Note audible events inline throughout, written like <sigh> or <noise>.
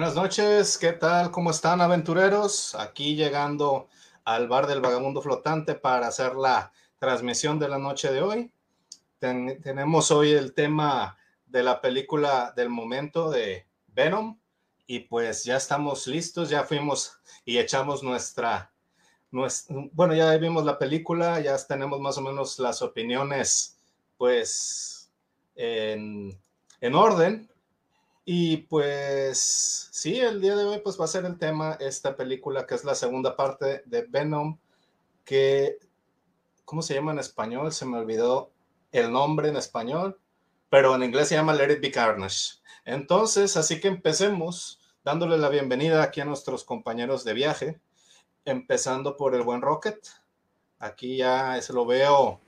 Buenas noches, ¿qué tal? ¿Cómo están aventureros? Aquí llegando al bar del vagabundo flotante para hacer la transmisión de la noche de hoy. tenemos hoy el tema de la película del momento de Venom y pues ya estamos listos, ya fuimos y echamos nuestra, bueno, ya vimos la película, ya tenemos más o menos las opiniones pues en, en orden y pues sí, el día de hoy pues va a ser el tema esta película que es la segunda parte de Venom, que, ¿cómo se llama en español? Se me olvidó el nombre en español, pero en inglés se llama Let It Be Carnage. Entonces, así que empecemos dándole la bienvenida aquí a nuestros compañeros de viaje, empezando por el buen Rocket. Aquí ya se lo veo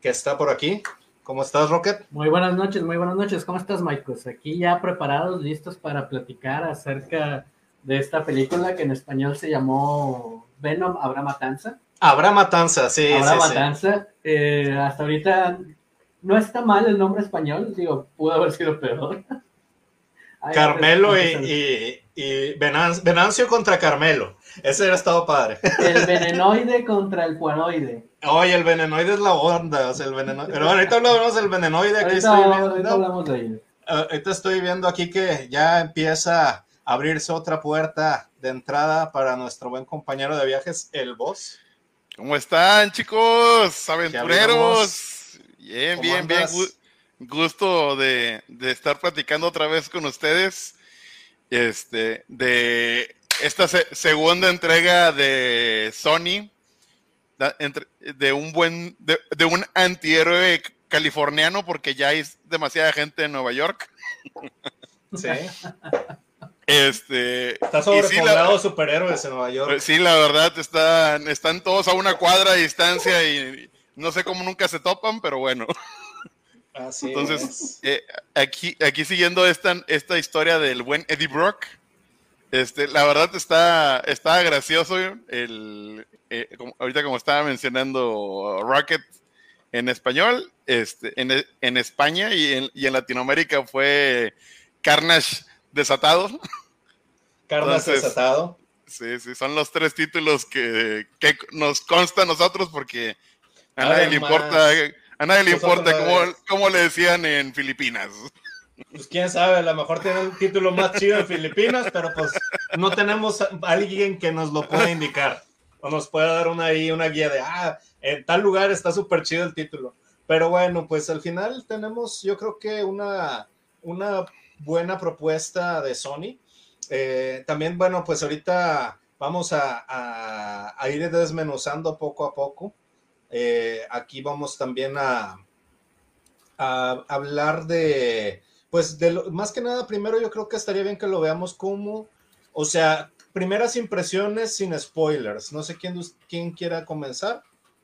que está por aquí. ¿Cómo estás, Rocket? Muy buenas noches, muy buenas noches. ¿Cómo estás, Mike? Pues aquí ya preparados, listos para platicar acerca de esta película que en español se llamó Venom, Habrá Matanza. Habrá Matanza, sí. Habrá Matanza. Eh, hasta ahorita no está mal el nombre español, digo, pudo haber sido peor. <laughs> Carmelo y, y, Venancio contra Carmelo. Ese hubiera estado padre. El <laughs> venenoide contra el cuanoide. Oye, el venenoide es la onda, o sea, el venenoide. Pero bueno, ahorita hablamos del venenoide. Aquí ahorita, estoy viendo, ahorita hablamos de ello. Ah, ahorita estoy viendo aquí que ya empieza a abrirse otra puerta de entrada para nuestro buen compañero de viajes, el boss. ¿Cómo están, chicos? Aventureros. Bien, bien, bien. Gusto de, de estar platicando otra vez con ustedes. Este, de esta segunda entrega de Sony, de un buen, de, un antihéroe californiano, porque ya hay demasiada gente en Nueva York. Sí. Este, está sobrepoblado superhéroes en Nueva York. Sí, la verdad, están, están todos a una cuadra de distancia y no sé cómo nunca se topan, pero bueno. Así Entonces, eh, aquí, aquí siguiendo esta, esta historia del buen Eddie Brock, este, la verdad está, está gracioso el, eh, ahorita como estaba mencionando Rocket en español, este, en, España y en, y en, Latinoamérica fue Carnage desatado. Carnage desatado. Sí, sí, son los tres títulos que, que nos consta a nosotros porque a nadie le importa, a nadie le importa cómo, cómo le decían en Filipinas pues quién sabe, a lo mejor tiene el título más chido en Filipinas, pero pues no tenemos a alguien que nos lo pueda indicar o nos pueda dar una ahí una guía de, ah, en tal lugar está súper chido el título. Pero bueno, pues al final tenemos, yo creo que una, una buena propuesta de Sony. Eh, también, bueno, pues ahorita vamos a, a, ir desmenuzando poco a poco. Eh, aquí vamos también a, hablar de pues de lo, más que nada, primero yo creo que estaría bien que lo veamos como, o sea, primeras impresiones sin spoilers. No sé quién, quién quiera comenzar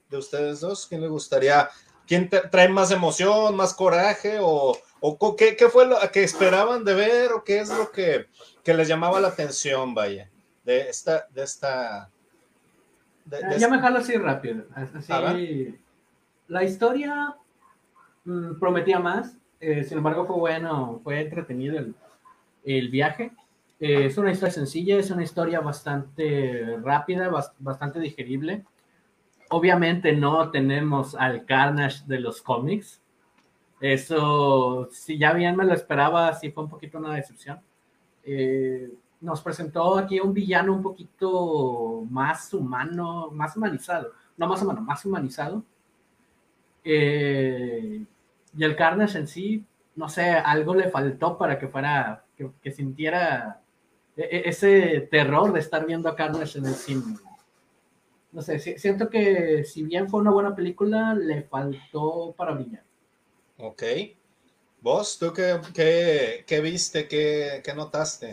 de ustedes dos, quién le gustaría, quién trae más emoción, más coraje o, o qué, qué, fue lo que esperaban de ver o qué es lo que, que les llamaba la atención, vaya, de esta, de esta. ya me jalo así rápido. Así, la historia mm, prometía más, eh, sin embargo, fue bueno, fue entretenido el, viaje. Eh, es una historia sencilla, es una historia bastante rápida, bastante digerible. Obviamente no tenemos al Carnage de los cómics. Eso, si ya bien me lo esperaba, sí fue un poquito una decepción. Eh, nos presentó aquí un villano un poquito más humano, más humanizado. No más humano, más humanizado. Eh, y el Carnage en sí, no sé, algo le faltó para que fuera, que, sintiera e, e, ese terror de estar viendo a Carnage en el cine. No sé, siento que si bien fue una buena película, le faltó para brillar. Ok. ¿Vos, tú qué, qué, viste, qué, qué notaste?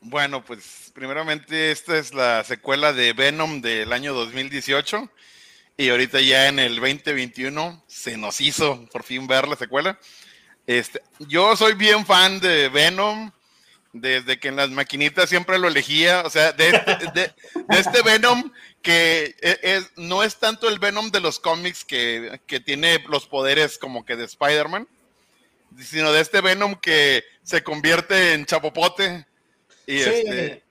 Bueno, pues primeramente esta es la secuela de Venom del año 2018 y ahorita ya en el 2021 se nos hizo por fin ver la secuela. Este, yo soy bien fan de Venom, desde que en las maquinitas siempre lo elegía, o sea, de este, este Venom que e, es, no es tanto el Venom de los cómics que, que tiene los poderes como que de Spider-Man, sino de este Venom que se convierte en chapopote Y sí, este,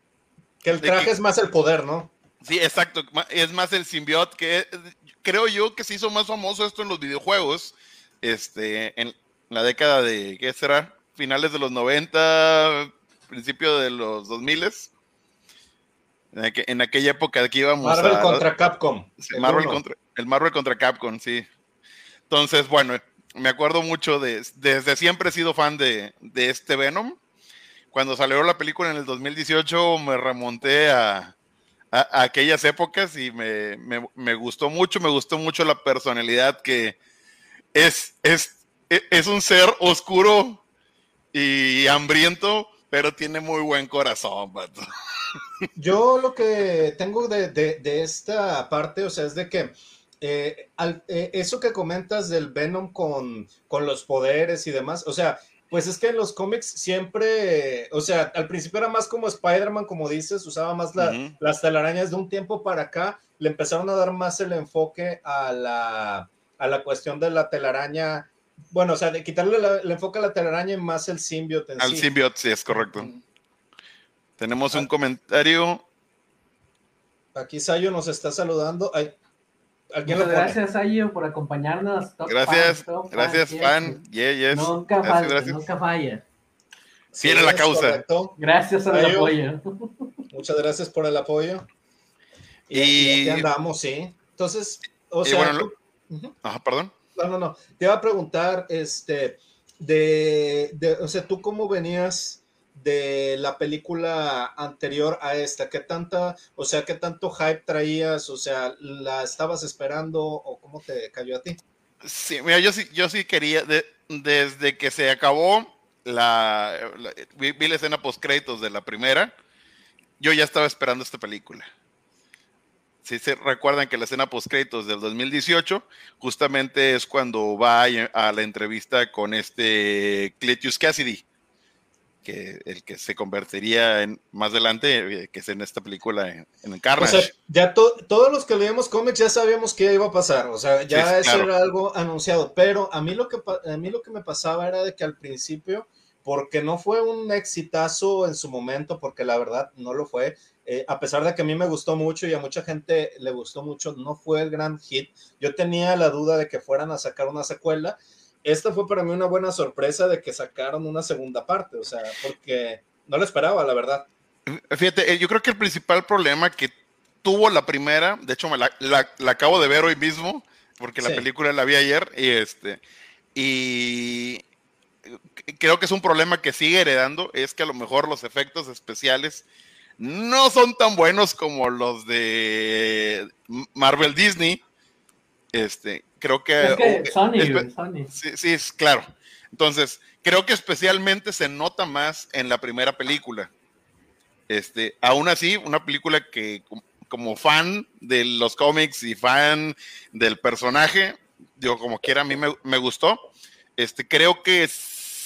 que el traje es más el poder, ¿no? Sí, exacto. Es más el simbionte que creo yo que se hizo más famoso esto en los videojuegos. Este, en la década de, ¿qué será? Finales de los 90, principio de los 2000 en, aquella época que íbamos Marvel contra Capcom. el, Marvel contra, el Marvel contra Capcom, sí. Entonces, bueno, me acuerdo mucho de, desde siempre he sido fan de, de, este Venom. Cuando salió la película en el 2018 me remonté a, a, aquellas épocas y me, me, me, gustó mucho, me gustó mucho la personalidad que es, es, es un ser oscuro y hambriento, pero tiene muy buen corazón, <laughs> Yo lo que tengo de, de, de, esta parte, o sea, es de que eh, eh, eso que comentas del Venom con, con los poderes y demás, o sea, pues es que en los cómics siempre, o sea, al principio era más como Spider-Man, como dices, usaba más las telarañas de un tiempo para acá, le empezaron a dar más el enfoque a la, a la cuestión de la telaraña, bueno, o sea, de quitarle el enfoque a la telaraña y más el symbiote. Al sí. symbiote, sí, es correcto. Tenemos un comentario. Aquí Sayo nos está saludando. Ay, Muchas gracias, Ayo, por acompañarnos. gracias, gracias, fan. Nunca falla, nunca falla. Tiene la causa. Gracias por el apoyo. Muchas gracias por el apoyo. Y, aquí andamos, sí. Entonces, o sea. Ajá, perdón. No, no, no. Te iba a preguntar, este, de, de, o sea, tú cómo venías de la película anterior a esta? ¿Qué tanta, o sea, qué tanto hype traías? O sea, ¿la estabas esperando o cómo te cayó a ti? Sí, mira, yo sí, yo sí quería, desde que se acabó la, vi, la escena post créditos de la primera, yo ya estaba esperando esta película. Si se recuerdan que la escena post créditos del 2018 justamente es cuando va a la entrevista con este Cletus Cassidy que el que se convertiría en más adelante, eh, que es en esta película en, en Carnage. O sea, ya todos los que leíamos cómics ya sabíamos qué iba a pasar, o sea, ya eso era algo anunciado, pero a mí lo que a mí lo que me pasaba era de que al principio porque no fue un exitazo en su momento, porque la verdad no lo fue, eh, a pesar de que a mí me gustó mucho y a mucha gente le gustó mucho, no fue el gran hit. Yo tenía la duda de que fueran a sacar una secuela esta fue para mí una buena sorpresa de que sacaron una segunda parte, o sea, porque no lo esperaba, la verdad. Fíjate, eh, yo creo que el principal problema que tuvo la primera, de hecho me la, acabo de ver hoy mismo, porque la película la vi ayer, y este, y creo que es un problema que sigue heredando, es que a lo mejor los efectos especiales no son tan buenos como los de Marvel Disney. Este, creo que... Sí, sí, es claro. Entonces, creo que especialmente se nota más en la primera película. Este, aún así, una película que como fan de los cómics y fan del personaje, digo, como quiera, a mí me, gustó. Este, creo que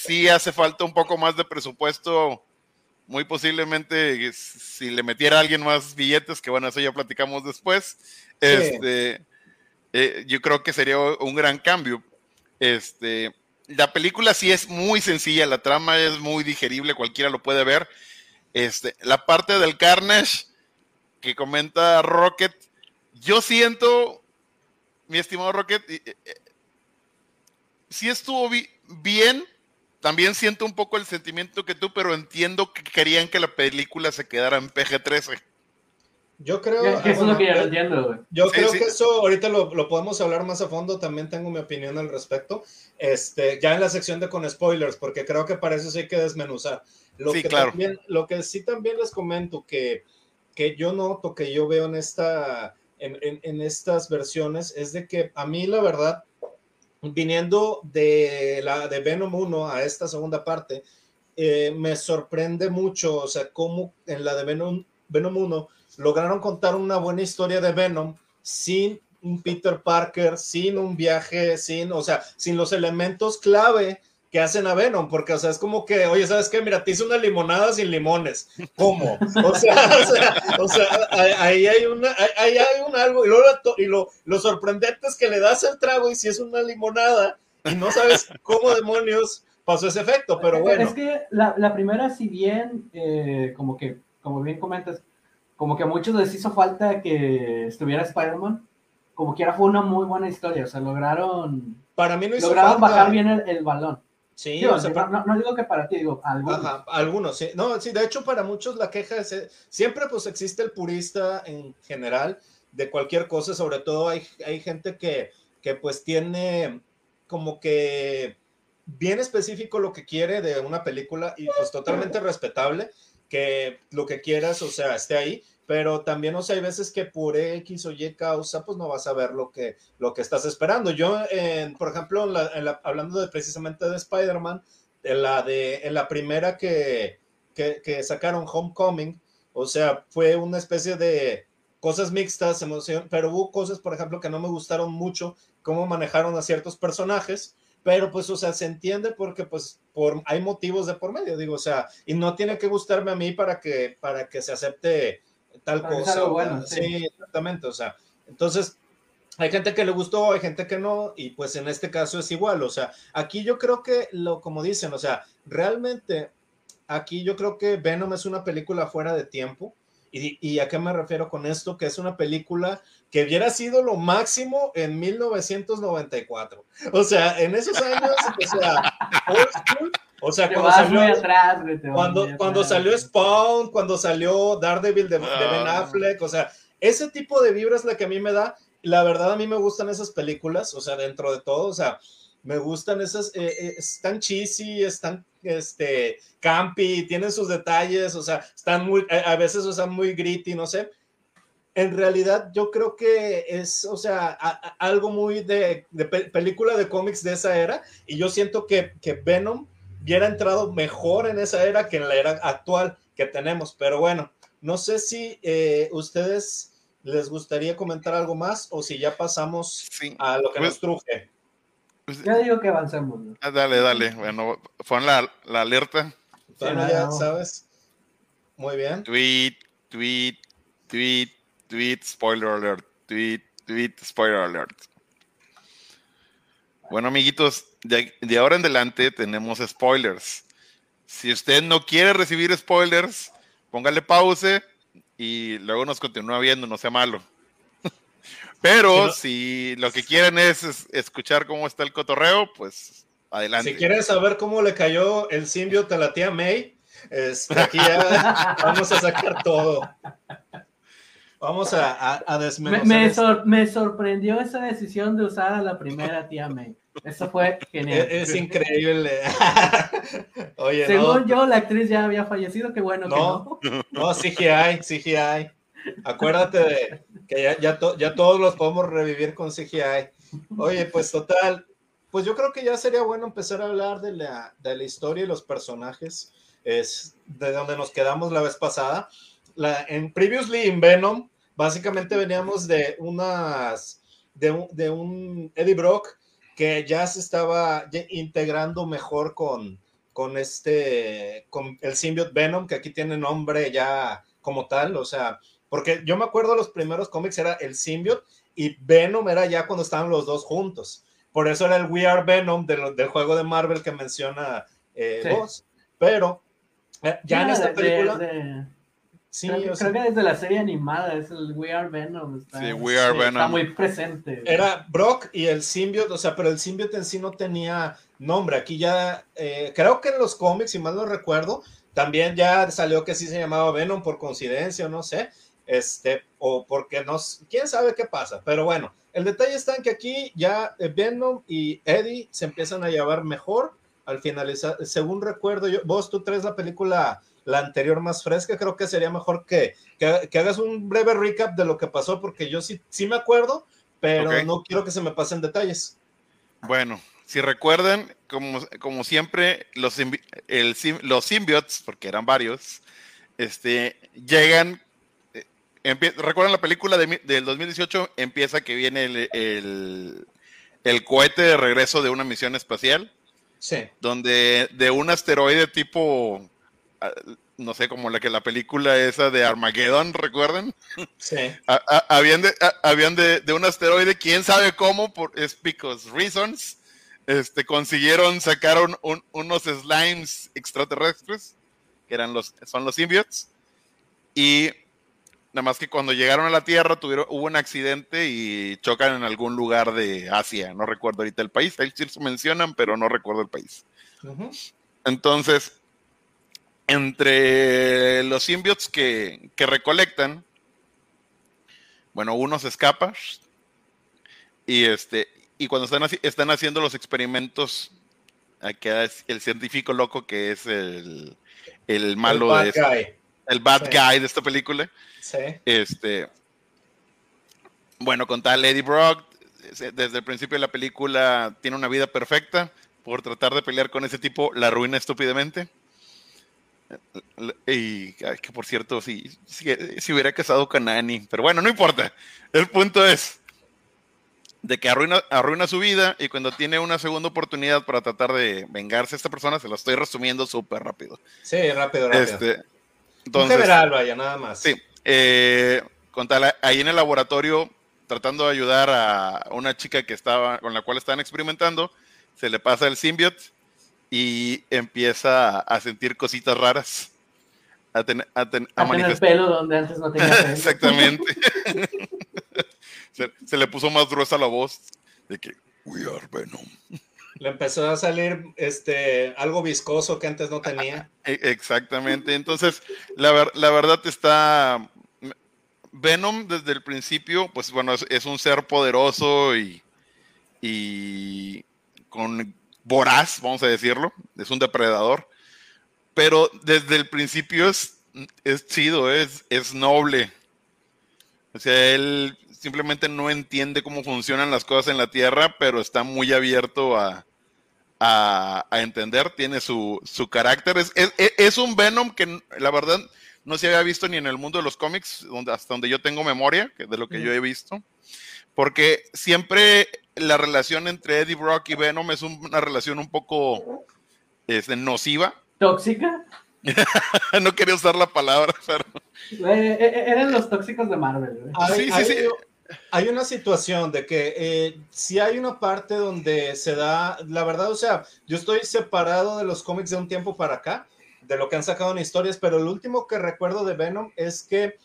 sí hace falta un poco más de presupuesto. Muy posiblemente si le metiera a alguien más billetes, que bueno, eso ya platicamos después. Este, eh, yo creo que sería un gran cambio. Este, la película sí es muy sencilla, la trama es muy digerible, cualquiera lo puede ver. Este, la parte del Carnage que comenta Rocket, yo siento, mi estimado Rocket, eh, eh, sí estuvo bien, también siento un poco el sentimiento que tú, pero entiendo que querían que la película se quedara en PG-13. Yo creo. eso es lo que yo entiendo, Yo creo que eso ahorita lo, lo, podemos hablar más a fondo. También tengo mi opinión al respecto. Este, ya en la sección de con spoilers, porque creo que para eso sí hay que desmenuzar. Lo que claro. también, lo que sí también les comento que, que yo noto, que yo veo en esta, en, en, en estas versiones, es de que a mí la verdad, viniendo de la de Venom 1 a esta segunda parte, eh, me sorprende mucho, o sea, cómo en la de Venom, Venom 1 lograron contar una buena historia de Venom sin un Peter Parker, sin un viaje, sin, o sea, sin los elementos clave que hacen a Venom, porque, o sea, es como que, oye, ¿sabes qué? Mira, te hice una limonada sin limones. ¿Cómo? O sea, <laughs> o sea, ahí hay una, ahí hay un algo, y, luego, y lo, lo sorprendente es que le das el trago y si es una limonada y no sabes cómo demonios pasó ese efecto, pero bueno. Es que la, la primera, si bien, eh, como que, como bien comentas, como que a muchos les hizo falta que estuviera Spider-Man, como quiera fue una muy buena historia, o sea, lograron... Para mí no hizo Lograron bajar bien el, balón. Sí, no, digo que para ti, digo algunos. Ajá, algunos, sí. No, sí, de hecho para muchos la queja es, siempre pues existe el purista en general de cualquier cosa, sobre todo hay, hay gente que, que pues tiene como que bien específico lo que quiere de una película y pues totalmente respetable que lo que quieras, o sea, esté ahí, pero también, o sea, hay veces que por X o Y causa, pues no vas a ver lo que, lo que estás esperando. Yo, por ejemplo, hablando de precisamente de Spider-Man, en la, de, en la primera que, que, que, sacaron Homecoming, o sea, fue una especie de cosas mixtas, emoción, pero hubo cosas, por ejemplo, que no me gustaron mucho, cómo manejaron a ciertos personajes, pero pues, o sea, se entiende porque pues por, hay motivos de por medio, digo, o sea, y no tiene que gustarme a mí para que, para que se acepte tal cosa. Bueno, sí. exactamente, o sea, entonces hay gente que le gustó, hay gente que no, y pues en este caso es igual, o sea, aquí yo creo que lo, como dicen, o sea, realmente aquí yo creo que Venom es una película fuera de tiempo, ¿Y, a qué me refiero con esto? Que es una película que hubiera sido lo máximo en 1994. O sea, en esos años, o sea, old school, o sea, cuando salió, cuando, cuando salió Spawn, cuando salió Daredevil de, Ben ah. Affleck, o sea, ese tipo de vibra es la que a mí me da. La verdad, a mí me gustan esas películas, o sea, dentro de todo, o sea, me gustan esas, eh, eh, están cheesy, están este, campi, tienen sus detalles, o sea, están muy, a veces, o sea, muy gritty, no sé. En realidad, yo creo que es, o sea, algo muy de, película de cómics de esa era, y yo siento que, que Venom hubiera entrado mejor en esa era que en la era actual que tenemos, pero bueno, no sé si eh, ustedes les gustaría comentar algo más o si ya pasamos a lo que pues nos truje. Pues, Yo digo que avancemos. Ah, dale, dale. Bueno, pon la, la alerta. Bueno, ya sabes. Muy bien. Tweet, tweet, tweet, tweet, spoiler alert. Tweet, tweet, spoiler alert. Bueno, amiguitos, de, de ahora en adelante tenemos spoilers. Si usted no quiere recibir spoilers, póngale pause y luego nos continúa viendo, no sea malo. <laughs> Pero si lo que quieren es, escuchar cómo está el cotorreo, pues adelante. Si quieren saber cómo le cayó el simbiote a la tía May, este, aquí ya <laughs> vamos a sacar todo. Vamos a, a, desmenuzar. Me, sorprendió esa decisión de usar a la primera tía May. Eso fue genial. Es, increíble. <laughs> Oye, Según yo, la actriz ya había fallecido, qué bueno no, que no. No, que hay. Acuérdate de que ya, ya, ya, todos los podemos revivir con CGI. Oye, pues total, pues yo creo que ya sería bueno empezar a hablar de la, de la historia y los personajes. Es de donde nos quedamos la vez pasada. La, en Previously in Venom, básicamente veníamos de unas, de un, de un Eddie Brock que ya se estaba integrando mejor con, con este, con el symbiote Venom, que aquí tiene nombre ya como tal, o sea, porque yo me acuerdo los primeros cómics era el symbiote y Venom era ya cuando estaban los dos juntos. Por eso era el We Are Venom del, del juego de Marvel que menciona eh, vos. Pero eh, ya en esta película. Sí, creo, que desde la serie animada es el We Are Venom. Está, sí, We Are Venom. Está muy presente. Era Brock y el symbiote, o sea, pero el symbiote en sí no tenía nombre. Aquí ya, eh, creo que en los cómics, si mal no recuerdo, también ya salió que sí se llamaba Venom por coincidencia o no sé este, o porque no, quién sabe qué pasa, pero bueno, el detalle está en que aquí ya eh, Venom y Eddie se empiezan a llevar mejor al finalizar, según recuerdo yo, vos tú traes la película, la anterior más fresca, creo que sería mejor que, que, hagas un breve recap de lo que pasó, porque yo sí, sí me acuerdo, pero no quiero que se me pasen detalles. Bueno, si recuerdan, como, como siempre, los, el, los symbiotes, porque eran varios, este, llegan ¿Recuerdan la película del 2018? Empieza que viene el, el, cohete de regreso de una misión espacial. Sí. Donde de un asteroide tipo, no sé, como la que la película esa de Armageddon, ¿recuerdan? Sí. habían de, habían de, un asteroide, quién sabe cómo, por es because reasons, este, consiguieron sacar unos slimes extraterrestres, que eran los, son los symbiotes, y nada más que cuando llegaron a la Tierra tuvieron, hubo un accidente y chocan en algún lugar de Asia, no recuerdo ahorita el país, ahí sí mencionan, pero no recuerdo el país. Entonces, entre los symbiotes que, que recolectan, bueno, uno se escapa y este y cuando están, están haciendo los experimentos, aquí es el científico loco que es el, el malo el bad de el bad guy de esta película. Sí. Este, bueno, con tal Eddie Brock, desde el principio de la película tiene una vida perfecta por tratar de pelear con ese tipo, la ruina estúpidamente. Y que por cierto, si, si, hubiera casado con Annie, pero bueno, no importa. El punto es de que arruina, arruina su vida y cuando tiene una segunda oportunidad para tratar de vengarse a esta persona, se lo estoy resumiendo súper rápido. Sí, rápido, rápido. Este, entonces, general, vaya, nada más. Sí. Eh, con tal, ahí en el laboratorio, tratando de ayudar a una chica que estaba, con la cual estaban experimentando, se le pasa el symbiote y empieza a sentir cositas raras. A, tener a, pelo donde antes no tenía pelo. <laughs> Exactamente. <laughs> se, le puso más gruesa la voz de que We are Venom. Le empezó a salir este algo viscoso que antes no tenía. <laughs> E, exactamente. Entonces, la, la verdad está. Venom desde el principio, pues bueno, es, un ser poderoso y, y con voraz, vamos a decirlo. Es un depredador. Pero desde el principio es, es chido, es, es noble. O sea, él simplemente no entiende cómo funcionan las cosas en la Tierra, pero está muy abierto a, a, entender, tiene su, su carácter. Es, es, un Venom que la verdad no se había visto ni en el mundo de los cómics, donde, hasta donde yo tengo memoria de lo que yo he visto, porque siempre la relación entre Eddie Brock y Venom es una relación un poco este, nociva. ¿Tóxica? <laughs> no quería usar la palabra, pero... Eh, eh, eran los tóxicos de Marvel. sí, sí, sí hay una situación de que eh, si hay una parte donde se da, la verdad, o sea, yo estoy separado de los cómics de un tiempo para acá, de lo que han sacado en historias, pero el último que recuerdo de Venom es que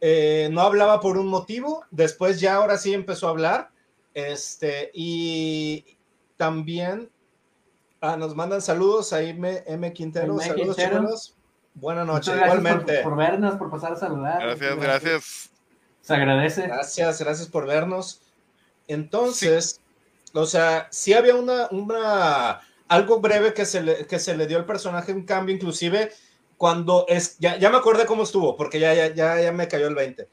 eh, no hablaba por un motivo, después ya ahora sí empezó a hablar, este, y también ah, nos mandan saludos a M, M Quintero, saludos chicos. Buenas noches, igualmente. Por, vernos, por pasar a saludar. Gracias, gracias. Se agradece. Gracias, gracias por vernos. Entonces, o sea, sí había una, una algo breve que se, le, que se le dio al personaje, un cambio, inclusive cuando es, ya, ya me acordé cómo estuvo, porque ya, ya, ya, ya me cayó el 20.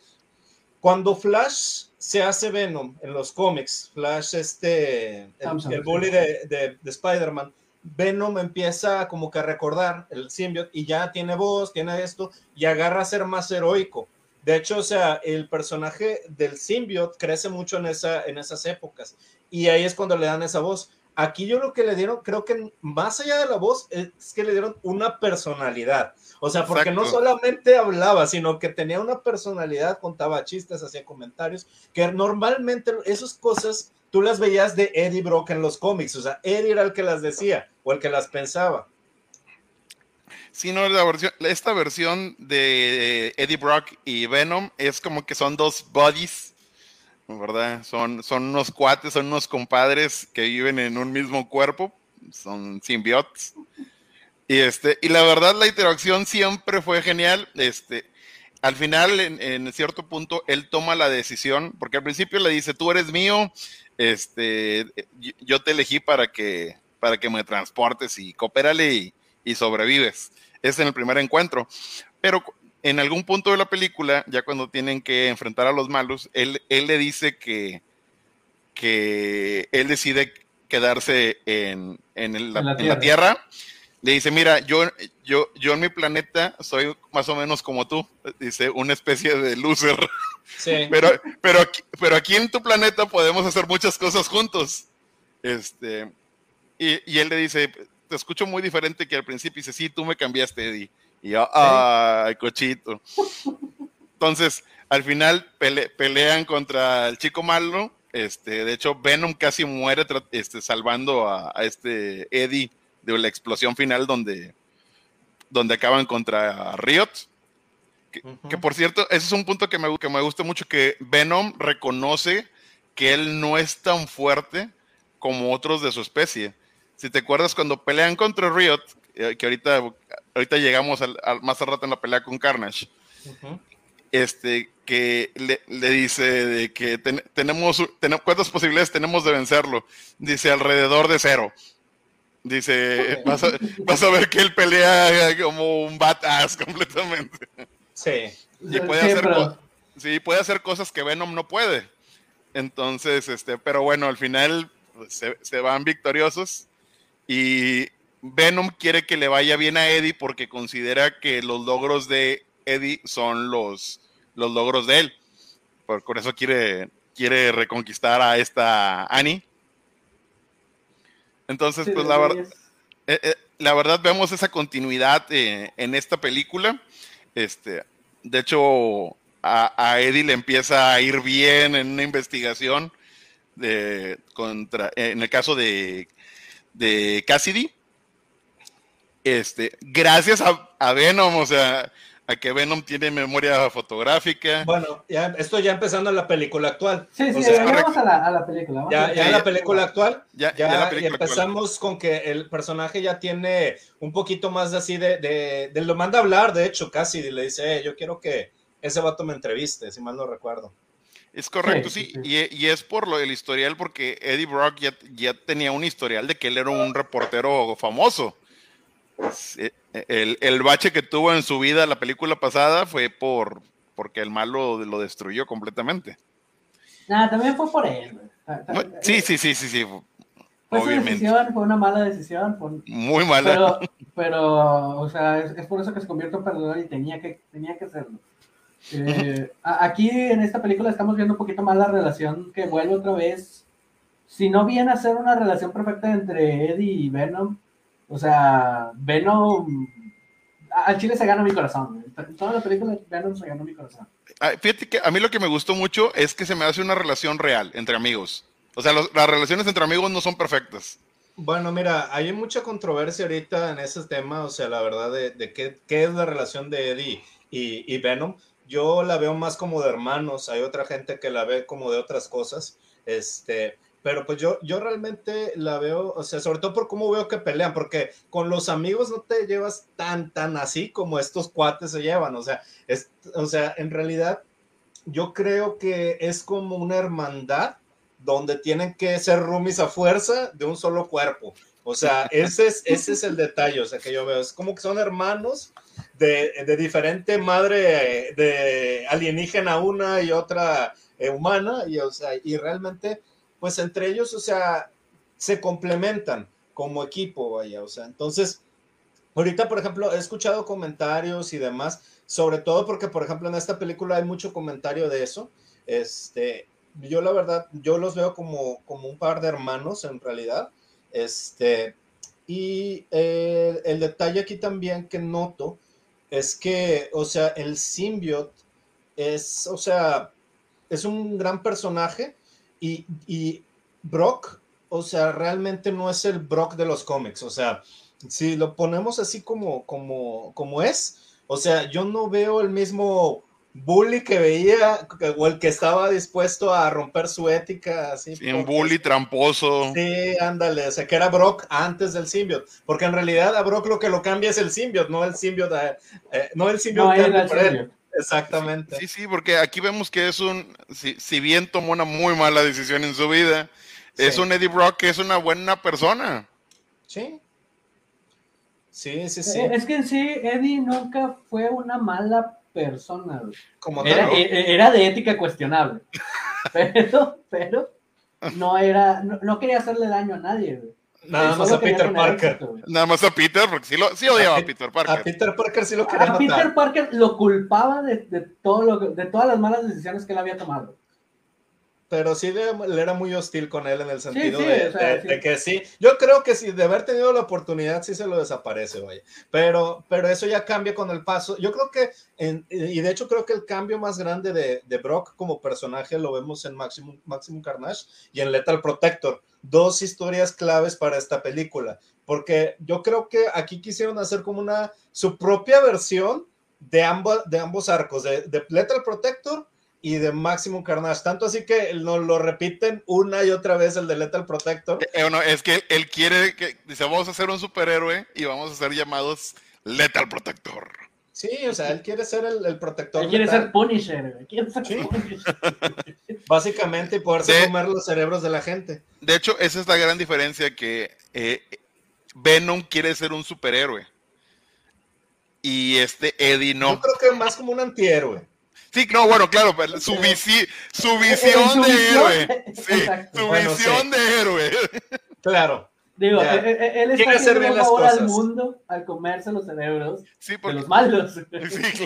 Cuando Flash se hace Venom en los cómics, Flash, este, el, bully de, de, de Spider-Man, Venom empieza como que a recordar el symbiote y ya tiene voz, tiene esto, y agarra a ser más heroico. De hecho, o sea, el personaje del symbiote crece mucho en, esa, en esas épocas. Y ahí es cuando le dan esa voz. Aquí yo lo que le dieron, creo que más allá de la voz, es que le dieron una personalidad. O sea, porque no solamente hablaba, sino que tenía una personalidad, contaba chistes, hacía comentarios, que normalmente esas cosas tú las veías de Eddie Brock en los cómics. O sea, Eddie era el que las decía o el que las pensaba sino la versión, esta versión de Eddie Brock y Venom es como que son dos buddies, ¿verdad? Son, son unos cuates, son unos compadres que viven en un mismo cuerpo, son simbiotes. Y, este, y la verdad, la interacción siempre fue genial. Este, al final, en, en, cierto punto, él toma la decisión, porque al principio le dice, tú eres mío, este, yo te elegí para que, para que me transportes y coopérale y, y sobrevives es en el primer encuentro. Pero en algún punto de la película, ya cuando tienen que enfrentar a los malos, él, él le dice que, que él decide quedarse en, en, la, tierra. Le dice, mira, yo, yo, yo en mi planeta soy más o menos como tú, dice, una especie de loser. <laughs> <laughs> pero, pero, aquí, pero aquí en tu planeta podemos hacer muchas cosas juntos. Este, y, y él le dice, te escucho muy diferente que al principio. Y dice, sí, tú me cambiaste, Eddie. Y yo, ay, cochito. Entonces, al final pelean contra el chico malo Este, de hecho, Venom casi muere este, salvando a, este Eddie de la explosión final donde, donde acaban contra Riot. Que, por cierto, ese es un punto que me, que me gusta mucho, que Venom reconoce que él no es tan fuerte como otros de su especie. Si te acuerdas cuando pelean contra Riot, eh, que ahorita, ahorita llegamos al, más al rato en la pelea con Carnage, este, que le, dice de que tenemos, cuántas posibilidades tenemos de vencerlo. Dice alrededor de cero. Dice, vas, a, ver que él pelea como un badass completamente. Sí. Y puede hacer, sí, puede hacer cosas que Venom no puede. Entonces, este, pero bueno, al final se, se, van victoriosos y Venom quiere que le vaya bien a Eddie porque considera que los logros de Eddie son los, los logros de él. Por, eso quiere, quiere reconquistar a esta Annie. Entonces, pues la verdad, eh, eh, la verdad vemos esa continuidad eh, en esta película. Este, de hecho, a, Eddie le empieza a ir bien en una investigación de, contra, en el caso de, de Cassidy. Este, gracias a, a Venom, o sea, a que Venom tiene memoria fotográfica. Bueno, ya esto ya empezando en la película actual. Sí, sí, ya vamos a la, a la película. ya, en la película actual. Ya, ya, empezamos con que el personaje ya tiene un poquito más de así de, de, lo manda a hablar, de hecho, casi le dice, eh, yo quiero que ese vato me entreviste, si mal no recuerdo. Es correcto, sí, Y, y, es por lo del historial, porque Eddie Brock ya, ya tenía un historial de que él era un reportero famoso. El, el, bache que tuvo en su vida la película pasada fue por porque el malo lo destruyó completamente. Nada, también fue por él. Sí, sí, sí, sí, sí. Fue su decisión, fue una mala decisión. Muy mala. Pero, pero o sea, es, por eso que se convirtió en perdedor y tenía que, tenía que hacerlo. Eh, aquí en esta película estamos viendo un poquito más la relación que vuelve otra vez. Si no viene a ser una relación perfecta entre Eddie y Venom, o sea, Venom. Al chile se gana mi corazón. Toda la película, Venom se ganó mi corazón. Ah, fíjate que a mí lo que me gustó mucho es que se me hace una relación real entre amigos. O sea, las relaciones entre amigos no son perfectas. Bueno, mira, hay mucha controversia ahorita en ese tema, o sea, la verdad de, qué, qué, es la relación de Eddie y, y, Venom. Yo la veo más como de hermanos, hay otra gente que la ve como de otras cosas. Este, pero pues yo, yo realmente la veo, o sea, sobre todo por cómo veo que pelean, porque con los amigos no te llevas tan, tan así como estos cuates se llevan, o sea, es, o sea, en realidad yo creo que es como una hermandad donde tienen que ser roomies a fuerza de un solo cuerpo. O sea, <laughs> ese es, ese es el detalle, o sea, que yo veo. Es como que son hermanos de, de diferente madre, de alienígena una y otra eh, humana, y, o sea, y realmente pues entre ellos, o sea, se complementan como equipo, vaya, o sea, entonces, ahorita, por ejemplo, he escuchado comentarios y demás, sobre todo porque, por ejemplo, en esta película hay mucho comentario de eso, este, yo la verdad, yo los veo como, como un par de hermanos en realidad, este, y eh, el detalle aquí también que noto es que, o sea, el symbiote es, o sea, es un gran personaje, y, Brock, o sea, realmente no es el Brock de los cómics. O sea, si lo ponemos así como, como, como es, o sea, yo no veo el mismo bully que veía o el que estaba dispuesto a romper su ética. Así, un bully tramposo. Sí, ándale, o sea, que era Brock antes del symbiote, porque en realidad a Brock lo que lo cambia es el symbiote, no el symbiote, eh, no el symbiote. Exactamente. Sí, sí, porque aquí vemos que es un, si, bien tomó una muy mala decisión en su vida, es un Eddie Brock que es una buena persona. Sí. Sí, sí, sí. Es que en sí, Eddie nunca fue una mala persona. Como era, e, e, era, de ética cuestionable. <laughs> pero, pero, no era, no, quería hacerle daño a nadie. Nada más a Peter Parker. Nada más a Peter, porque sí, lo, sí odiaba a, Peter Parker. A Peter Parker sí lo quería A Peter Parker lo culpaba de, de, todo lo, de todas las malas decisiones que él había tomado. Pero sí le, era muy hostil con él en el sentido de, que sí. Yo creo que si de haber tenido la oportunidad, sí se lo desaparece, vaya. Pero, pero eso ya cambia con el paso. Yo creo que, y de hecho creo que el cambio más grande de, de Brock como personaje lo vemos en Maximum, Maximum Carnage y en Lethal Protector. Dos historias claves para esta película. Porque yo creo que aquí quisieron hacer como una, su propia versión de, ambos, de ambos arcos, de, de Lethal Protector y de Maximum Carnage. Tanto así que nos lo repiten una y otra vez el de Lethal Protector. Eh, no, es que él quiere que dice, vamos a ser un superhéroe y vamos a ser llamados Lethal Protector. Sí, o sea, él quiere ser el, protector. Él quiere ser Punisher, quiere ser <laughs> Básicamente, poderse comer los cerebros de la gente. De hecho, esa es la gran diferencia que eh, Venom quiere ser un superhéroe. Y este Eddie no. Yo creo que más como un antihéroe. Sí, no, bueno, claro, su, su visión de héroe. Sí, su visión de héroe. Claro. Digo, e, e, e, él, está haciendo un favor al mundo al comerse los cerebros de los malos. <laughs> Sí,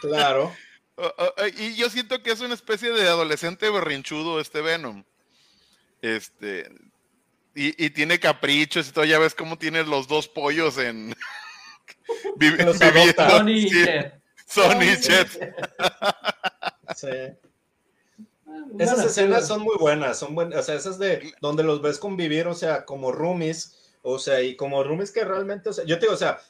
claro. <laughs> y yo siento que es una especie de adolescente berrinchudo este Venom. Este. Y, y tiene caprichos y todo. Ya ves cómo tiene los dos pollos en. <laughs> viviendo. Sony Chet. Sí. Esas escenas son muy buenas, son buenas, o sea, esas de donde los ves convivir, o sea, como roomies, o sea, y como roomies que realmente, o sea, yo te digo, o sea,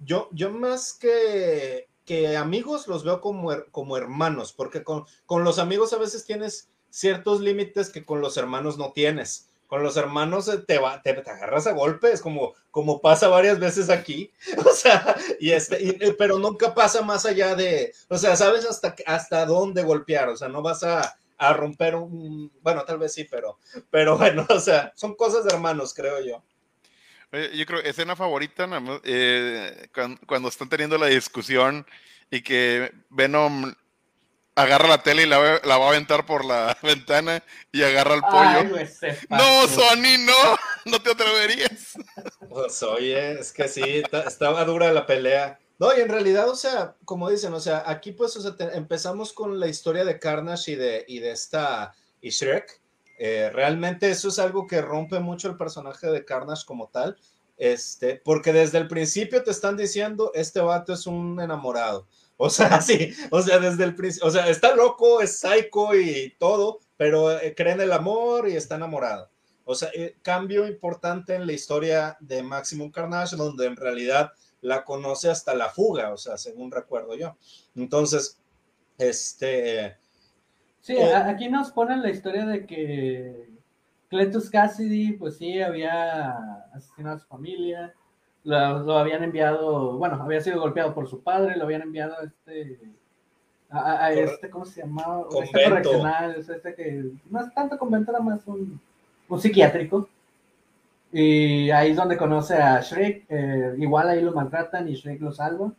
yo, yo más que, que amigos los veo como, como hermanos, porque con, con los amigos a veces tienes ciertos límites que con los hermanos no tienes con los hermanos te, va, te, agarras a golpes, como, como pasa varias veces aquí, <laughs> o sea, y este, pero nunca pasa más allá de, o sea, sabes hasta, hasta dónde golpear, o sea, no vas a, a romper un, bueno, tal vez sí, pero, pero <laughs> bueno, o sea, son cosas de hermanos, creo yo. Yo creo, escena favorita, eh, cuando, cuando, están teniendo la discusión y que Venom agarra la tele y la, va a aventar por la <laughs> ventana y agarra el pollo. no, Sony, no, <laughs> no te atreverías. Pues oye, es que sí, estaba dura la pelea. No, y en realidad, o sea, como dicen, o sea, aquí pues o sea, empezamos con la historia de Carnage y de, y de esta y Shrek. Eh, realmente eso es algo que rompe mucho el personaje de Carnage como tal, este, porque desde el principio te están diciendo, este vato es un enamorado o sea, <laughs> sí, o sea, desde el principio, o sea, está loco, es psycho y todo, pero eh, cree en el amor y está enamorado. O sea, eh, cambio importante en la historia de Maximum Carnage, donde en realidad la conoce hasta la fuga, o sea, según recuerdo yo. Entonces, este... Sí, eh, aquí nos ponen la historia de que Cletus Cassidy, pues sí, había asesinado a su familia, lo, habían enviado, bueno, había sido golpeado por su padre, lo habían enviado a este, a, este, ¿cómo se llamaba? Este correccional, este que no es tanto convento, era más un, un psiquiátrico. Y ahí es donde conoce a Shrek, eh, igual ahí lo maltratan y Shrek lo salva.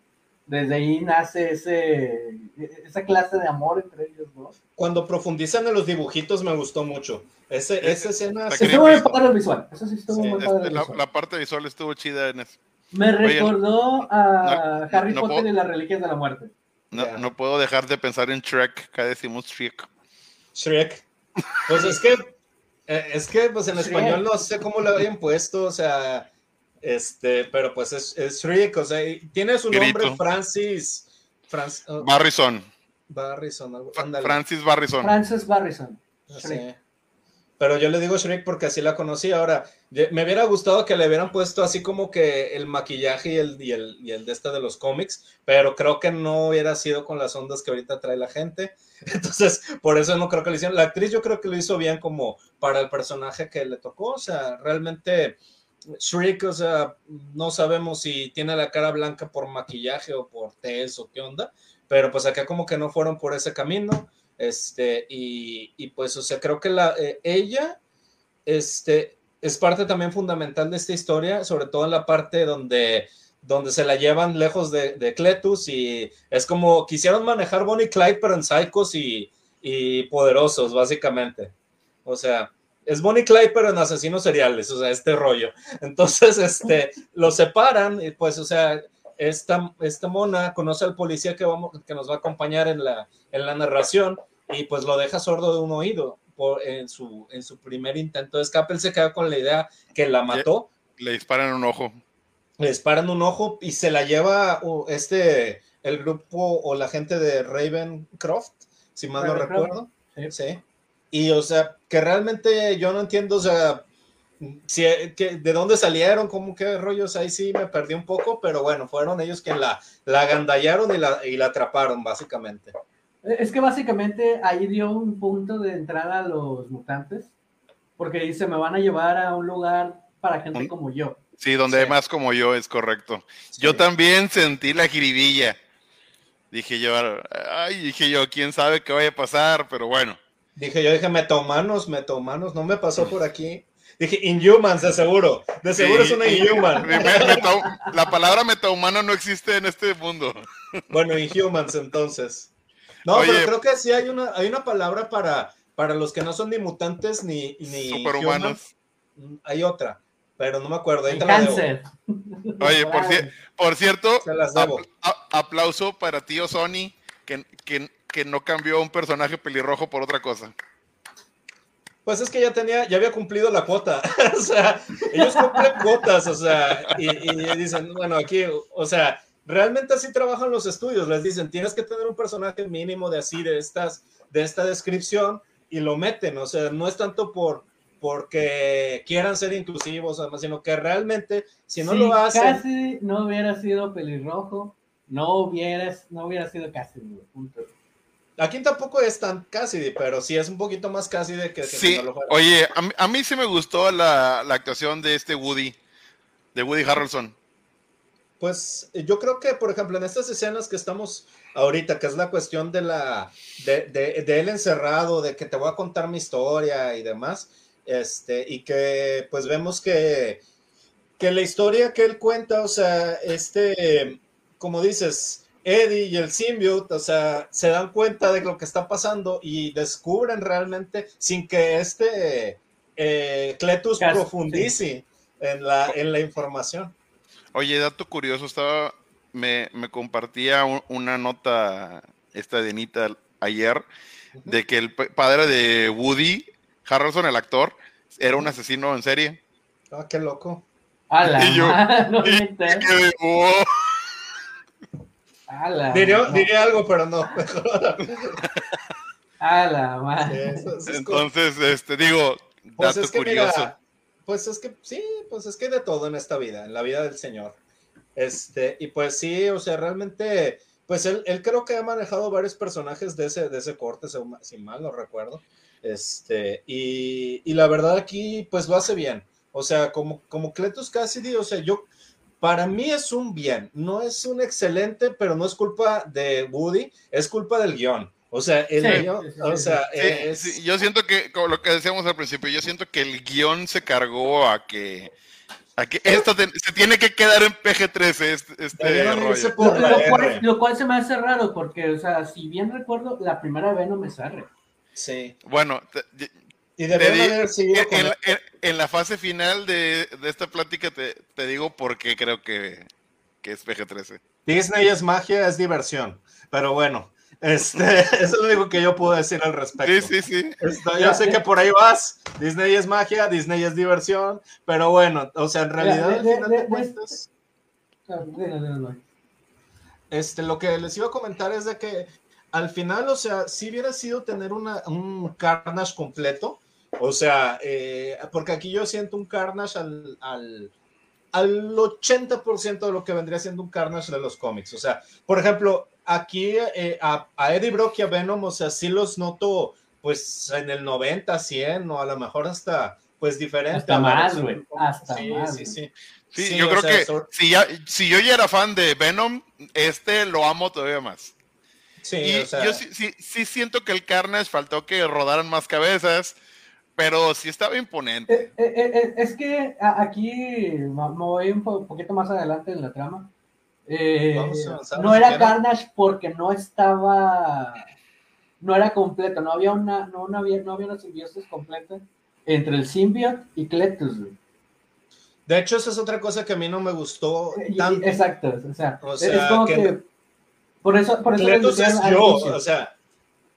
Desde ahí nace ese, esa clase de amor entre ellos dos. Cuando profundizan en los dibujitos me gustó mucho. Ese, esa escena. Estuvo muy padre visual. Eso sí estuvo muy padre. La, la, parte visual estuvo chida en eso. Me recordó a Harry Potter y las Reliquias de la Muerte. No, no puedo dejar de pensar en Shrek. Acá decimos Shrek. Shrek. Pues es que, eh, es que pues en español no sé cómo lo habían puesto, o sea, este, pero pues es, es Shrek, o sea, tiene su nombre Francis. Oh, Barrison. Barrison, Francis Barrison. Francis Barrison. Sí. Pero yo le digo Shrek porque así la conocí. Ahora, me hubiera gustado que le hubieran puesto así como que el maquillaje y el, y el, y el de este de los cómics, pero creo que no hubiera sido con las ondas que ahorita trae la gente. <laughs> Entonces, por eso no creo que lo hicieron. La actriz yo creo que lo hizo bien como para el personaje que le tocó. O sea, realmente Shrek, o sea, no sabemos si tiene la cara blanca por maquillaje o por test o qué onda, pero pues acá como que no fueron por ese camino. Este, y, pues, o sea, creo que la, eh, ella este, es parte también fundamental de esta historia, sobre todo en la parte donde, donde se la llevan lejos de, de Cletus y es como quisieron manejar Bonnie Clyde, pero en psychos y, y poderosos, básicamente. O sea, es Bonnie Clyde, pero en asesinos seriales, o sea, este rollo. Entonces, <laughs> este, lo separan y pues, o sea, esta, esta mona conoce al policía que, vamos, que nos va a acompañar en la, en la narración y pues lo deja sordo de un oído. en, su, en su primer intento de escape. Él se queda con la idea que la mató. Le disparan un ojo. Le disparan un ojo y se la lleva este, el grupo o la gente de Ravencroft, si mal no recuerdo. Sí. Y o sea, que realmente yo no entiendo, o sea, si, que, de dónde salieron, cómo qué rollos, ahí sí me perdí un poco, pero bueno, fueron ellos quienes la, la agandallaron y la, y la atraparon, básicamente. Es que básicamente ahí dio un punto de entrada a los mutantes, porque dice, me van a llevar a un lugar para gente como yo. Sí, donde hay más como yo, es correcto. Yo también sentí la jiribilla. Dije yo, ay, dije yo, quién sabe qué vaya a pasar, pero bueno. Dije yo, dije, metahumanos, metahumanos, no me pasó por aquí. Dije, Inhumans, de seguro. De seguro es una Inhuman. la palabra metahumano no existe en este mundo. Bueno, Inhumans entonces. No, pero creo que sí hay una, hay una palabra para, para los que no son ni mutantes ni, ni superhumanos. Mm, hay otra, pero no me acuerdo. cáncer. Oye, por, por cierto, aplauso para tío Sony, que, que, que no cambió un personaje pelirrojo por otra cosa. Pues es que ya tenía, ya había cumplido la cuota. <laughs> o sea, ellos cumplen cuotas, o sea, y, dicen, bueno, aquí, o sea, realmente así trabajan los estudios. Les dicen, tienes que tener un personaje mínimo de así, de estas, de esta descripción, y lo meten. O sea, no es tanto por porque quieran ser inclusivos, sino que realmente, si no lo hacen. Casi no hubiera sido pelirrojo, no hubieras, no hubiera sido casi, punto. Aquí tampoco es tan Cassidy, pero sí es un poquito más Cassidy que, sí. Oye, a mí, sí me gustó la, actuación de este Woody, de Woody Harrelson. Pues yo creo que, por ejemplo, en estas escenas que estamos ahorita, que es la cuestión de la de, de, él encerrado, de que te voy a contar mi historia y demás, este, y que pues vemos que, que la historia que él cuenta, o sea, este, como dices, Eddie y el symbiote, o sea, se dan cuenta de lo que está pasando y descubren realmente, sin que este eh, Cletus profundice en, la, en la información. Oye, dato curioso, estaba, me, compartía una nota esta de Anita ayer, de que el padre de Woody, Harrelson, el actor, era un asesino en serie. Ah, qué loco. y yo, <laughs> diría, algo, pero no. <laughs> Entonces, este, digo, pues es que curioso. pues es que sí, pues es que de todo en esta vida, en la vida del Señor. Este, y pues sí, o sea, realmente, pues él, él creo que ha manejado varios personajes de ese, de ese corte, si mal no recuerdo. Este, y, y la verdad aquí, pues lo hace bien. O sea, como, como Cletus Cassidy, o sea, yo, para mí es un bien, no es un excelente, pero no es culpa de Woody, es culpa del guion. O sea, el guion, o sea, yo siento que, como lo que decíamos al principio, yo siento que el guion se cargó a que, a que esto se tiene que quedar en PG-13, este, este rollo. Lo, cual, se me hace raro, porque, o sea, si bien recuerdo, la primera vez no me sale. Sí. Bueno, y haber seguido en, la fase final de, esta plática te, digo por qué creo que, es PG-13. Disney es magia, es diversión. Pero bueno, este, eso <laughs> es lo único que yo puedo decir al respecto. Sí, sí, sí. yo sé que por ahí vas. Disney es magia, Disney es diversión. Pero bueno, o sea, en realidad, al final de cuentas. Este, lo que les iba a comentar es de que al final, o sea, si hubiera sido tener una, un Carnage completo, o sea, eh, porque aquí yo siento un Carnage al, al, al 80% de lo que vendría siendo un Carnage de los cómics. O sea, por ejemplo, aquí eh, a, Eddie Brock y a Venom, o sea, sí los noto pues en el 90, 100 o a lo mejor hasta pues diferente. Hasta más, güey. Hasta sí, más. Sí, sí, sí. yo creo que si, ya, si yo ya era fan de Venom, este lo amo todavía más. Sí, o sea... yo sí, sí, sí, siento que el Carnage faltó que rodaran más cabezas, pero sí estaba imponente. Eh, eh, eh, es que aquí me voy un poquito más adelante en la trama. no era Carnage porque no estaba, no era completo, no había una, no, había, no había una simbiosis completa entre el symbiote y Cletus. De hecho, esa es otra cosa que a mí no me gustó. Exacto, o sea, es como que, por eso, por eso Cletus es yo, o sea,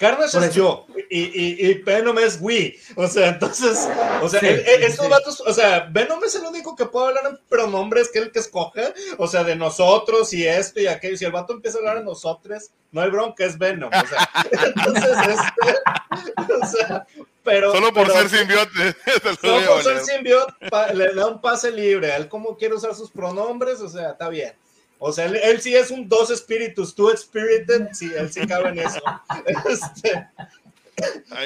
Carnage es yo y, y, y, Venom es we. O sea, entonces, o sea, estos vatos, o sea, Venom es el único que puede hablar en pronombres que el que escoge, o sea, de nosotros y esto y aquello. Si el vato empieza a hablar en nosotros, no hay bronca, es Venom. O sea, <laughs> entonces, este, <laughs> o sea, pero. Solo por ser simbiote. <laughs> Solo por ser simbiote, le da un pase libre. Él, como quiere usar sus pronombres, o sea, está bien. O sea, él, sí es un dos espíritus, two spirited, sí, él sí cabe en eso. <laughs> Este,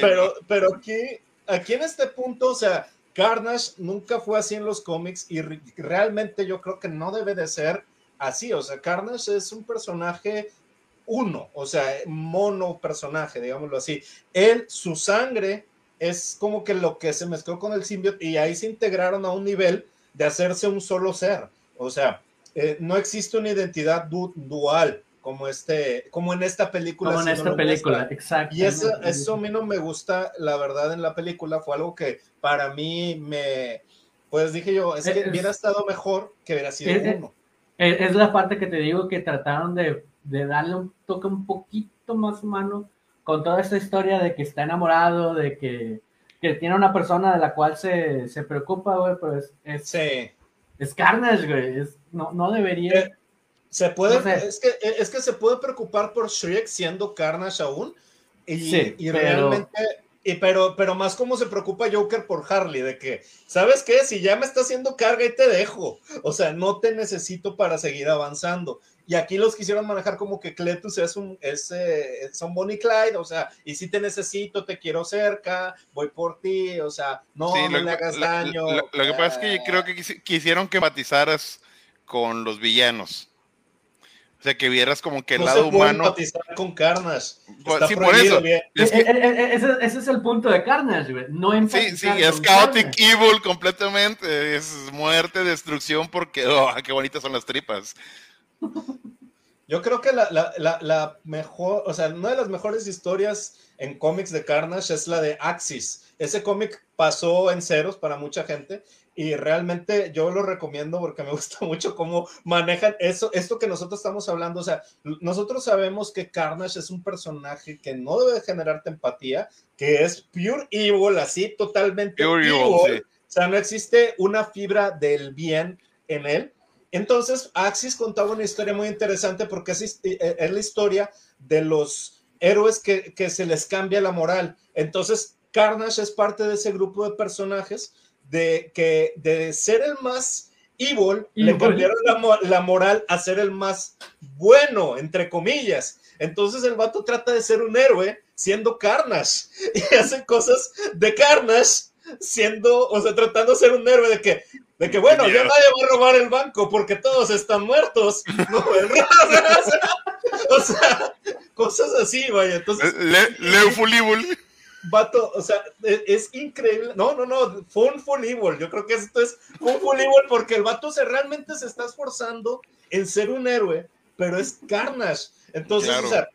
pero, pero aquí, aquí en este punto, o sea, Carnage nunca fue así en los cómics y realmente yo creo que no debe de ser así. O sea, Carnage es un personaje uno, o sea, mono personaje, digámoslo así. Él, su sangre es como que lo que se mezcló con el simbionte y ahí se integraron a un nivel de hacerse un solo ser. O sea, eh, no existe una identidad dual como este, como en esta película. Como en esta película, exacto. Y eso, eso a mí no me gusta, la verdad, en la película fue algo que para mí me, pues dije yo, es que hubiera estado mejor que hubiera sido uno. Es, la parte que te digo que trataron de, de darle un toque un poquito más humano con toda esta historia de que está enamorado, de que, que tiene una persona de la cual se, se preocupa, güey, pero es, es, sí. es Carnage, güey, es, no, no debería. Eh, se puede, es, que, es que se puede preocupar por Shrek siendo Carnage aún. Y, y realmente, y pero, pero más como se preocupa Joker por Harley, de que, ¿sabes qué? Si ya me está haciendo carga y te dejo. O sea, no te necesito para seguir avanzando. Y aquí los quisieron manejar como que Cletus es un, es, eh, son Bonnie Clyde, o sea, y si te necesito, te quiero cerca, voy por ti, o sea, no, no le hagas daño. Lo, que pasa es que yo creo que quisieron que matizaras con los villanos. O sea, que vieras como que el lado humano. con Carnage. Pues, sí, por eso. Es que... ese, es el punto de Carnage, güey. No Sí, sí, es chaotic evil completamente. Es muerte, destrucción, porque, oh, qué bonitas son las tripas. Yo creo que la, la, la, mejor, o sea, una de las mejores historias en cómics de Carnage es la de Axis. Ese cómic pasó en ceros para mucha gente y realmente yo lo recomiendo porque me <laughs> gusta mucho cómo manejan eso, esto que nosotros estamos hablando, o sea, nosotros sabemos que Carnage es un personaje que no debe generarte empatía, que es pure evil, así totalmente pure evil, o sea, no existe una fibra del bien en él. Entonces, Axis contaba una historia muy interesante porque es, eh, es la historia de los héroes que, que se les cambia la moral. Entonces, Carnage es parte de ese grupo de personajes de que de ser el más evil, le cambiaron la, moral a ser el más bueno, entre comillas. Entonces el vato trata de ser un héroe siendo Carnage <laughs> y hace cosas de Carnage siendo, o sea, tratando de ser un héroe de que, de que bueno, ya nadie va a robar el banco porque todos están muertos. <laughs> <laughs> o sea, cosas así, vaya. Entonces, le, Leo Full Evil vato, o sea, e, es, increíble. No, no, no, fue un full evil. Yo creo que esto es un full evil porque el vato se realmente se está esforzando en ser un héroe, pero es Carnage. Entonces, o sea,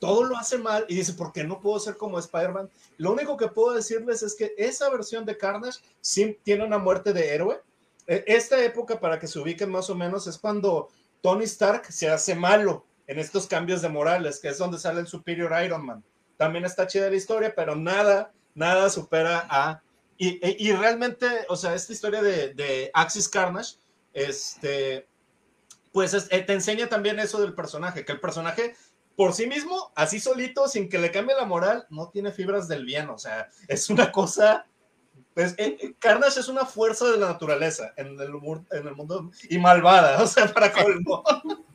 todo lo hace mal y dice, ¿por qué no puedo ser como Spider-Man? Lo único que puedo decirles es que esa versión de Carnage sí tiene una muerte de héroe. E, esta época, para que se ubiquen más o menos, es cuando Tony Stark se hace malo en estos cambios de morales, que es donde sale el Superior Iron Man también está chida la historia, pero nada, nada supera a... Y, realmente, o sea, esta historia de, de Axis Carnage, este, pues eh, te enseña también eso del personaje, que el personaje por sí mismo, así solito, sin que le cambie la moral, no tiene fibras del bien, o sea, es una cosa... Pues, eh, eh, Carnage es una fuerza de la naturaleza en el, en el mundo y malvada, <laughs> o sea, para colmo.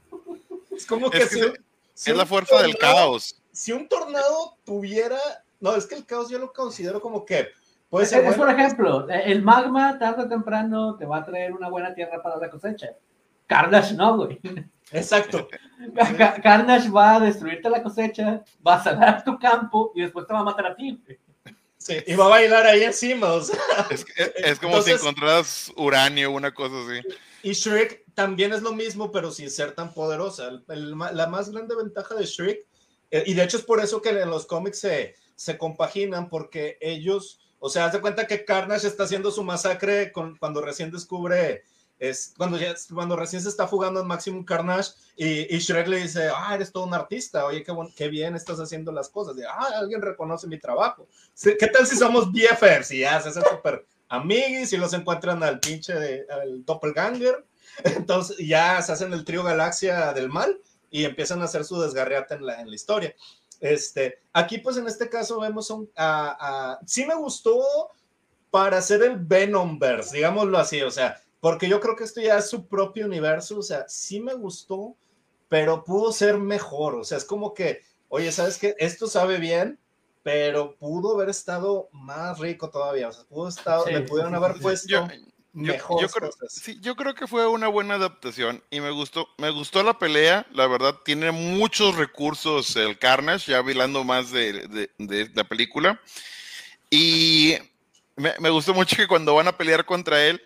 <laughs> es como que, es la fuerza del caos si un tornado tuviera, no, es que el caos yo lo considero como que puede ser. Es, por ejemplo, el magma tarde o temprano te va a traer una buena tierra para la cosecha. Carnage no, güey. Exacto. Carnage va a destruirte la cosecha, va a sanar tu campo y después te va a matar a ti. Sí, y va a bailar ahí encima, o sea. Es, como si encontraras uranio, una cosa así. Y Shrek también es lo mismo, pero sin ser tan poderosa. la más grande ventaja de Shrek y de hecho es por eso que en los cómics se, se compaginan, porque ellos, o sea, haz de cuenta que Carnage está haciendo su masacre con, cuando recién descubre es cuando, ya, cuando recién se está jugando en Maximum Carnage y, y Shrek le dice, ah, eres todo un artista, oye, qué, qué bien estás haciendo las cosas, y, ah, alguien reconoce mi trabajo. ¿Qué tal si somos BFFs y ya se hacen súper amiguis y los encuentran al pinche de, al doppelganger? <laughs> Entonces ya se hacen el trío galaxia del mal y empiezan a hacer su desgarriata en la, en la historia. Este, aquí pues en este caso vemos un, a, sí me gustó para hacer el Venomverse, digámoslo así, o sea, porque yo creo que esto ya es su propio universo, o sea, sí me gustó, pero pudo ser mejor, o sea, es como que, oye, ¿sabes qué? Esto sabe bien, pero pudo haber estado más rico todavía, o sea, pudo estar, le pudieron haber puesto mejor. Yo, creo, sí, yo creo que fue una buena adaptación y me gustó, me gustó la pelea, la verdad, tiene muchos recursos el Carnage, ya hablando más de, de, la película, y me, me gustó mucho que cuando van a pelear contra él,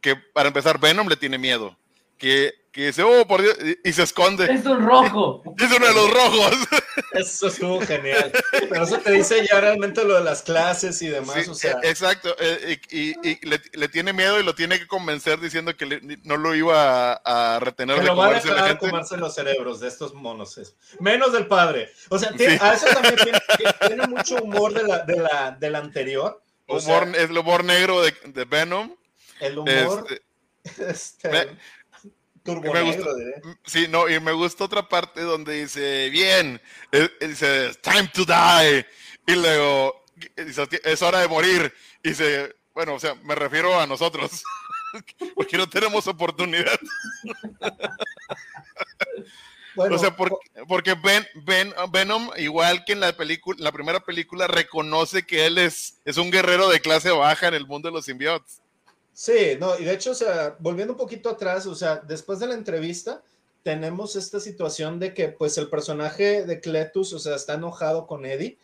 que para empezar Venom le tiene miedo. Que, que dice, oh, por Dios, y, se esconde. Es un rojo. <laughs> Es uno de los rojos. <laughs> Eso estuvo genial. Pero eso te dice ya realmente lo de las clases y demás. o sea. E, exacto. E, y, y, le, le, tiene miedo y lo tiene que convencer diciendo que no lo iba a, a retener que de lo va a dejar comerse los cerebros de estos monos. Menos del padre. O sea, tiene, a eso también <laughs> tiene, tiene, mucho humor de la, de la, del anterior. Humor, sea, es el humor negro de, de Venom el humor. Este, este me, turbo me gustó, sí, no, y me gustó otra parte donde dice, bien, dice, time to die. Y luego, es hora de morir. Y dice, bueno, o sea, me refiero a nosotros, <laughs> porque no tenemos oportunidad. <laughs> Bueno, o sea, porque, porque ben, ben, Venom, igual que en la película, la primera película, reconoce que él es, es un guerrero de clase baja en el mundo de los simbiotes. Sí, no, y de hecho, o sea, volviendo un poquito atrás, o sea, después de la entrevista, tenemos esta situación de que, pues, el personaje de Cletus, o sea, está enojado con Eddie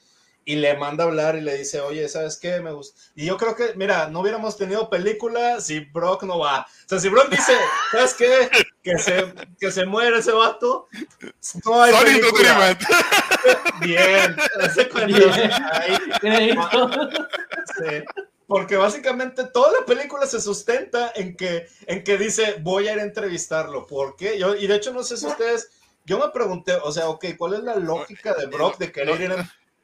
y le manda a hablar y le dice, oye, ¿sabes qué? Me gusta. Y yo creo que, mira, no hubiéramos tenido película si Brock no va. O sea, si Brock dice, <laughs> ¿sabes qué? Que se, que se muere ese vato, no hay película. <laughs> Bien, ese Bien. Ahí, sí. Porque básicamente toda la película se sustenta en que, en que dice, voy a ir a entrevistarlo. ¿Por qué? Yo, y de hecho, no sé si ustedes, yo me pregunté, o sea, ok, ¿cuál es la lógica de Brock de querer ir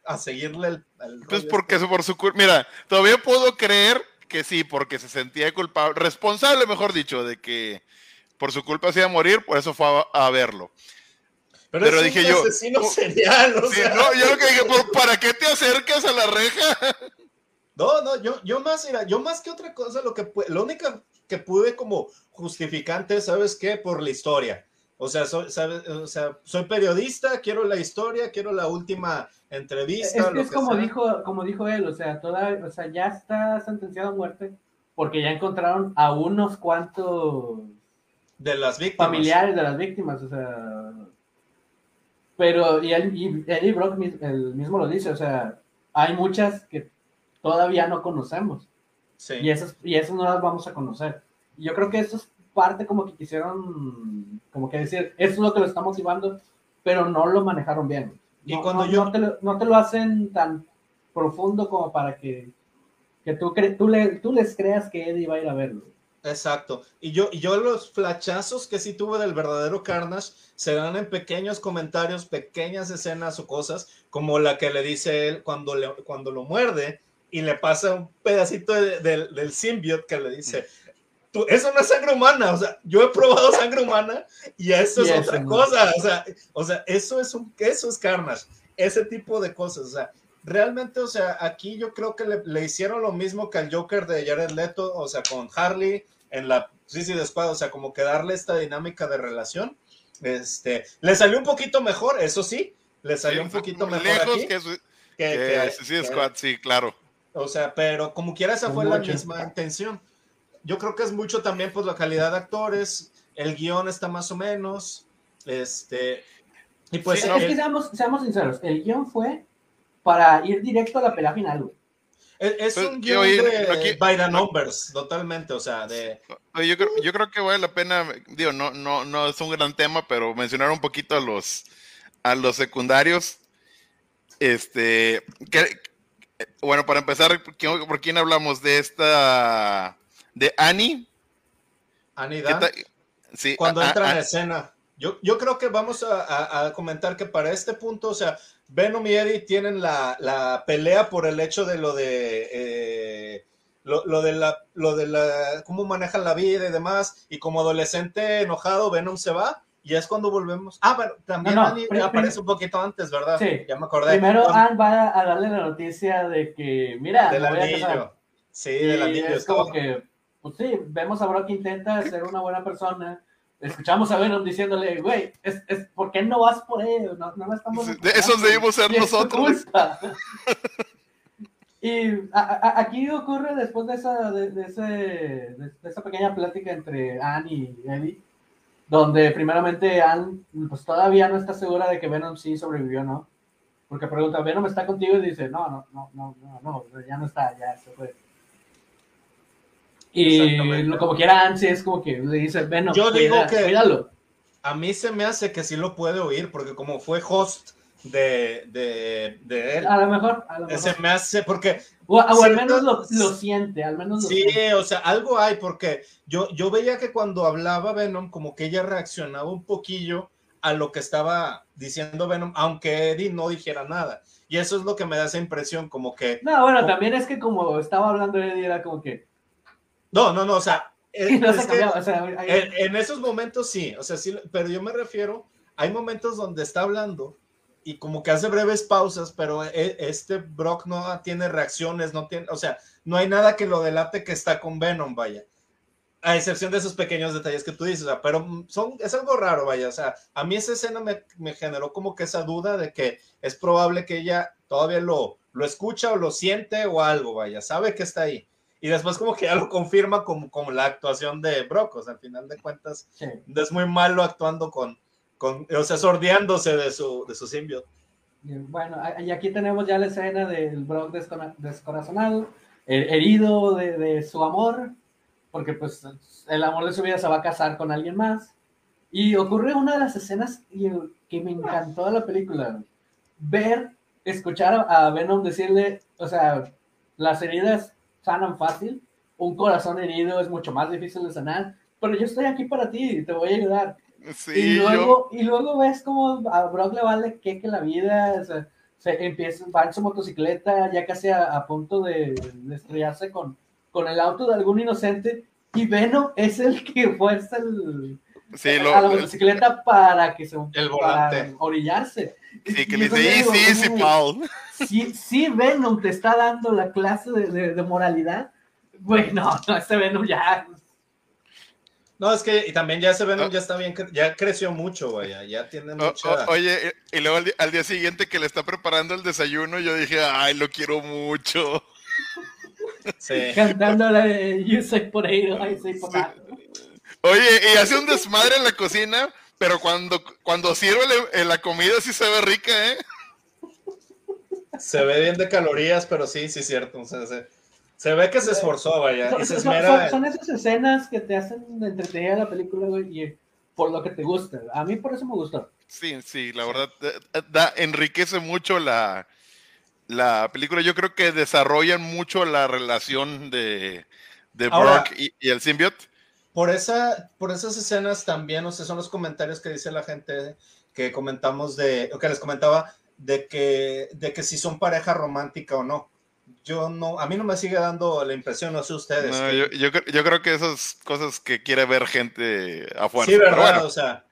a, seguirle el, Pues porque eso por su culpa, mira, todavía puedo creer que sí, porque se sentía culpable, responsable, mejor dicho, de que por su culpa se iba a morir, por eso fue a, verlo. Pero, Pero dije yo. Asesino oh, serial, o sea. No, yo lo que dije, ¿para qué te acercas a la reja? No, no, yo, yo más, mira, yo más que otra cosa, lo que lo único que pude como justificante, ¿sabes qué? Por la historia. O sea, soy, O sea, soy periodista, quiero la historia, quiero la última entrevista. Es, es como dijo, como dijo él, o sea, toda, o sea, ya está sentenciado a muerte porque ya encontraron a unos cuantos de las víctimas. Familiares de las víctimas, o sea. Pero, y, y Eddie Brock el mismo lo dice, o sea, hay muchas que todavía no conocemos. Sí. Y, esas, y esas no las vamos a conocer. Y yo creo que eso es parte como que quisieron, como que decir, eso es lo que lo está motivando, pero no lo manejaron bien. Y cuando yo... No te, lo, no te, lo, hacen tan profundo como para que, que tú, cre tú, le, tú les creas que Eddie va a ir a verlo. Exacto. Y yo, y yo los flachazos que sí tuve del verdadero Carnage se dan en pequeños comentarios, pequeñas escenas o cosas, como la que le dice él cuando, le, cuando lo muerde y le pasa un pedacito de, de, del symbiote que le dice, Tú, eso no es sangre humana, o sea, yo he probado sangre humana y eso es otra cosa, o sea, o sea, eso es un, eso es Carnage, ese tipo de cosas, o sea, realmente, o sea, aquí yo creo que le, le hicieron lo mismo que al Joker de Jared Leto, o sea, con Harley en la Suicide Squad, o sea, como que darle esta dinámica de relación, este, le salió un poquito mejor, eso sí, le salió un poquito mejor aquí. Que, que, que, Suicide Squad, sí, claro. O sea, pero como quiera, esa fue la misma intención. Yo creo que es mucho también, pues, la calidad de actores, el guion está más o menos, este, y pues... es que seamos, seamos, sinceros, el guion fue para ir directo a la pelea final, Es, pues, un guion de by the numbers, totalmente, o sea, de... Yo creo, yo creo que vale la pena, digo, no, no, no es un gran tema, pero mencionar un poquito a los, a los secundarios, este, que, bueno, para empezar, ¿por quién hablamos? De esta. De Annie. Anida, sí, cuando entra en escena. Yo, yo creo que vamos a, comentar que para este punto, o sea, Venom y Eddie tienen la, pelea por el hecho de lo de eh, lo, de la, lo de la, cómo manejan la vida y demás, y como adolescente enojado, Venom se va, y es cuando volvemos. Ah, pero también aparece un poquito antes, ¿verdad? Sí. Ya me acordé. Primero Anne va a darle la noticia de que, mira, del anillo. Sí, del anillo. Es como que, pues sí, vemos a Brock que intenta ser una buena persona. Escuchamos a Venom diciéndole, güey, es, es, ¿por qué no vas por él? No, no estamos. De esos debimos ser <laughs> nosotros. <laughs> Y aquí ocurre después de esa, de, ese, de, esa pequeña plática entre Anne y Eddie, donde primeramente Anne pues todavía no está segura de que Venom sí sobrevivió, ¿no? Porque pregunta, ¿Venom está contigo? Y dice, no, no, no, no, no, no ya no está, ya se fue. Y como quiera Anne sí es como que le dice, Venom, Yo digo que cuídalo. A mí se me hace que sí lo puede oír, porque como fue host de, de, de él. A lo mejor. A lo mejor. me hace, porque. O, al menos lo, lo, siente, al menos lo Sí, o sea, algo hay, porque yo, yo veía que cuando hablaba Venom, como que ella reaccionaba un poquillo a lo que estaba diciendo Venom, aunque Eddie no dijera nada. Y eso es lo que me da esa impresión, como que. No, bueno, también es que como estaba hablando Eddie, era como que. No, no, no, o sea. <laughs> en, en esos momentos sí, o sea, sí, pero yo me refiero, hay momentos donde está hablando y como que hace breves pausas, pero e, este Brock no tiene reacciones, no tiene, o sea, no hay nada que lo delate que está con Venom, vaya. A excepción de esos pequeños detalles que tú dices, o sea, pero son, es algo raro, vaya, o sea, a mí esa escena me, me generó como que esa duda de que es probable que ella todavía lo, lo escucha o lo siente o algo, vaya, sabe que está ahí. Y después como que ya lo confirma como, como la actuación de Brock, o sea, al final de cuentas, es muy malo actuando con, o sea, sordeándose de su, de su simbio. Bueno, y aquí tenemos ya la escena del Brock descorazonado, herido de, su amor, porque pues el amor de su vida se va a casar con alguien más. Y ocurre una de las escenas que me encantó de la película. Ver, escuchar a Venom decirle, o sea, las heridas sanan fácil, un corazón herido es mucho más difícil de sanar, pero yo estoy aquí para ti te voy a ayudar y, luego, y luego ves como a Brock le vale que, que la vida, se empieza, va en su motocicleta ya casi a, punto de, estrellarse con, con el auto de algún inocente y Venom es el que fuerza el, a la motocicleta para que se el volante. orillarse. Sí, que le dice, sí, sí, Paul. Sí, sí, Venom te está dando la clase de, de, moralidad. Bueno, <laughs> no, este Venom ya no, es que y también ya se ven, ah. ya está bien, ya creció mucho, güey, ya tiene mucha... oye, y luego al día, siguiente que le está preparando el desayuno, yo dije, ay, lo quiero mucho. <laughs> Sí. Cantando la de You say potato, I say potato. Oye, y hace un desmadre en la cocina, pero cuando, cuando sirve la comida sí se ve rica, ¿eh? Se ve bien de calorías, pero sí, sí es cierto. O sea, se ve que se esforzó, vaya. Son, y se esmera son, esas escenas que te hacen entretener a la película, güey, y por lo que te gusta. A mí por eso me gustó. Sí, sí, la verdad, eh, eh, da, enriquece mucho la, la película. Yo creo que desarrollan mucho la relación de, de Brock y, el symbiote. Por, esa, por esas escenas también, o sea, son los comentarios que dice la gente que comentamos de, o que les comentaba, de que, de que si son pareja romántica o no yo no, a mí no me sigue dando la impresión, no sé ustedes. yo, yo, creo que esas cosas que quiere ver gente afuera. Sí, verdad, o sea,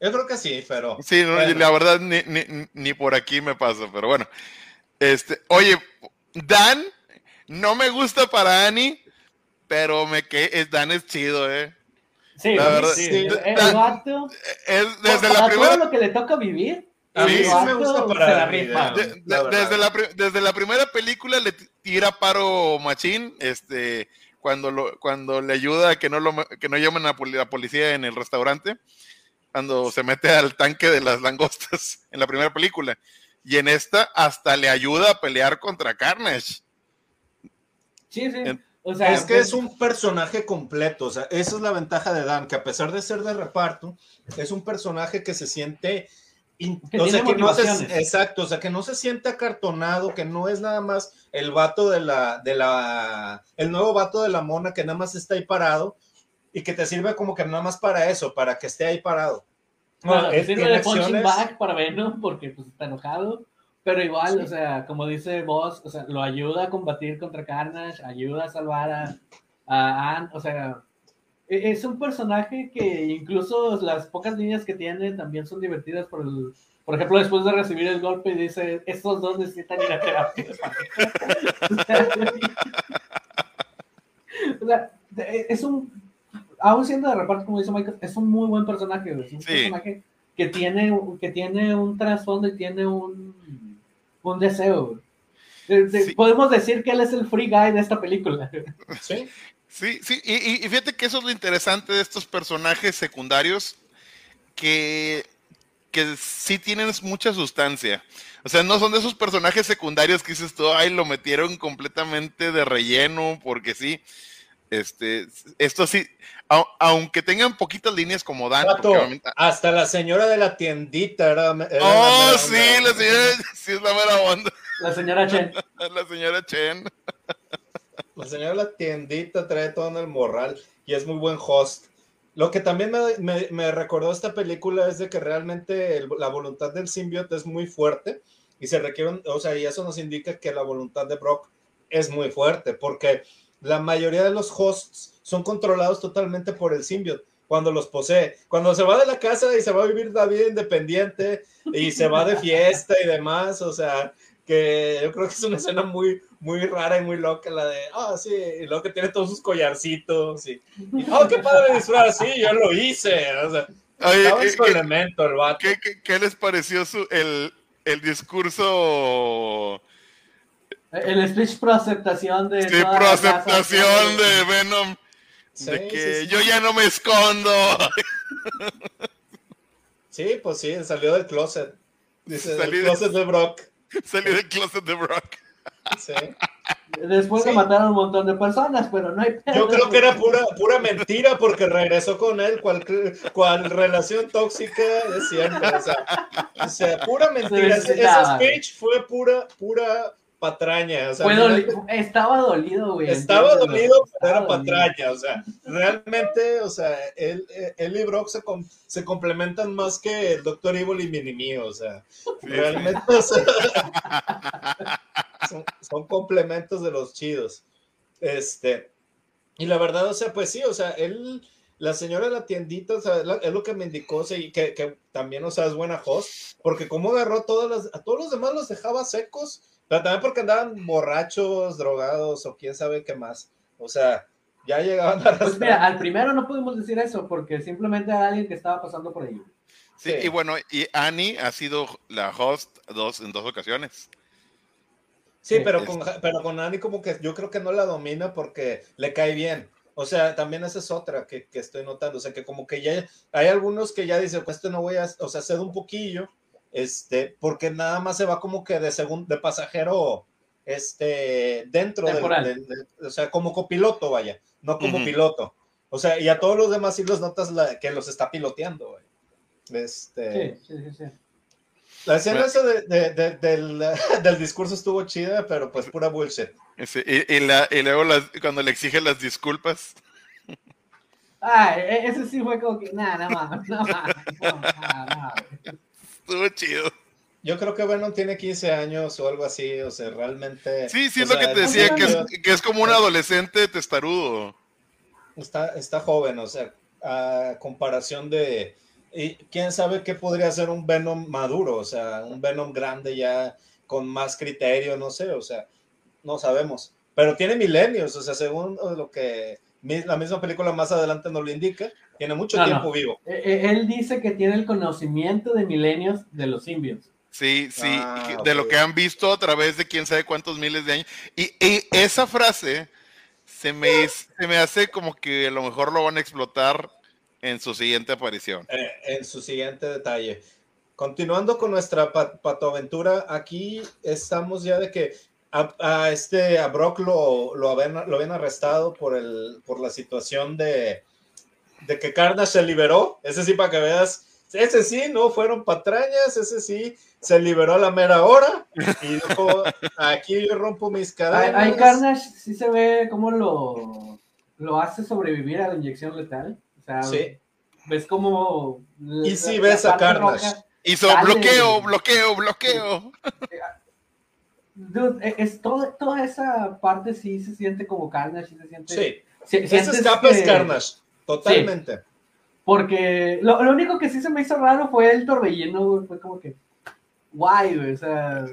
yo creo que sí, pero. Sí, la verdad ni, ni, ni, por aquí me pasa, pero bueno. Este, oye, Dan, no me gusta para Annie, pero me que Dan es chido, eh. Sí, la verdad, sí. El, es, desde la primera... todo lo que le toca vivir a mí sí me gusta para desde, la, desde la primera película le tira paro Machín, este, cuando, lo, cuando le ayuda a que no, lo, que no llamen a la policía en el restaurante, cuando se mete al tanque de las langostas <laughs> en la primera película. Y en esta hasta le ayuda a pelear contra Carnage. Sí, sí. es que es un personaje completo, o sea, esa es la ventaja de Dan, que a pesar de ser de reparto, es un personaje que se siente o sea, que no se, exacto, o sea, que no se siente acartonado, que no es nada más el vato de la, de la, el nuevo vato de la mona que nada más está ahí parado. y que te sirve como que nada más para eso, para que esté ahí parado. No, es, sirve de punching bag para Venom porque pues, está enojado, pero igual, o sea, como dice vos, o sea, lo ayuda a combatir contra Carnage, ayuda a salvar a, a Anne, o sea, es un personaje que incluso las pocas líneas que tiene también son divertidas por el, por ejemplo, después de recibir el golpe dice, estos dos necesitan ir a terapia. <laughs> o sea, es un, aún siendo de reparto, como dice Michael, es un muy buen personaje, es un personaje que tiene, que tiene un trasfondo y tiene un, un deseo. Podemos decir que él es el free guy de esta película. Sí. <laughs> Sí, sí, y, fíjate que eso es lo interesante de estos personajes secundarios, que, que sí tienen mucha sustancia. O sea, no son de esos personajes secundarios que dices tú, ay, lo metieron completamente de relleno, porque sí. Este, esto sí, aunque tengan poquitas líneas como Dan. hasta la señora de la tiendita era. oh, sí, la señora, sí es la mera onda. La señora Chen. <laughs> la señora Chen. La señora la tiendita trae todo en el morral y es muy buen host. Lo que también me, recordó esta película es de que realmente la voluntad del simbionte es muy fuerte y se requiere, o sea, y eso nos indica que la voluntad de Brock es muy fuerte porque la mayoría de los hosts son controlados totalmente por el simbionte cuando los posee. Cuando se va de la casa y se va a vivir la vida independiente y se va de fiesta y demás, o sea, que yo creo que es una escena muy, muy rara y muy loca, la de, ah, sí, y luego que tiene todos sus collarcitos, y, oh, qué padre disfraz, sí, yo lo hice, o sea, Oye, su elemento el vato. ¿qué, les pareció su, el, el discurso? El speech pro aceptación de. Sí, pro aceptación de Venom. de que yo ya no me escondo. Sí, pues sí, salió del closet. Dice, del closet de Brock. <laughs> Salió del closet de Brock. Sí. Después de matar a un montón de personas, pero no hay Yo creo que era pura, pura mentira porque regresó con él, cual, cual relación tóxica de siempre. O sea, pura mentira. Ese speech fue pura, pura patraña. estaba dolido, güey. Estaba dolido, pero era patraña. O sea, realmente, o sea, él, él y Brock se, se complementan más que el Doctor Evil y Minimi. O sea, realmente son, complementos de los chidos. Este, y la verdad, o sea, pues sí, o sea, él la señora de la tiendita, o sea, es lo que me indicó, sí, que, que, también, o sea, es buena host, porque como agarró todas las, a todos los demás los dejaba secos, pero también porque andaban borrachos, drogados o quién sabe qué más. O sea, ya llegaban a... Pues mira, al primero no pudimos decir eso porque simplemente era alguien que estaba pasando por ahí. Sí, y bueno, y Annie ha sido la host dos, en dos ocasiones. Sí, pero con, pero con Annie como que yo creo que no la domina porque le cae bien. O sea, también esa es otra que, que estoy notando. O sea, que como que ya hay algunos que ya dicen, pues esto no voy a, o sea, cedo un poquillo este, porque nada más se va como que de segundo, de pasajero, este, dentro del, o sea, como copiloto, vaya, no como piloto. O sea, y a todos los demás sí los notas que los está piloteando, Este, sí, sí, sí, La escena esa de, <laughs> del, discurso estuvo chida, pero pues pura bullshit. y, luego cuando le exige las disculpas. Ah, e, ese sí fue como que, nada, nada más, nada nada, Estuvo chido. Yo creo que Venom tiene 15 años o algo así, o sea, realmente. Sí, sí, es lo que te decía, que es, como un adolescente testarudo. Está, está joven, o sea, a comparación de. Y quién sabe qué podría ser un Venom maduro, o sea, un Venom grande ya con más criterio, no sé, o sea, no sabemos. Pero tiene milenios, o sea, según lo que la misma película más adelante nos lo indica, tiene mucho tiempo vivo. Eh, eh, él dice que tiene el conocimiento de milenios de los simbios. Sí, sí, ah, de lo que han visto a través de quién sabe cuántos miles de años. Y, esa frase se me, se me hace como que a lo mejor lo van a explotar en su siguiente aparición. Eh, en su siguiente detalle. Continuando con nuestra patoaventura, aquí estamos ya de que a, este, a Brock lo, lo, habían, lo habían arrestado por, el, por la situación de, de que Carnage se liberó. Ese sí, para que veas, ese sí, no fueron patrañas, ese sí se liberó a la mera hora y dijo, aquí yo rompo mis cadenas. Ahí Carnage sí se ve como lo, lo hace sobrevivir a la inyección letal. O sea, sí. ves como... Y si ves a Carnage. Hizo bloqueo, bloqueo, bloqueo. E, es todo, toda esa parte sí se siente como Carnage, sí se siente... Sí, ese escape es Carnage, totalmente. porque lo, lo, único que sí se me hizo raro fue el torbellino, fue como que guay, güey. O sea,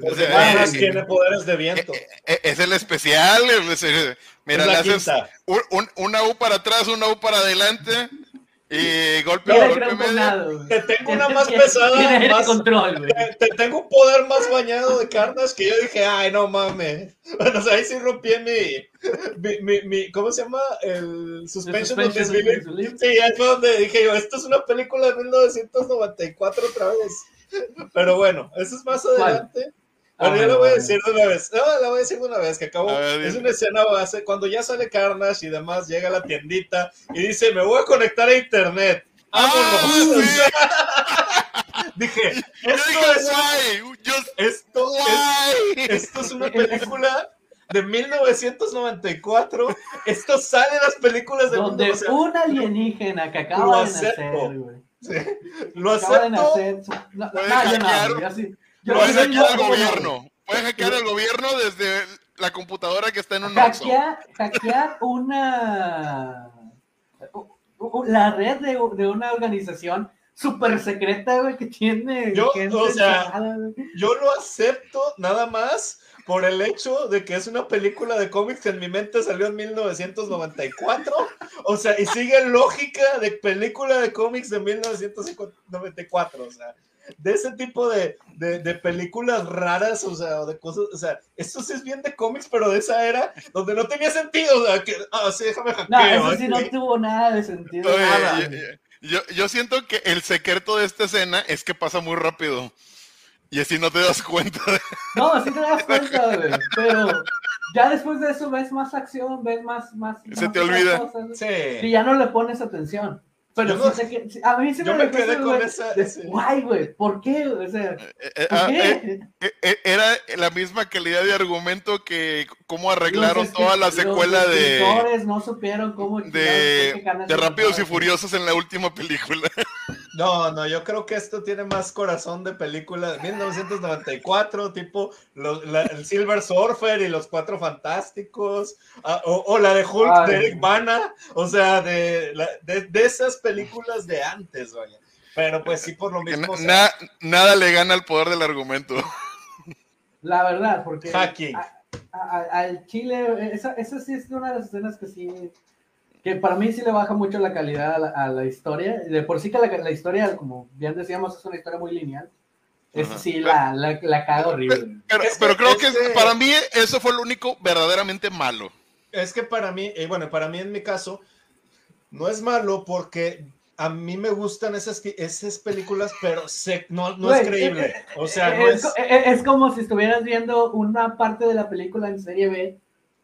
tiene poderes de viento. Eh, eh, es el especial. mira, le haces un, una U para atrás, una U para adelante. Y golpe, golpe medio. Te tengo una más pesada. Más, control, te, te, tengo un poder más bañado de carnas que yo dije, ay, no mames. <laughs> Bueno, o sea, ahí sí rompí mi, mi, mi, ¿cómo se llama? El Suspension, of Disbelief. Sí, ahí fue donde dije yo, esto es una película de 1994 otra vez. <laughs> Pero bueno, eso es más adelante. Bueno, yo lo voy a decir de una vez. No, la voy a decir de una vez, que acabo. es una escena base. Cuando ya sale Carnage y demás, llega a la tiendita y dice: Me voy a conectar a internet. ¡Vámonos! Ah, <laughs> dije, esto es, esto, es, esto es una película de 1994. Esto sale en las películas de Donde mundo, un alienígena que acaba de nacer, güey. Sí, lo acepto. Nacer, no, no, no, Puedes hackear al gobierno. Puedes hackear al gobierno desde la computadora que está en un hackear, hackear una la red de, de una organización súper secreta, güey, que tiene yo, o sea, yo lo acepto nada más por el hecho de que es una película de cómics que en mi mente salió en 1994. O sea, y sigue lógica de película de cómics de 1994. O sea, de ese tipo de, de, películas raras, o sea, de cosas, o sea, esto sí es bien de cómics, pero de esa era donde no tenía sentido, o sea, que, ah, sí, déjame hackeo. No, eso sí no tuvo nada de sentido. nada. Yo, yo, siento que el secreto de esta escena es que pasa muy rápido. Y así no te das cuenta. <laughs> No, así te das cuenta, güey. Pero ya después de eso ves más acción, ves más. más Se te olvida. sí. Y ya no le pones atención. Pero no, a mí sí yo me, quedé con esa. Guay, güey, ¿por qué? O sea, eh, eh, ¿por ah, qué? Eh, era la misma calidad de argumento que cómo arreglaron toda la secuela los de. no supieron cómo. De, de Rápidos y Furiosos en la última película. <laughs> No, no, yo creo que esto tiene más corazón de película de 1994, tipo el Silver Surfer y los Cuatro Fantásticos, ah, o, la de Hulk de Eric Bana, o sea, de, de, esas películas de antes, vaya. Pero pues sí, por lo mismo. nada le gana el poder del argumento. La verdad, porque. Hacking. al Chile, esa, esa sí es una de las escenas que sí que para mí sí le baja mucho la calidad a la, historia. De por sí que la, historia, como bien decíamos, es una historia muy lineal. Es sí la, la, la caga horrible. Pero, creo que, para mí eso fue lo único verdaderamente malo. Es que para mí, y bueno, para mí en mi caso, no es malo porque a mí me gustan esas, esas películas, pero no, no es creíble. Eh, o sea, no es, es, es, como si estuvieras viendo una parte de la película en serie B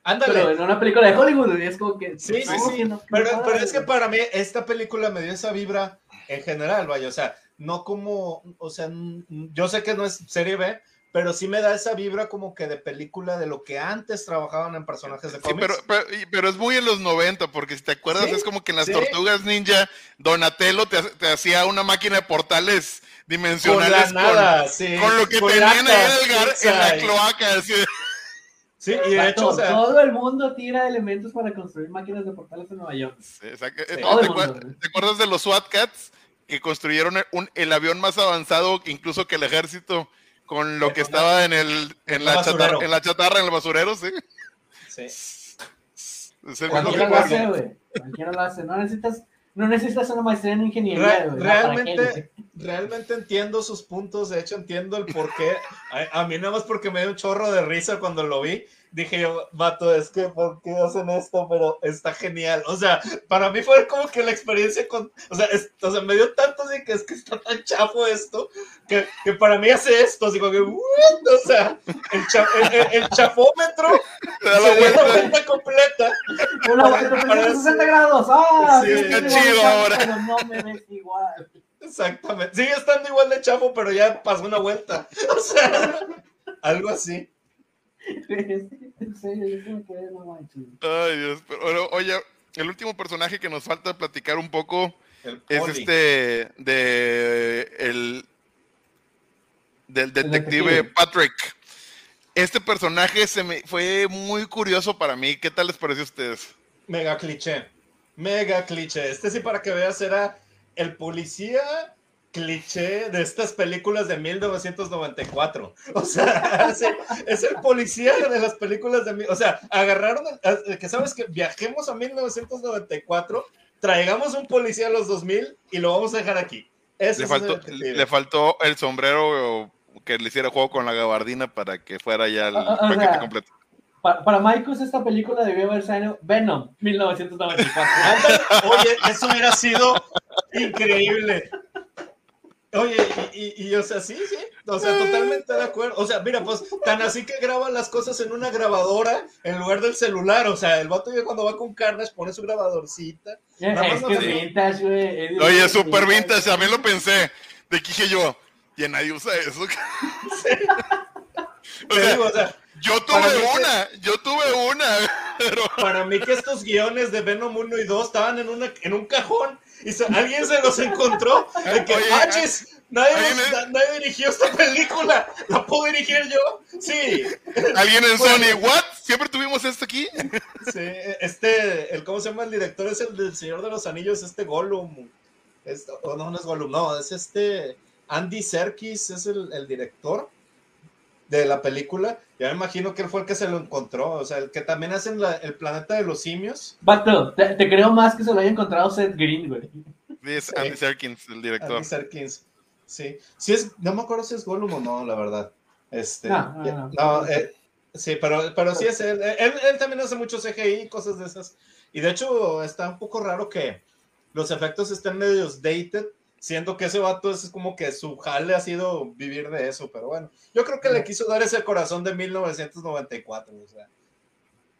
Ándale. Pero en una película de Hollywood, es como que. Sí, sí, sí. pero, pero es que para mí, esta película me dio esa vibra en general, vaya. O sea, no como. O sea, yo sé que no es serie B, pero sí me da esa vibra como que de película de lo que antes trabajaban en personajes de cómics. Sí, pero, pero, es muy en los 90, porque si te acuerdas, es como que en las Tortugas Ninja, Donatello te, te, hacía una máquina de portales dimensionales con, nada, con lo que tenían a Edgar en la cloaca. Así. Sí, y de hecho, todo el mundo tira elementos para construir máquinas de portales en Nueva York. ¿Te, acuerdas de los SWAT Cats que construyeron un, el avión más avanzado incluso que el ejército con lo que estaba en el en la, chatarra, en la chatarra en el basurero, sí? Sí. Cualquiera lo hace, güey. Cualquiera lo hace. No necesitas no necesitas una maestría en ingeniería. realmente, realmente entiendo sus puntos, de hecho entiendo el por qué. A, a, mí nada más porque me dio un chorro de risa cuando lo vi, dije yo, vato, es que, ¿por qué hacen esto? Pero está genial. O sea, para mí fue como que la experiencia con, o sea, o sea me dio tanto de que es que está tan chafo esto, que, que para mí hace esto, así como que, o sea, el, el, el, chafómetro se da la vuelta. completa. Una vuelta de 60 grados, ¡ah! Sí, está chido ahora. Pero no me ves igual. Exactamente. Sigue estando igual de chafo, pero ya pasó una vuelta. <laughs> O sea, algo así. Ay, Dios, pero oye, el último personaje que nos falta platicar un poco es este de el del detective, Patrick. Este personaje se me fue muy curioso para mí. ¿Qué tal les pareció a ustedes? Mega cliché. Mega cliché. Este sí, para que veas, era el policía cliché de estas películas de 1994. O sea, <laughs> es el, policía de las películas de... O sea, agarraron, que sabes que viajemos a 1994, traigamos un policía a los 2000 y lo vamos a dejar aquí. le, faltó, le faltó el sombrero que le hiciera juego con la gabardina para que fuera ya el paquete completo. Para, para Michaels esta película debió haber sido Venom, 1994. Oye, eso hubiera sido increíble. Oye, y, y, o sea, sí, sí, o sea, totalmente de acuerdo. O sea, mira, pues tan así que graba las cosas en una grabadora en lugar del celular. O sea, el vato ya cuando va con Carnage pone su grabadorcita. Es, que vintage, güey. Oye, super vintage, a mí lo pensé. De que dije yo, y nadie usa eso. <laughs> o, sea, yo tuve una, yo tuve una. <laughs> Pero... Para mí que estos guiones de Venom 1 y 2 estaban en, una, en un cajón y alguien se los encontró. De que, nadie, nadie, dirigió esta película. ¿La puedo dirigir yo? Sí. ¿Alguien en Sony? ¿What? ¿Siempre tuvimos esto aquí? Sí, este, el, ¿cómo se llama el director? Es el del Señor de los Anillos, este Gollum. o no, no es Gollum, no, es este Andy Serkis es el, director de la película. Ya me imagino que él fue el que se lo encontró, o sea, el que también hacen el planeta de los simios. Bato, te, creo más que se lo haya encontrado Seth Green, güey. Sí, es Andy Serkins, el director. Andy Serkins, sí. Sí es, no me acuerdo si es Gollum o no, la verdad. Este, no, no, eh, sí, pero, pero sí es él. él. él. también hace mucho CGI y cosas de esas. Y de hecho está un poco raro que los efectos estén medios dated, siento que ese vato es como que su jale ha sido vivir de eso, pero bueno, yo creo que le quiso dar ese corazón de 1994, o sea.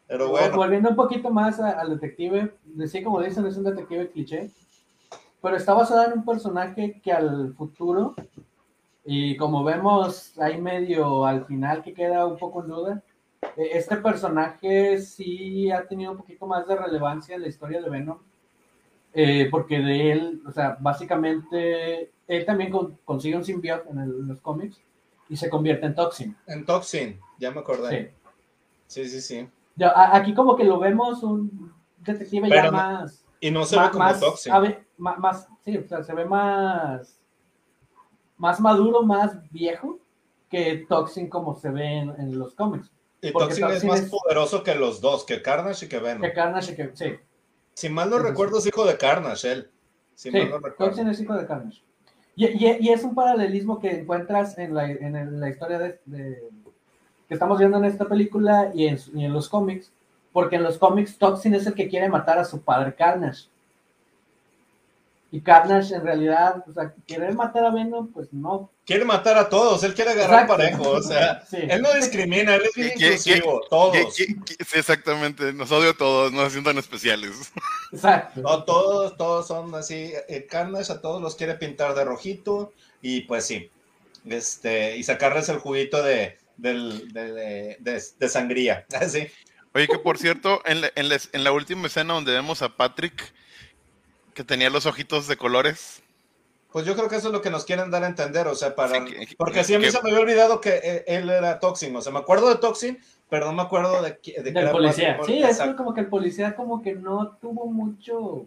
Pero bueno. Volviendo un poquito más al detective, decía como dicen, es un detective cliché, pero está basado en un personaje que al futuro, y como vemos ahí medio al final que queda un poco en duda, e, este personaje sí ha tenido un poquito más de relevancia en la historia de Venom eh, porque de él, o sea, básicamente, él también consigue un simbionte en, los cómics y se convierte en Toxin. En Toxin, ya me acordé. Sí, sí, sí. Aquí como que lo vemos un detective ya más... Y no se ve como Toxin. más, sí, o sea, se ve más, más maduro, más viejo que Toxin como se ve en, los cómics. Y Toxin, es más poderoso que los dos, que Carnage y que Venom. Que Carnage y que, sí. Si mal no recuerdo, es hijo de Carnage, él. Si sí, mal no recuerdo. es hijo de Carnage. Y, y, es un paralelismo que encuentras en la, en la historia de, que estamos viendo en esta película y en, y en los cómics, porque en los cómics Toxin es el que quiere matar a su padre Carnage. Y Carnage en realidad, o sea, querer matar a Venom, pues no. Quiere matar a todos, él quiere agarrar parejo, o sea, <laughs> él no discrimina, él es bien inclusivo, todos. sí, exactamente, nos odio a todos, no se sientan especiales. <laughs> Exacto. No, todos, todos son así, eh, Carnage a todos los quiere pintar de rojito, y pues sí, este, y sacarles el juguito de, de, de, sangría, <laughs> así. Oye, que por cierto, en en, la, en la última escena donde vemos a Patrick que tenía los ojitos de colores. Pues yo creo que eso es lo que nos quieren dar a entender, o sea, para... porque si a mí se me había olvidado que eh, él era Toxin, o sea, me acuerdo de Toxin, pero no me acuerdo de, de Del policía. Sí, es como que el policía como que no tuvo mucho...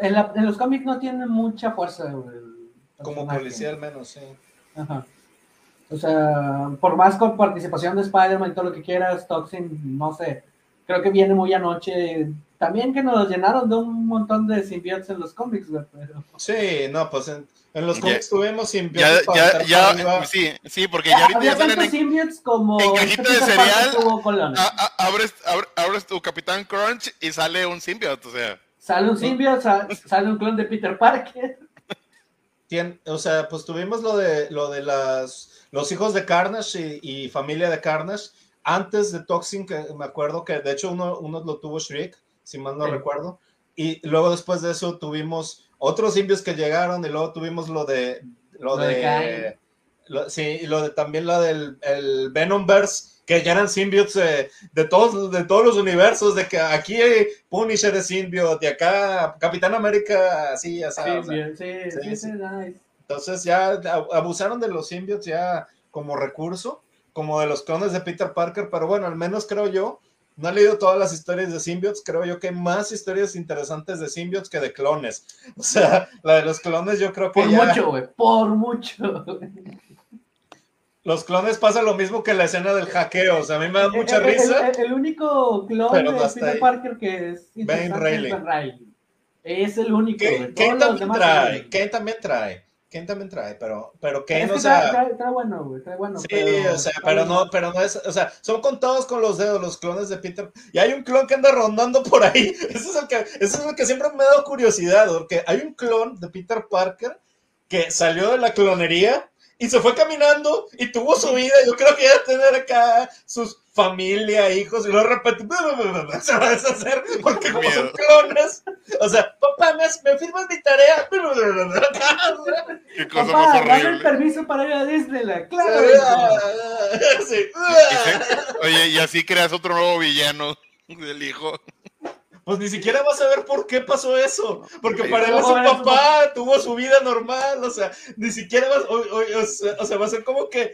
En, los cómics no tiene mucha fuerza. como policía al menos, sí. Ajá. O sea, por más con participación de Spider-Man y todo lo que quieras, Toxin, no sé, creo que viene muy anoche también que nos llenaron de un montón de simbiontes en los cómics, güey. Sí, no, pues en, los cómics tuvimos simbiontes. Ya, ya, ya sí, sí, porque ya ahorita ya salen en, como en cajita de cereal. abres, abres, tu Capitán Crunch y sale un simbionte, o sea. Sale un simbionte, sale un clon de Peter Parker. o sea, pues tuvimos lo de lo de las los hijos de Carnage y, familia de Carnage antes de Toxin, que me acuerdo que de hecho uno, uno lo tuvo Shriek si mal no recuerdo. Y luego después de eso tuvimos otros simbios que llegaron y luego tuvimos lo de lo, de, sí, y lo de, también lo del el Venomverse, que ya eran symbiotes de, todos, de todos los universos, de que aquí Punisher es symbiote, y acá Capitán América, así, ya sabes. Sí, sí, sí, Entonces ya abusaron de los symbiotes ya como recurso, como de los clones de Peter Parker, pero bueno, al menos creo yo no he leído todas las historias de symbiotes, creo yo que hay más historias interesantes de symbiotes que de clones. <laughs> O sea, la de los clones yo creo que Por mucho, güey, por mucho. Los clones pasa lo mismo que la escena del hackeo, o sea, a mí me da mucha risa. El, único clon de Peter Parker que es Ben Riley. Es el único. Kane, también trae, Kane también trae. Ken también trae, pero, pero Ken, o sea. Trae, bueno, güey, trae bueno. Sí, o sea, pero no, pero no es, o sea, son contados con los dedos los clones de Peter. Y hay un clon que anda rondando por ahí. <laughs> Eso es el que, eso es lo que siempre me ha dado curiosidad, porque hay un clon de Peter Parker que salió de la clonería y se fue caminando y tuvo su vida. Yo creo que iba a tener acá sus familia, hijos, y luego de repente se va a deshacer <laughs> porque como son clones. O sea, papá, ¿me, me firmas mi tarea? Qué cosa papá, más dame el permiso para ir a Disneyland. Claro. Sí. Oye, y así creas otro nuevo villano del hijo pues ni siquiera vas a ver por qué pasó eso. Porque para él es su papá, tuvo su vida normal, o sea, ni siquiera vas, o, sea, va a ser como que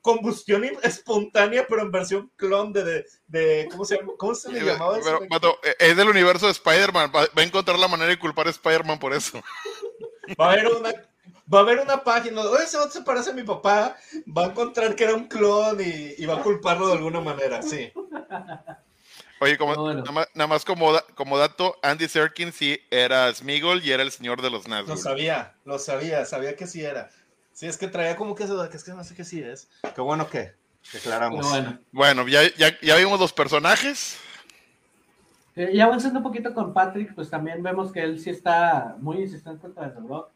combustión espontánea, pero en versión clon de, de, ¿cómo se llama? ¿Cómo se le llamaba eso? Pero, es del universo de Spider-Man, va a encontrar la manera de culpar a Spider-Man por eso. Va a haber una va a haber una página, oye, ese se parece a mi papá, va a encontrar que era un clon y, y va a culparlo de alguna manera, sí. Oye, como, nada, más, como, como dato, Andy Serkins sí era Smigol y era el señor de los Nazgûl. Lo sabía, lo sabía, sabía que sí era. Sí, es que traía como que eso, que es que no sé qué sí es. Qué bueno que declaramos. Bueno, bueno ya, ya, ya, vimos los personajes. Eh, y avanzando un poquito con Patrick, pues también vemos que él sí está muy insistente contra The Rock.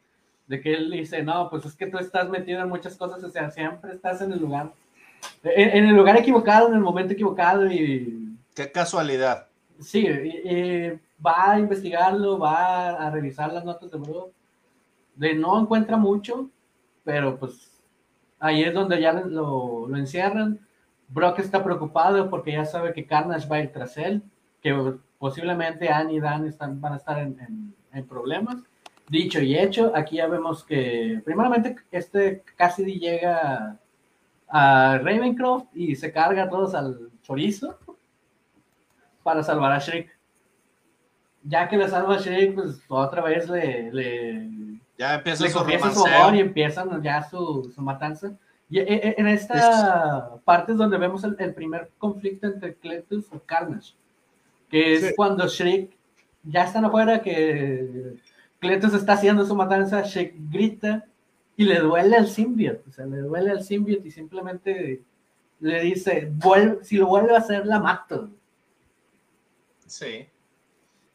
De que él dice, no, pues es que tú estás metido en muchas cosas, o sea, siempre estás en el lugar, en el lugar equivocado, en el momento equivocado y Qué casualidad. Sí, va a investigarlo, va a revisar las notas de Brock. De no encuentra mucho, pero pues ahí es donde ya lo, lo, encierran. Brock está preocupado porque ya sabe que Carnage va a ir tras él, que posiblemente Annie y Dan están, van a estar en, en, problemas. Dicho y hecho, aquí ya vemos que primeramente este Cassidy llega a Ravencroft y se carga a todos al chorizo para salvar a Shrek. Ya que le salva a Shrek, pues otra vez le, le ya empieza su, y empiezan ya su, su matanza. Y eh, eh, en esta parte es donde vemos el, primer conflicto entre Cletus y Carnage, que es cuando Shrek ya están afuera, que Cletus está haciendo su matanza, Shrek grita y le duele al symbiote, o sea, le duele al symbiote y simplemente le dice, si lo vuelve a hacer, la mato. Sí.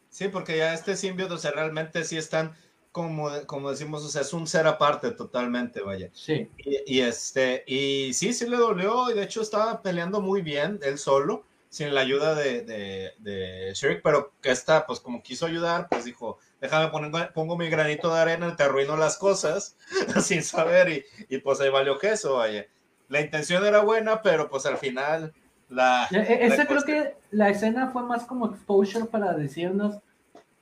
Sí, porque ya este simbionte, o sea, realmente sí están, como, como decimos, o sea, es un ser aparte totalmente, vaya. Sí. Y, este, y sí, sí le dolió, y de hecho estaba peleando muy bien él solo, sin la ayuda de, de, de Shrek, pero que está, pues como quiso ayudar, pues dijo, déjame poner, pongo mi granito de arena, te arruino las cosas, <laughs> sin saber, y, y pues ahí valió queso, vaya. La intención era buena, pero pues al final la, e, e, ese creo que la escena fue más como exposure para decirnos,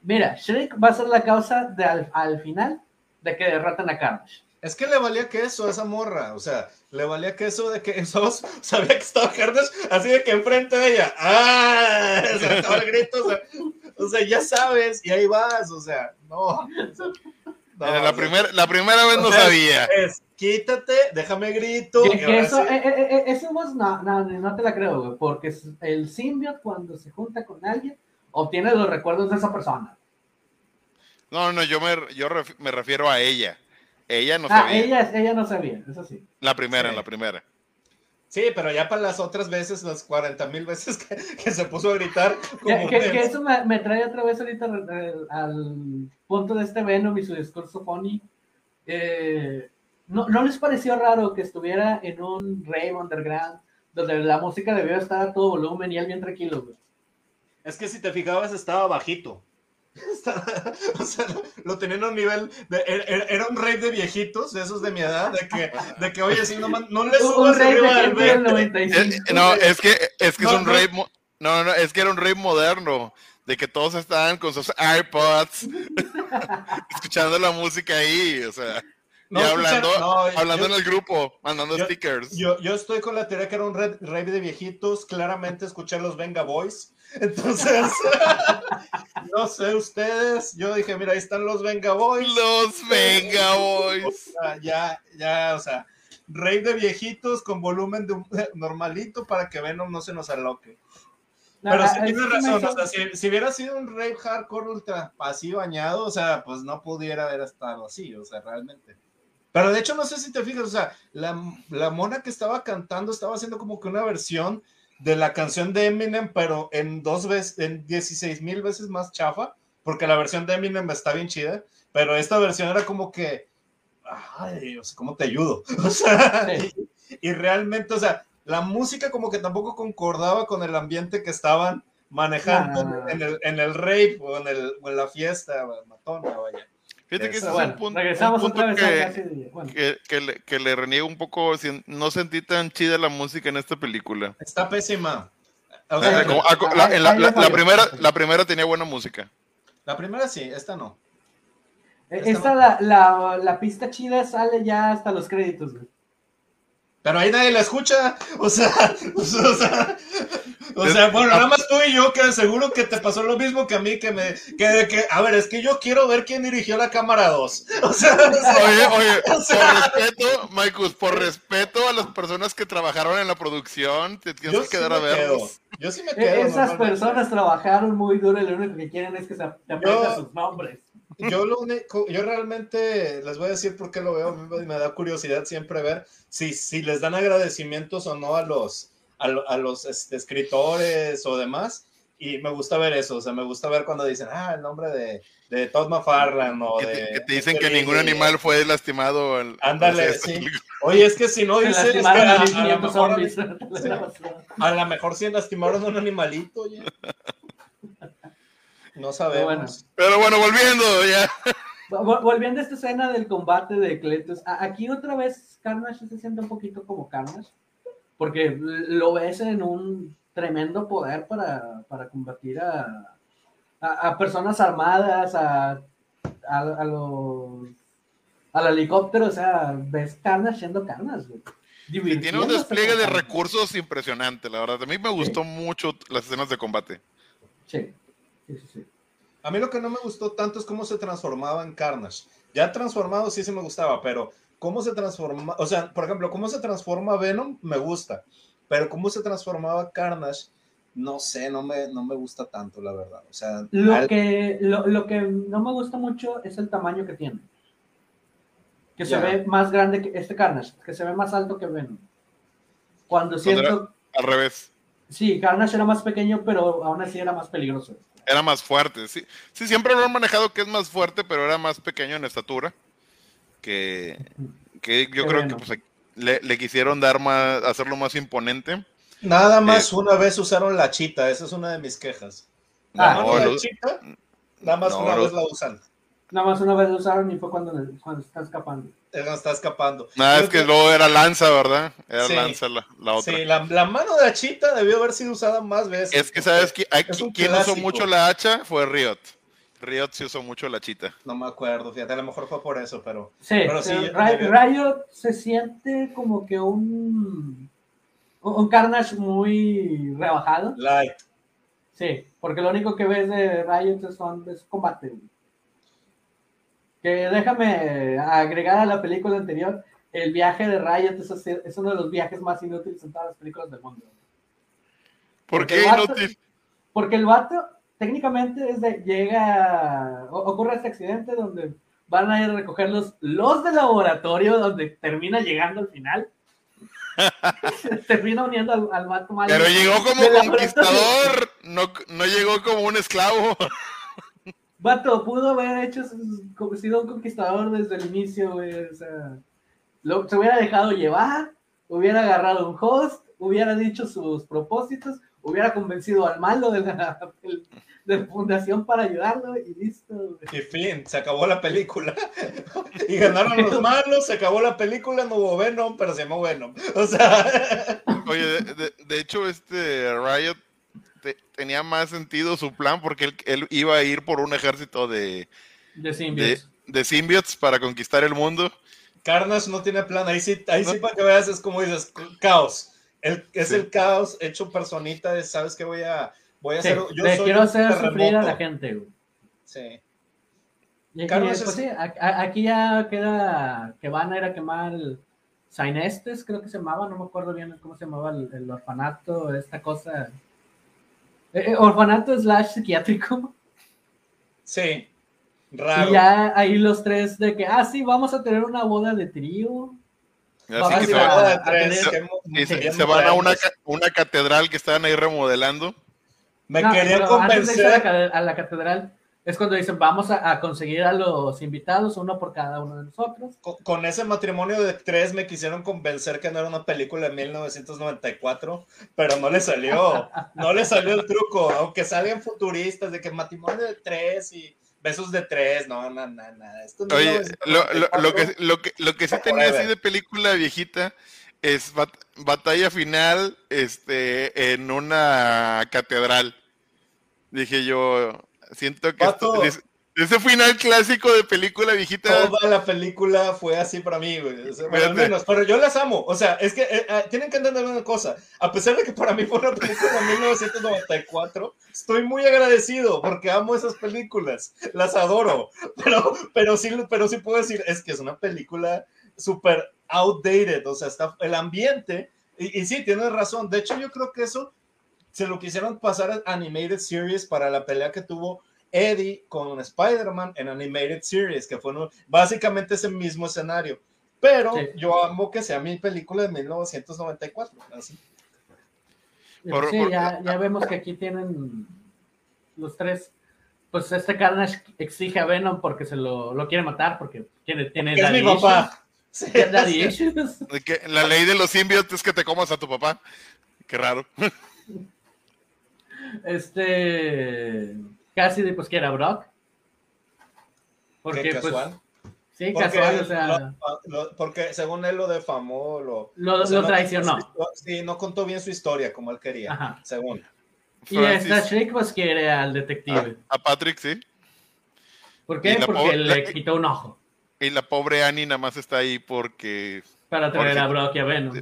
mira, Shrek va a ser la causa de al, final de que derrotan a Carnage. Es que le valía queso a esa morra, o sea, le valía queso de que <laughs> esos sabía que estaba Carnage, así de que enfrente de ella, ¡ah! <laughs> Se estaba el grito, o sea, ya sabes, y ahí vas, o sea, no. La, primera la primera vez no sabía. Es, quítate, déjame grito. eso, eh, eh, eh, eso no, no, no, te la creo, porque el symbiote cuando se junta con alguien obtiene los recuerdos de esa persona. No, no, yo me, yo me refiero a ella. Ella no ah, sabía. Ella, ella no sabía, eso sí. La primera, la primera. Sí, pero ya para las otras veces, las 40 mil veces que, se puso a gritar. <laughs> que, eso me, trae otra vez ahorita al, punto de este Venom y su discurso funny. Eh, ¿no, ¿no, les pareció raro que estuviera en un rave underground donde la música debió estar a todo volumen y él bien tranquilo, Es que si te fijabas estaba bajito. <laughs> o sea, lo tenían a un nivel de, er, er, era, un rey de viejitos, de esos de mi edad, de que, de que oye, si no, no le subas arriba del 95. Eh, no, es que, es que es un rey, no, no, es que era un rey moderno, de que todos estaban con sus iPods, <laughs> escuchando la música ahí, o sea. Y hablando, hablando en el grupo, mandando stickers. Yo, yo estoy con la teoría que era un rey de viejitos. Claramente escuché los Venga Boys. <laughs> Entonces, <laughs> no sé ustedes. Yo dije, mira, ahí están los Venga Boys. Los Venga Boys. <laughs> ya, ya, o sea, rey de viejitos con volumen de normalito para que Venom no se nos aloque. Pero sí tienes razón, o sea, si, si, hubiera sido un rey hardcore ultra pasivo bañado, o sea, pues no pudiera haber estado así, o sea, realmente. Pero de hecho, no sé si te fijas, o sea, la, la mona que estaba cantando estaba haciendo como que una versión de la canción de Eminem, pero en dos veces, en 16 mil veces más chafa, porque la versión de Eminem está bien chida, pero esta versión era como que, ay, o sea, ¿cómo te ayudo? <laughs> O sea, y, realmente, o sea, la música como que tampoco concordaba con el ambiente que estaban manejando en, el, en el rape o en, el, en la fiesta matona, vaya. Fíjate que ese es un punto, que, que, le, que, le, reniego un poco. No sentí tan chida la música en esta película. Está pésima. la, primera, la primera tenía buena música. La primera sí, esta no. E, esta, la, la, la, pista chida sale ya hasta los créditos. Pero ahí nadie la escucha. O sea, <laughs> o sea, o sea, bueno, nada más tú y yo, que seguro que te pasó lo mismo que a mí, que me, que, que a ver, es que yo quiero ver quién dirigió la cámara 2. <laughs> O sea, oye, oye, <laughs> por respeto, Michael, por respeto a las personas que trabajaron en la producción, te tienes que quedar a verlos. Yo sí me quedo. Esas personas trabajaron muy duro y lo único que quieren es que se aprendan sus nombres. Yo, lo único, yo realmente les voy a decir por qué lo veo, me da curiosidad siempre ver si, si les dan agradecimientos o no a los, a, los este, escritores o demás. Y me gusta ver eso, o sea, me gusta ver cuando dicen, ah, el nombre de, de Todd McFarlane o que te, de... Que te dicen que ningún animal fue lastimado. Ándale, sí. <laughs> Oye, es que si no dicen, es que a, lo mejor, a, lo mejor sí lastimaron a un animalito, oye. <laughs> No sabemos. Pero bueno, volviendo ya. Volviendo a esta escena del combate de Cletus, aquí otra vez Carnage se siente un poquito como Carnage porque lo ves en un tremendo poder para, para combatir a, a, personas armadas, a, a, los al helicóptero, o sea, ves carnas siendo carnas, Y tiene un despliegue de recursos impresionante, la verdad. A mí me gustó mucho las escenas de combate. Sí. Sí, sí, A mí lo que no me gustó tanto es cómo se transformaba en Carnage. Ya transformado sí se me gustaba, pero cómo se transforma, o sea, por ejemplo, cómo se transforma Venom, me gusta, pero cómo se transformaba Carnage, no sé, no me, no me gusta tanto, la verdad. O sea, lo, que, lo, que no me gusta mucho es el tamaño que tiene. Que se ve más grande que este Carnage, que se ve más alto que Venom. Cuando siento... al revés. Sí, Carnage era más pequeño, pero aún así era más peligroso. Era más fuerte, sí. Sí, siempre lo han manejado que es más fuerte, pero era más pequeño en estatura que, yo creo que pues, le, quisieron dar más, hacerlo más imponente. Nada más eh, una vez usaron la chita, esa es una de mis quejas. Ah, chita, nada más una vez la usan. Nada más una vez la usaron y fue cuando, cuando está escapando. está escapando. Nada, es que, luego era lanza, ¿verdad? Era lanza la, otra. Sí, la, mano de Achita debió haber sido usada más veces. Es que, ¿sabes? que quien usó mucho la hacha fue Riot. Riot se usó mucho la chita. No me acuerdo, fíjate, a lo mejor fue por eso, pero. Sí, pero sí Riot se siente como que un. Un Carnage muy rebajado. Light. Sí, porque lo único que ves de Riot son, es combate. Que déjame agregar a la película anterior, el viaje de Riot es, uno de los viajes más inútiles en todas las películas del mundo. ¿Por qué inútil? Porque el vato técnicamente desde llega, ocurre este accidente donde van a ir a recoger los, los de laboratorio, donde termina llegando al final. <laughs> <laughs> termina uniendo al, al vato malo. Pero llegó como conquistador, no, no llegó como un esclavo. Vato, pudo haber hecho, sido un conquistador desde el inicio, O sea, lo, se hubiera dejado llevar, hubiera agarrado un host, hubiera dicho sus propósitos, hubiera convencido al malo de de fundación para ayudarlo y listo. Y fin, se acabó la película. <laughs> y ganaron los malos, se acabó la película, no hubo Venom, pero se llamó Venom. O sea. <laughs> Oye, de, hecho, este Riot tenía más sentido su plan porque él, iba a ir por un ejército de. De symbiotes. De, symbiotes para conquistar el mundo. Carnage no tiene plan, ahí sí, ahí sí para que veas, es como dices, caos. El, es el caos hecho personita de, ¿sabes qué voy a Voy a hacer, yo soy quiero hacer sufrir a la gente, Sí. aquí, pues aquí ya queda que van a ir a quemar Sainestes, creo que se llamaba, no me acuerdo bien cómo se llamaba el, orfanato, esta cosa. Eh, eh, orfanato slash psiquiátrico. Sí, raro. Y ya ahí los tres de que, ah, sí, vamos a tener una boda de trío. Así que se, van, se, van a una, una catedral que estaban ahí remodelando. Me quería convencer. a, la, catedral es cuando dicen vamos a, conseguir a los invitados, uno por cada uno de nosotros. Con, ese matrimonio de tres me quisieron convencer que no era una película de 1994, pero no le salió, <laughs> no le salió el truco, aunque salgan futuristas de que matrimonio de tres y besos de tres, no, no, no, no. Oye, lo, que, lo, que, lo que sí tenía así de película viejita es batalla final este, en una catedral. Dije yo, siento que ese final clásico de película viejita. Toda la película fue así para mí, güey. menos, pero yo las amo. O sea, es que eh, eh, tienen que entender una cosa. A pesar de que para mí fue una película de 1994, estoy muy agradecido porque amo esas películas. Las adoro. Pero, pero, sí, pero sí puedo decir, es que es una película súper outdated, o sea, está el ambiente, y, sí, tienes razón, de hecho yo creo que eso se lo quisieron pasar a Animated Series para la pelea que tuvo Eddie con Spider-Man en Animated Series, que fue básicamente ese mismo escenario, pero yo amo que sea mi película de 1994, así. sí, ya, ya vemos que aquí tienen los tres. Pues este Carnage exige a Venom porque se lo, lo quiere matar, porque tiene, tiene es mi papá. la ley de los simbiotes es que te comas a tu papá. Qué raro. <laughs> Este. Cassidy, pues que era Brock. Porque, pues, casual? sí, casual, o sea. porque según él lo defamó, lo. Lo, traicionó. sí, no contó bien su historia como él quería, según. Y esta Shriek, pues quiere al detective. A, Patrick, sí. ¿Por qué? Porque le quitó un ojo. Y la pobre Annie nada más está ahí porque. Para traer a Brock y a Venom.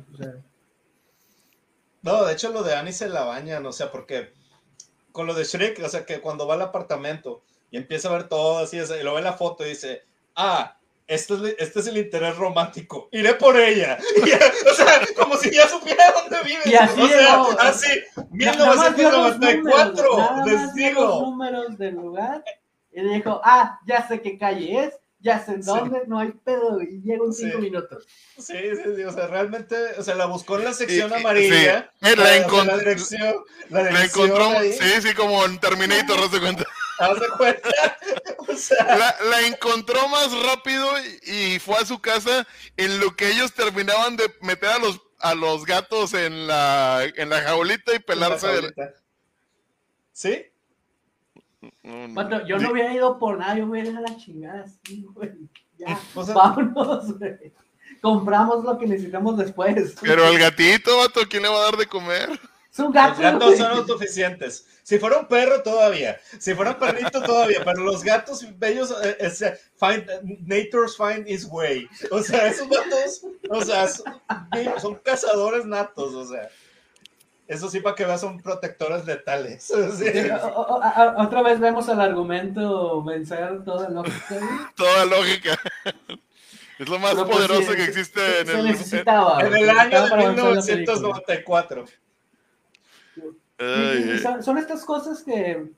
No, de hecho lo de Annie se la bañan, o sea, porque con lo de Shrek, o sea, que cuando va al apartamento y empieza a ver todo así, y lo ve en la foto y dice, ah, este es, este es el interés romántico, iré por ella. <laughs> o sea, como si ya supiera dónde vive. Y así, o sea, así, 1994, les digo. los números del lugar y dijo, ah, ya sé qué calle es, ya sé dónde, no hay pedo, y llega en cinco minutos. Sí, sí, sí, o sea, realmente, o sea, la buscó en la sección amarilla. Sí. La, encontró. La dirección, la, encontró, sí, sí, como en Terminator, ¿no se cuenta? ¿Haz de cuenta? <laughs> O sea, la, encontró más rápido y, fue a su casa en lo que ellos terminaban de meter a los, a los gatos en la, en la jaulita y pelarse. ¿Sí? Yo no había ido por nada, yo me ido a la chingada, sí, güey. Ya, <laughs> vámonos, güey. Compramos lo que necesitamos después. Pero el gatito, vato, ¿quién le va a dar de comer? Son gatos. Los gatos son autosuficientes. Si fuera un perro, todavía. Si fuera un perrito, todavía. Pero los gatos bellos, eh, eh, find, nature's find its way. O sea, esos gatos, o sea, son cazadores natos, o sea. Eso sí, para que veas, son protectores letales. <laughs> otra vez vemos el argumento vencer toda lógica. <laughs> toda lógica. Es lo más pues, poderoso que existe en, el, en el año de 1994. son, estas cosas que,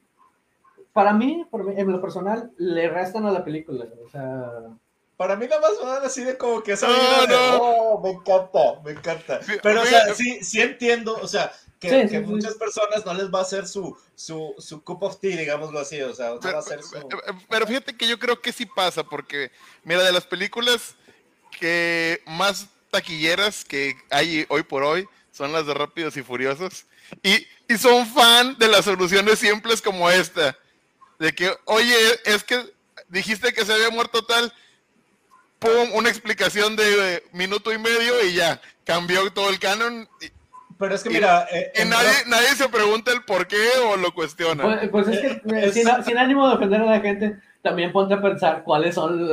para mí, en lo personal, le restan a la película. O sea, para mí nada más van así de como que esa no, oh, me encanta, me encanta. Pero, o sea, sí, sí entiendo, o sea, que, que muchas personas no les va a hacer su, su, su cup of tea, digámoslo así, o sea, pero, va a ser su... pero fíjate que yo creo que sí pasa, porque, mira, de las películas que más taquilleras que hay hoy por hoy son las de Rápidos y Furiosos. Y, y son fan de las soluciones simples como esta. De que, oye, es que dijiste que se había muerto tal, pum, una explicación de minuto y medio y ya, cambió todo el canon. Pero es que mira, eh, nadie, nadie, se pregunta el por qué o lo cuestiona. Pues, pues es que eh, Sin, ánimo de ofender a la gente, también ponte a pensar cuáles son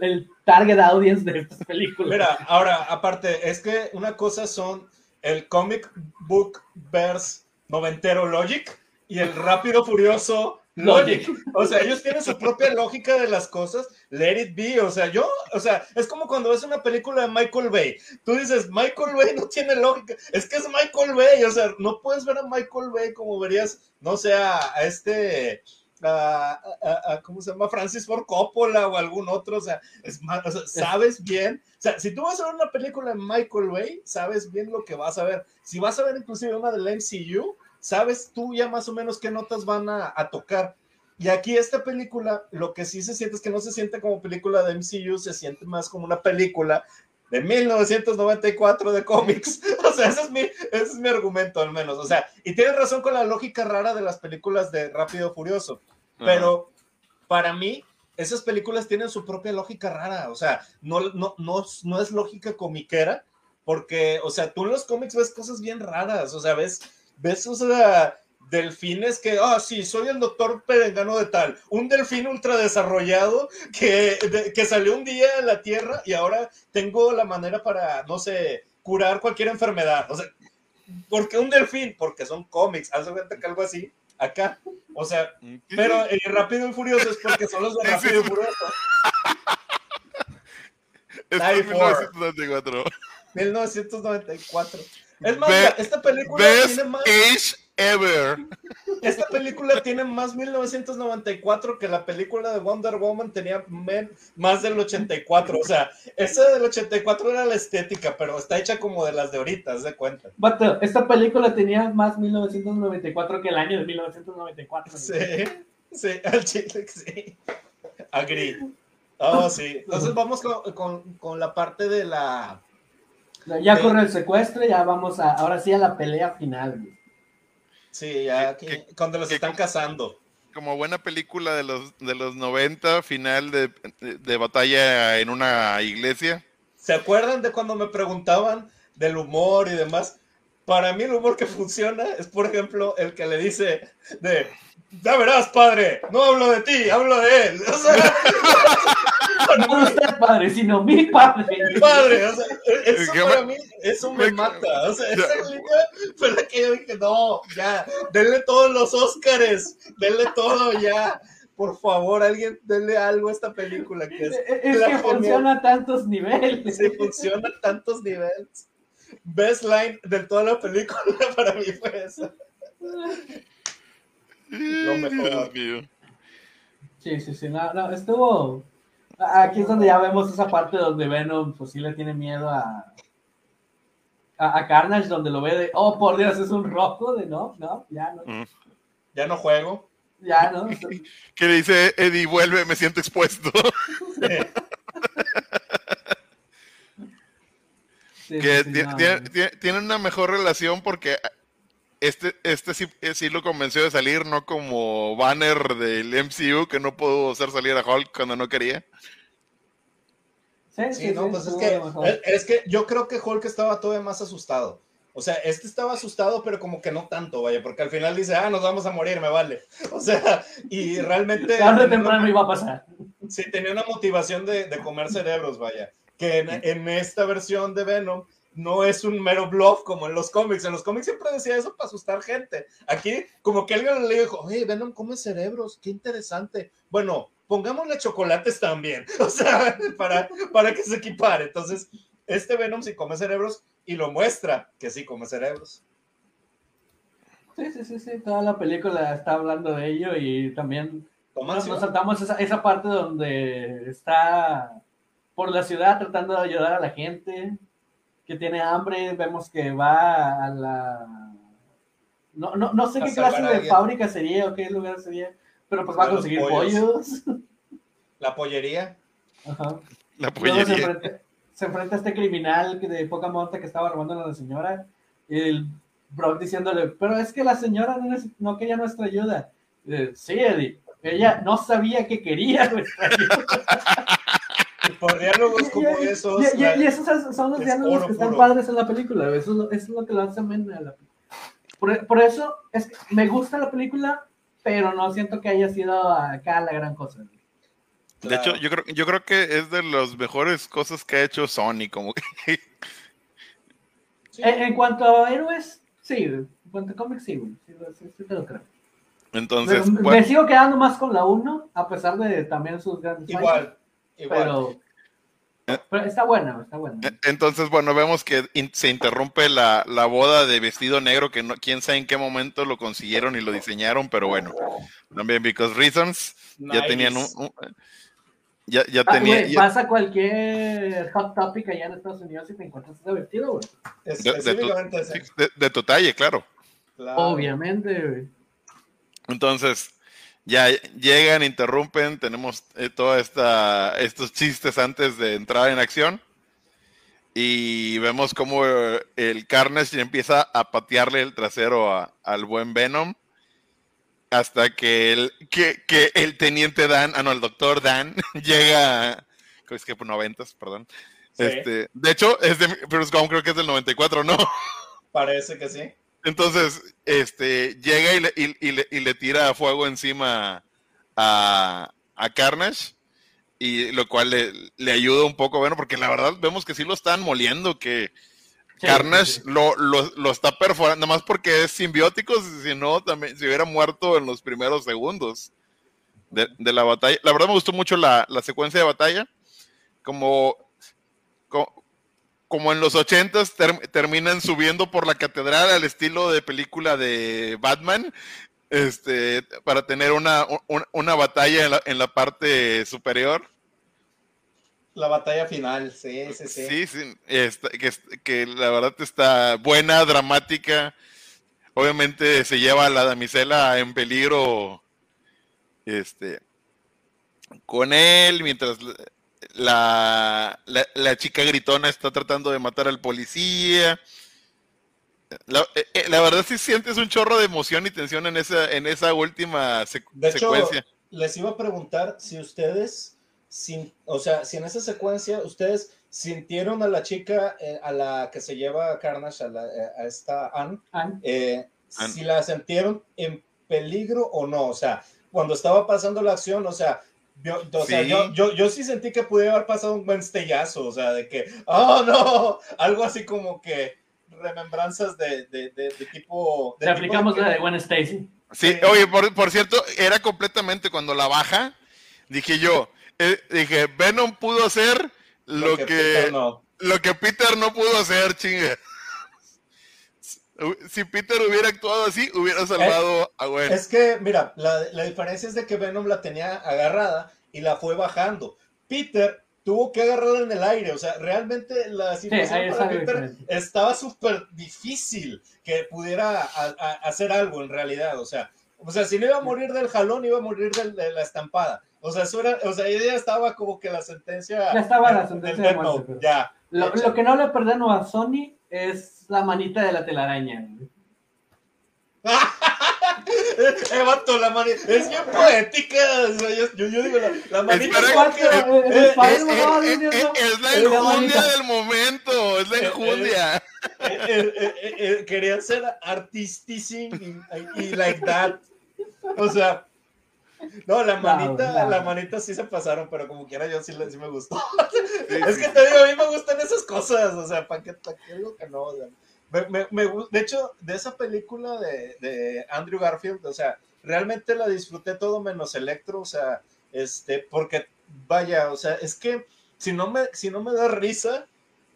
el, target audience de estas películas. Mira, ahora, aparte, es que una cosa son el comic book verse noventero Logic y el rápido furioso Logic. O sea, ellos tienen su propia lógica de las cosas. Let it be. O sea, yo, o sea, es como cuando ves una película de Michael Bay. Tú dices, Michael Bay no tiene lógica. Es que es Michael Bay. O sea, no puedes ver a Michael Bay como verías, no sé, a, este. A, ¿cómo se llama? Francis Ford Coppola o algún otro, o sea, es más, o sea, sabes bien, o sea, si tú vas a ver una película de Michael Bay, sabes bien lo que vas a ver. Si vas a ver inclusive una del MCU, sabes tú ya más o menos qué notas van a, tocar. Y aquí esta película, lo que sí se siente es que no se siente como película de MCU, se siente más como una película de 1994 de cómics. <laughs> O sea, ese es, mi, ese es mi argumento al menos. O sea, y tiene razón con la lógica rara de las películas de Rápido Furioso. Pero para mí, esas películas tienen su propia lógica rara. O sea, no, no, no, no es lógica comiquera, porque, o sea, tú en los cómics ves cosas bien raras. O sea, ves ves, o sea, delfines que, ah, sí, soy el doctor perengano de tal, un delfín ultra desarrollado que, que salió un día a la Tierra y ahora tengo la manera para, no sé, curar cualquier enfermedad. O sea, ¿por qué un delfín? Porque son cómics, hace cuenta que algo así, acá. O sea, pero el Rápido y Furioso es porque son los de <laughs> Rápido y Furioso. Es 1994. 1994. Es más, esta película tiene más. ever. Esta película tiene más 1994 que la película de Wonder Woman tenía más del 84. O sea, esa del 84 era la estética, pero está hecha como de las de ahorita, ¿se cuenta? Bato, esta película tenía más 1994 que el año de 1994. Sí, sí, al chile, sí. Agree. Oh, sí. Entonces vamos con la parte de la ya corre el secuestro, ya vamos a, ahora sí a la pelea final. Sí, ya cuando los están cazando. Como buena película de los, de los 90, final de, de batalla en una iglesia. ¿Se acuerdan de cuando me preguntaban del humor y demás? Para mí el humor que funciona es, por ejemplo, el que le dice de, ya verás, padre, no hablo de ti, hablo de él. <laughs> O sea, no usted padre, sino mi padre. Mi padre, o sea, eso para mí, eso me mata. O sea, esa línea fue la que yo dije, no, ya, denle todos los Óscares, denle todo ya. Por favor, alguien denle algo a esta película. Que es, es que funciona a tantos niveles. Sí, funciona a tantos niveles. Best line de toda la película <laughs> para mí fue esa. Lo mejor. Sí, sí, sí. No, no, estuvo Aquí es donde ya vemos esa parte donde Venom pues sí le tiene miedo a, a, Carnage, donde lo ve de, oh, por Dios, es un rojo, de no, no, ya no. Mm. Ya no juego. Ya no. <laughs> que le dice, Eddie, vuelve, me siento expuesto. <laughs> que tiene, una mejor relación porque este, este sí, sí, lo convenció de salir, no como Banner del MCU que no pudo hacer salir a Hulk cuando no quería. Sí, no, pues es que, es que yo creo que Hulk estaba todavía más asustado. O sea, este estaba asustado, pero como que no tanto, vaya, porque al final dice, ah, nos vamos a morir, me vale. <laughs> O sea, y realmente... Tarde o temprano iba a pasar. Sí, tenía una motivación de, de comer cerebros, vaya. Que en, en, esta versión de Venom no es un mero bluff como en los cómics. En los cómics siempre decía eso para asustar gente. Aquí, como que alguien le dijo, oye, Venom come cerebros, qué interesante. Bueno, pongámosle chocolates también, <laughs> o sea, para, para que se equipare. Entonces, este Venom sí come cerebros y lo muestra que sí come cerebros. Sí, sí, sí, sí, toda la película está hablando de ello y también nos, saltamos esa, esa parte donde está por la ciudad tratando de ayudar a la gente que tiene hambre, vemos que va a la... No, no, no sé qué clase de fábrica sería o qué lugar sería, pero pues va a conseguir pollos. <laughs> La pollería. Ajá. La pollería. Se enfrenta, a este criminal de poca monta que estaba robando a la señora. El, Brock diciéndole, pero es que la señora no, quería nuestra ayuda. sí, Eddie, ella no sabía que quería <laughs> nuestra ayuda. Por diálogos como esos. Y, esos son los diálogos que están padres en la película. Eso es lo, que lo hace amena la por, por, eso es que me gusta la película, pero no siento que haya sido acá la gran cosa. De hecho, yo creo, yo creo que es de las mejores cosas que ha hecho Sony, como que... <laughs> en, cuanto a héroes, sí, en cuanto a cómics, sí, sí, sí, te lo creo. Entonces, me, sigo quedando más con la 1, a pesar de también sus grandes Igual, igual. Pero, pero está buena, está buena. E, entonces, bueno, vemos que se interrumpe la, la, boda de vestido negro, que no, quién sabe en qué momento lo consiguieron y lo diseñaron, pero bueno, también because reasons, ya tenían un, ya, ya ah, tenía. Vas a cualquier hot topic allá en Estados Unidos y te encuentras ese vestido, güey. De, de, tu talle, claro. Obviamente, güey. Entonces, ya llegan, interrumpen, tenemos eh, todos estos chistes antes de entrar en acción. Y vemos como el Carnage empieza a patearle el trasero al buen Venom hasta que el, que, que el teniente Dan, ah no, el doctor Dan <laughs> llega, es que por noventas, perdón. Este, de hecho, es de Bruce creo que es del 94, ¿no? Parece que sí. Entonces, este, llega y le, y, le, y le tira fuego encima a, a Carnage, y lo cual le, le, ayuda un poco, bueno, porque la verdad vemos que sí lo están moliendo, que Carnage Lo, lo, está perforando, nada más porque es simbiótico, si no, también se hubiera muerto en los primeros segundos de, la batalla. La verdad me gustó mucho la, secuencia de batalla, como, como, en los ochentas terminan subiendo por la catedral al estilo de película de Batman, este, para tener una, una, batalla en la, en la parte superior la batalla final, sí, sí, sí. Sí, que, que, la verdad está buena, dramática. Obviamente se lleva a la damisela en peligro este, con él, mientras la, la, chica gritona está tratando de matar al policía. La, eh, eh, verdad sí sientes un chorro de emoción y tensión en esa, en esa última de secuencia. Hecho, les iba a preguntar si ustedes o sea, si en esa secuencia ustedes sintieron a la chica, eh, a la que se lleva a Carnage, a, eh, esta eh, Anne, si la sintieron en peligro o no, o sea, cuando estaba pasando la acción, o sea, yo, yo, yo, sí sentí que pudiera haber pasado un buen estellazo, o sea, de que, oh no, algo así como que remembranzas de, de, de, tipo... Te aplicamos la de Gwen Stacy. Sí, oye, por, por, cierto, era completamente cuando la baja, dije yo, eh, dije, Venom pudo hacer lo, que, Peter no. lo que Peter no pudo hacer, chinga. Si Peter hubiera actuado así, hubiera salvado eh, a Gwen. Es que, mira, la, la, diferencia es de que Venom la tenía agarrada y la fue bajando. Peter tuvo que agarrarla en el aire, o sea, realmente la situación para Peter estaba súper difícil que pudiera hacer algo en realidad, o sea, o sea, si no iba a morir del jalón, iba a morir de la estampada. O sea, eso era, o sea, ella estaba como que la sentencia. Ya estaba la sentencia de muerte. ya. Lo, lo, que no le perdono a Sony es la manita de la telaraña. <laughs> eh, vato, la manita. Es bien poética. yo, yo, digo, la, la manita. Es, la enjundia del momento. Es la enjundia. quería ser artistísimo y, y like that. O sea, no, la manita, la manita sí se pasaron, pero como quiera yo sí, sí me gustó. <laughs> es que te digo, a mí me gustan esas cosas, o sea, ¿para qué, digo que no? me, me, de hecho, de esa película de, de, Andrew Garfield, o sea, realmente la disfruté todo menos Electro, o sea, este, porque vaya, o sea, es que si no me, si no me da risa,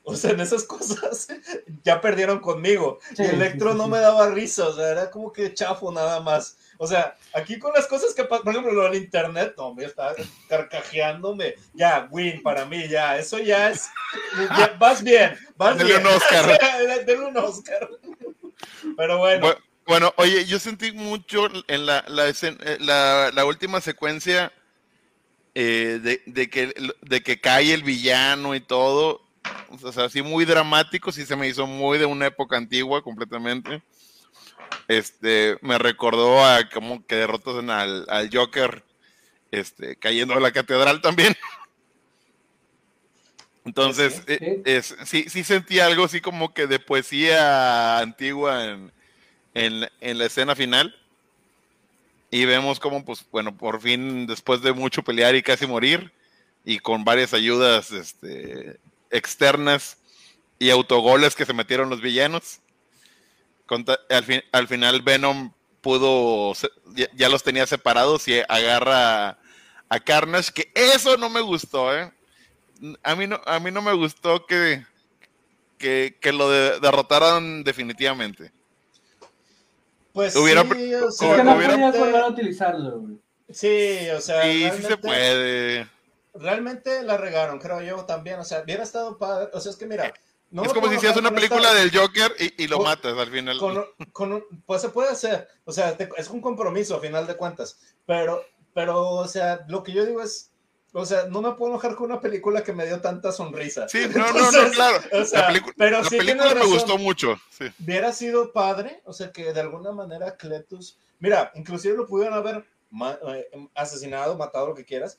o sea, en esas cosas <laughs> ya perdieron conmigo. y Electro no me daba risa, o sea, era como que chafo nada más. O sea, aquí con las cosas que pasan, por ejemplo, lo del internet, no, me estaba carcajeándome. Ya, win para mí, ya, eso ya es. vas bien, vas bien. un Oscar. <laughs> Denle un Oscar. Pero bueno. bueno. oye, yo sentí mucho en la, la, eh, la, la última secuencia eh, de, de, que, de que cae el villano y todo. O sea, así muy dramático, sí se me hizo muy de una época antigua completamente. Este, me recordó a como que derrotas al, al Joker, este, cayendo a la catedral también. <laughs> Entonces, eh, Es, sí, sí sentí algo así como que de poesía antigua en, en, la escena final. Y vemos como, pues, bueno, por fin, después de mucho pelear y casi morir, y con varias ayudas este, externas y autogoles que se metieron los villanos, al, fin, al final Venom pudo, ya, los tenía separados y agarra a Carnage, que eso no me gustó, ¿eh? A mí no, a mí no me gustó que, que, lo derrotaran definitivamente. Pues hubiera, sí, o sea, no hubiera, utilizarlo, Sí, o sea, sí, sí se puede. Realmente la regaron, creo yo también. O sea, hubiera estado padre. O sea, es que mira. No es como si hicieras una película del Joker y, lo matas al final. pues se puede hacer. O sea, es un compromiso a final de cuentas. Pero, pero, o sea, lo que yo digo es. O sea, no me puedo enojar con una película que me dio tanta sonrisa. Sí, <laughs> no, no, no, claro. la, pero la película me gustó mucho. Sí. Hubiera sido padre, o sea, que de alguna manera Cletus. Mira, inclusive lo pudieron haber eh, asesinado, matado, lo que quieras,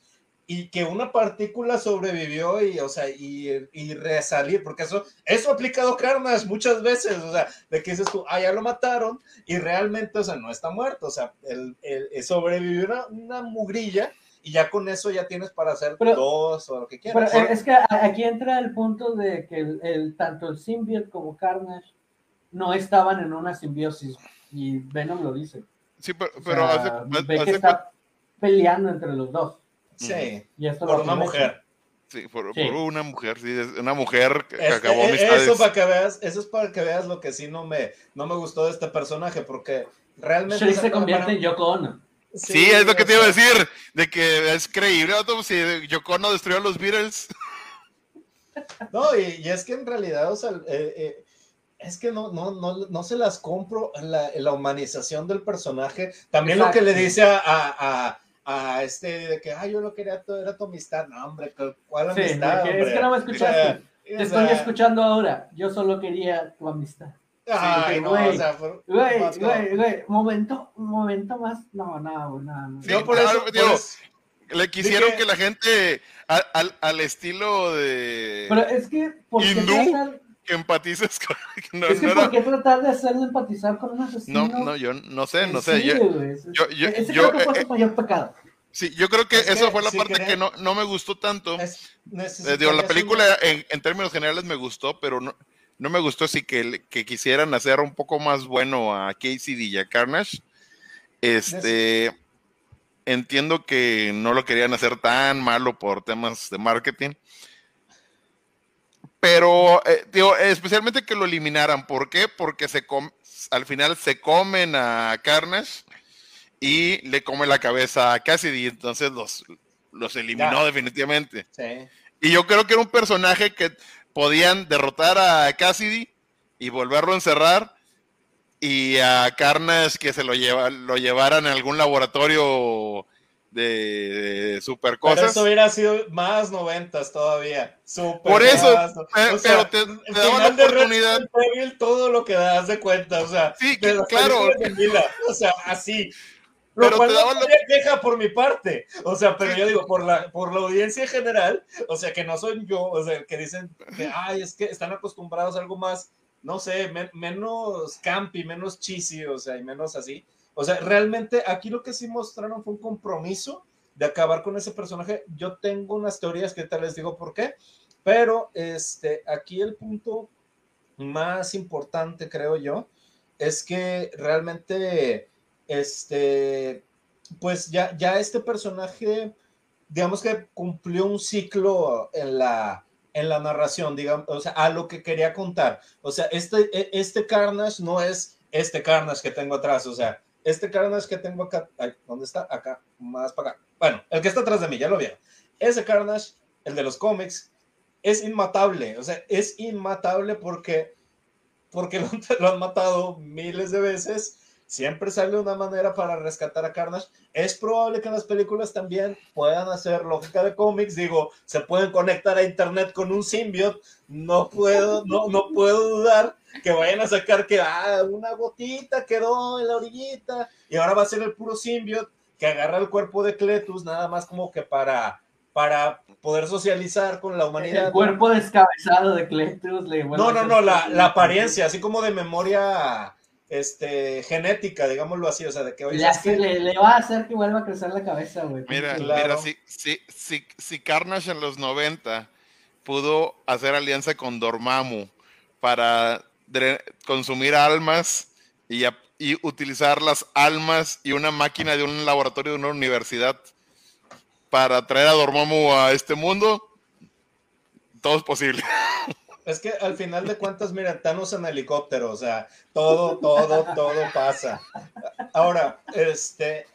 y que una partícula sobrevivió y, o sea, y, y, resalir, porque eso, eso ha aplicado Carnage muchas veces, o sea, de que dices tú, ah, ya lo mataron y realmente, o sea, no está muerto, o sea, el, el, sobrevivió una, una, mugrilla y ya con eso ya tienes para hacer dos o lo que quieras. Pero es que aquí entra el punto de que el, tanto el symbiote como Carnage no estaban en una simbiosis y Venom lo dice. Sí, pero, pero hace, ve que está peleando entre los dos. Sí, por una mujer. Sí por, una mujer, sí, una mujer que, este, acabó e, Eso para que veas, eso es para que veas lo que sí no me, no me gustó de este personaje, porque realmente. Se convierte en Yoko Ono. Sí, es lo que te iba a decir, de que es creíble, si Yoko Ono destruyó a los Beatles. <laughs> No, y, es que en realidad, o sea, eh, eh, es que no, no, no, no se las compro la, la humanización del personaje. También lo que le dice a a este de que, ay, yo lo quería todo, era tu amistad. No, hombre, ¿cuál amistad? Es que no me escuchaste. Te estoy escuchando ahora. Yo solo quería tu amistad. Ay, no, o sea, güey, güey, güey, momento, momento más, no, no, no. Sí, por eso, le quisieron que la gente al, al, estilo de Pero es que ¿por hindú, que empatices con <laughs> no, es que no ¿por qué tratar de hacerlo empatizar con un asesino? No, no, yo no sé, no sé. yo, yo, yo, ese yo, creo que fue su mayor pecado. Sí, yo creo que eso fue la parte que no, no, me gustó tanto. Es, eh, digo, la película en, en, términos generales me gustó, pero no, no me gustó así que, que quisieran hacer un poco más bueno a Casey y a Carnage. Este, entiendo que no lo querían hacer tan malo por temas de marketing. Pero, eh, digo, especialmente que lo eliminaran. ¿Por qué? Porque se al final se comen a Carnage y le come la cabeza a Cassidy, entonces los, los eliminó definitivamente. Y yo creo que era un personaje que podían derrotar a Cassidy y volverlo a encerrar y a Carnage que se lo, lleva, lo llevaran a algún laboratorio de, super cosas. Pero eso hubiera sido más noventas todavía. Super Por eso, pero te, daba la oportunidad. todo lo que das de cuenta, o sea, sí, claro. o sea, así. pero te daba la... queja por mi parte, o sea, pero yo digo, por la, por la audiencia general, o sea, que no soy yo, o sea, que dicen que, ay, es que están acostumbrados a algo más, no sé, menos campi, menos cheesy, o sea, y menos así. O sea, realmente aquí lo que sí mostraron fue un compromiso de acabar con ese personaje. Yo tengo unas teorías que tal les digo por qué, pero este, aquí el punto más importante, creo yo, es que realmente, este, pues ya, ya este personaje, digamos que cumplió un ciclo en la, en la narración, digamos, o sea, a lo que quería contar. O sea, este, e, este Carnage no es este Carnage que tengo atrás, o sea, este Carnage que tengo acá, ¿dónde está? Acá, más para acá. Bueno, el que está atrás de mí, ya lo vieron. Ese Carnage, el de los cómics, es inmatable. O sea, es inmatable porque, porque <laughs> lo, lo han matado miles de veces. Siempre sale una manera para rescatar a Carnage. Es probable que en las películas también puedan hacer lógica de cómics. Digo, se pueden conectar a internet con un symbiote. No puedo, no, no puedo dudar <laughs> que vayan a sacar que ah, una gotita quedó en la orillita y ahora va a ser el puro symbiote que agarra el cuerpo de Cletus nada más como que para para poder socializar con la humanidad. El cuerpo descabezado de Cletus. no, no, no, la, la, apariencia, así como de memoria este, genética, digámoslo así, o sea, de que hoy... Le, le, va a hacer que vuelva a crecer la cabeza, güey. Mira, mira, si, si, si, si Carnage en los 90 pudo hacer alianza con Dormammu para consumir almas y, utilizar las almas y una máquina de un laboratorio de una universidad para traer a Dormammu a este mundo, todo es posible. <laughs> Es que al final de cuentas, mira, Thanos en helicóptero, o sea, todo, todo, todo pasa. Ahora, este,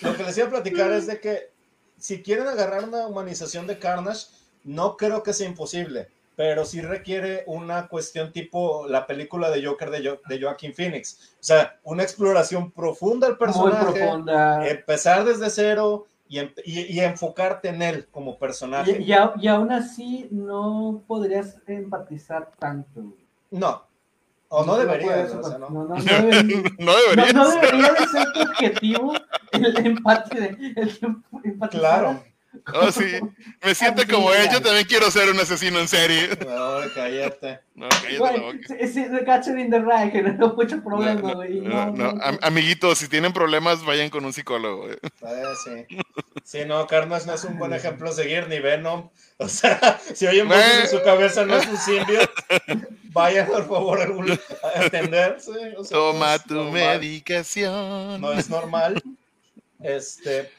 lo que les iba a platicar es de que si quieren agarrar una humanización de Carnage, no creo que sea imposible, pero sí requiere una cuestión tipo la película de Joker de, jo de Joaquin Phoenix. O sea, una exploración profunda del personaje, empezar desde cero, y, enfocarte en él como personaje. Y, y, aún así no podrías empatizar tanto. No. O no, debería. ¿no? No, no, no, debería, no, debería de ser tu objetivo el empate. De, el claro. Oh, sí. Me siento como él. Yo también quiero ser un asesino en serie. No, cállate. No, cállate Sí, de in the no mucho problema, güey. No, no, amiguitos, si tienen problemas, vayan con un psicólogo, güey. Ah, sí. <laughs> Sí, no, Carnage no es un buen ejemplo a seguir, ni Venom. O sea, <laughs> si oyen voces en su cabeza, no es un simbio. Vayan, por favor, a atenderse. Toma tu medicación. No es normal. Este,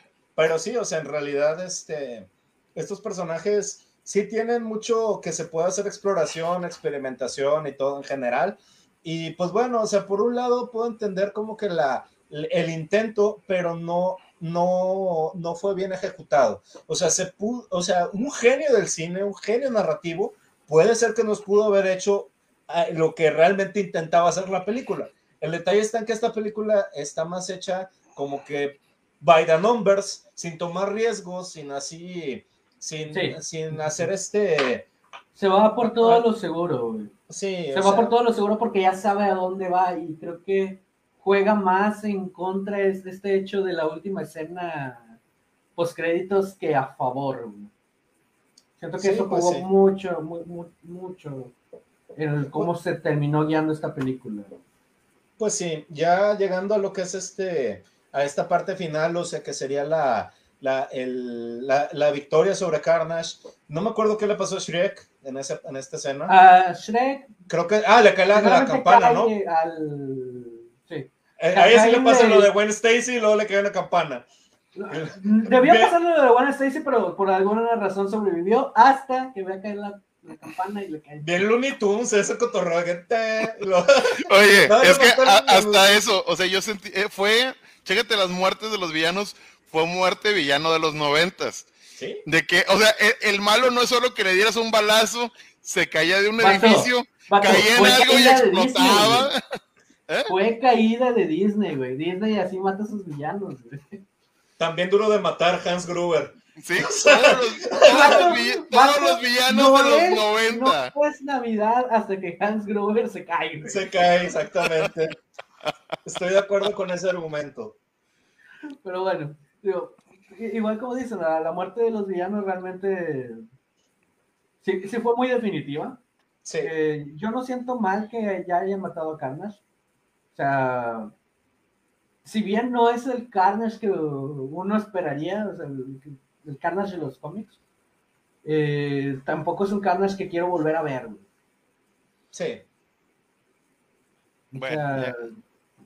pero sí, o sea, en realidad, este, estos personajes sí tienen mucho que se puede hacer exploración, experimentación y todo en general. Y pues bueno, o sea, por un lado puedo entender como que la, el intento, pero no, no, no fue bien ejecutado. O sea, se pudo, o sea, un genio del cine, un genio narrativo, puede ser que nos pudo haber hecho ah, lo que realmente intentaba hacer la película. El detalle está en que esta película está más hecha como que by the numbers, sin tomar riesgos, sin así, sin, sin hacer este... Se va por todo lo seguro, güey. Sí. Se va por todo lo seguro porque ya sabe a dónde va y creo que juega más en contra de este hecho de la última escena post créditos que a favor. Güey. Siento que eso pues jugó mucho, muy, mucho en cómo se terminó guiando esta película. Pues sí, ya llegando a lo que es este a esta parte final, o sea, que sería la, la, el, la, victoria sobre Carnage. No me acuerdo qué le pasó a Shrek en, ese, en esta escena. A Shrek. Creo que. Ah, le cae la, campana, ¿no? Al, sí. Eh, ahí sí le pasa lo de Gwen Stacy y luego le cae una campana. Debió pasar lo de Gwen Stacy, pero por alguna razón sobrevivió hasta que ve a caer la la campana y le cae. Bien Looney Tunes, ese cotorreo. Oye, <laughs> es que hasta eso, o sea, yo sentí, eh, fue chécate las muertes de los villanos, fue muerte villano de los noventas. ¿Sí? De que, o sea, el, malo no es solo que le dieras un balazo, se caía de un edificio, caía en algo y explotaba. <laughs> ¿Eh? Fue caída de Disney, güey. Disney así mata a sus villanos, güey. También duro de matar Hans Gruber. Sí, <laughs> todos los, villanos de los 90. No es Navidad hasta que Hans Gruber se cae. Se cae, exactamente. Estoy de acuerdo con ese argumento. Pero bueno, digo, igual como dicen, la, muerte de los villanos realmente sí, sí fue muy definitiva. Sí. Eh, yo no siento mal que ya hayan matado a Carnage. O sea, si bien no es el Carnage que uno esperaría, o sea, el, Carnage de los cómics, eh, tampoco es un Carnage que quiero volver a ver. Sí. Bueno,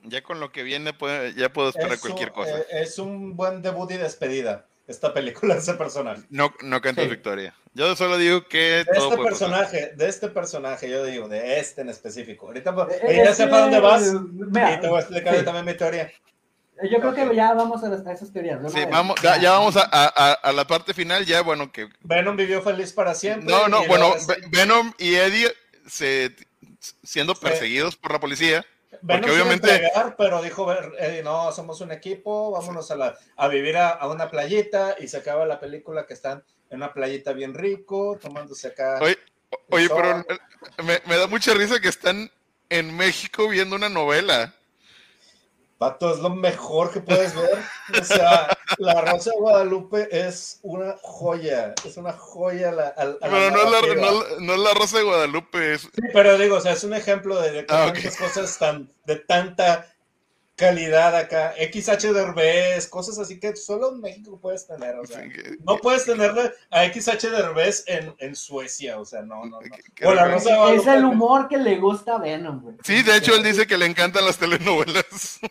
ya con lo que viene, ya puedo esperar cualquier cosa. Eh, es un buen debut y despedida esta película, <laughs> ese personaje. No, no canto victoria. Yo solo digo que. De este personaje, de este personaje, yo digo, de este en específico. Ahorita, eh, ya sé para dónde vas. y te voy a explicar también mi teoría. Yo creo que ya vamos a, esas teorías. Sí, vamos, ya, vamos a, a, a, la parte final, ya bueno que... Venom vivió feliz para siempre. No, no, bueno, Venom y Eddie se, siendo perseguidos por la policía porque obviamente. pero dijo, Eddie, no, somos un equipo, vámonos a, la, a vivir a, una playita y se acaba la película que están en una playita bien rico, tomándose acá. Oye, oye pero me, me, da mucha risa que están en México viendo una novela. Pato, es lo mejor que puedes ver. O sea, la Rosa de Guadalupe es una joya, es una joya. La, pero no, es la, no, la, Rosa de Guadalupe. Sí, pero digo, o sea, es un ejemplo de, de ah, cosas tan, de tanta calidad acá, XH Derbez, cosas así que solo en México puedes tener, o sea, no puedes tenerle a XH Derbez en, en Suecia, o sea, no, no, no. la es el humor que le gusta a Venom, güey. Sí, de hecho él dice que le encantan las telenovelas. <laughs>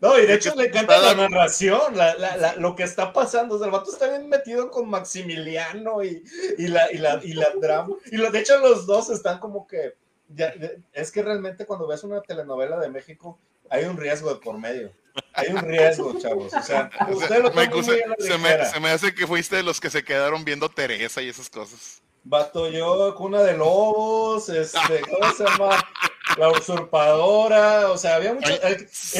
No, y de hecho le encanta la narración, la, la, lo que está pasando. O sea, el vato está bien metido con Maximiliano y, y la, y la, y la drama. Y lo, de hecho, los dos están como que. es que realmente cuando ves una telenovela de México, hay un riesgo de por medio. Hay un riesgo, chavos. O sea, <laughs> usted lo me, se, me, se me hace que fuiste de los que se quedaron viendo Teresa y esas cosas. Vato, yo, cuna de lobos, este, ¿cómo se llama? La usurpadora, o sea, había muchas.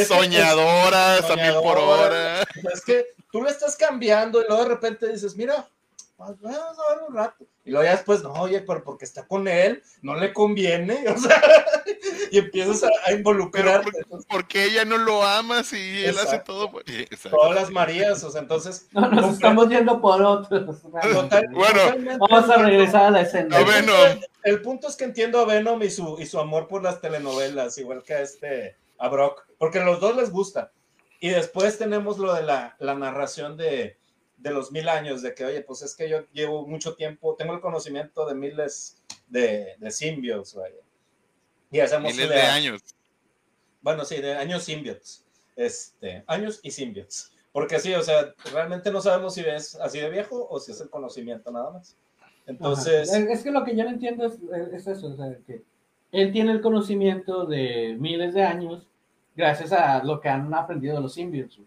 Soñadoras, también por hora. Es que tú le estás cambiando y luego de repente dices, mira, vamos a ver un rato. Y luego ya después, no, oye, pero porque está con él, no le conviene, <laughs> o sea, y empiezas a, involucrarte. porque, ella no lo ama si él hace todo. Todas las Marías, o sea, entonces. No, nos estamos yendo por otros. bueno, vamos a regresar a la escena. El, punto es que entiendo a Venom y su, y su amor por las telenovelas, igual que a este, a Brock, porque a los dos les gusta. Y después tenemos lo de la, la narración de de los mil años, de que, oye, pues es que yo llevo mucho tiempo, tengo el conocimiento de miles de, de simbiotes, Y hacemos miles de años. Bueno, sí, de años simbiotes. Este, años y simbiotes. Porque sí, o sea, realmente no sabemos si es así de viejo o si es el conocimiento nada más. Entonces. Es que lo que yo no entiendo es, es eso, o sea, que él tiene el conocimiento de miles de años gracias a lo que han aprendido los simbiotes.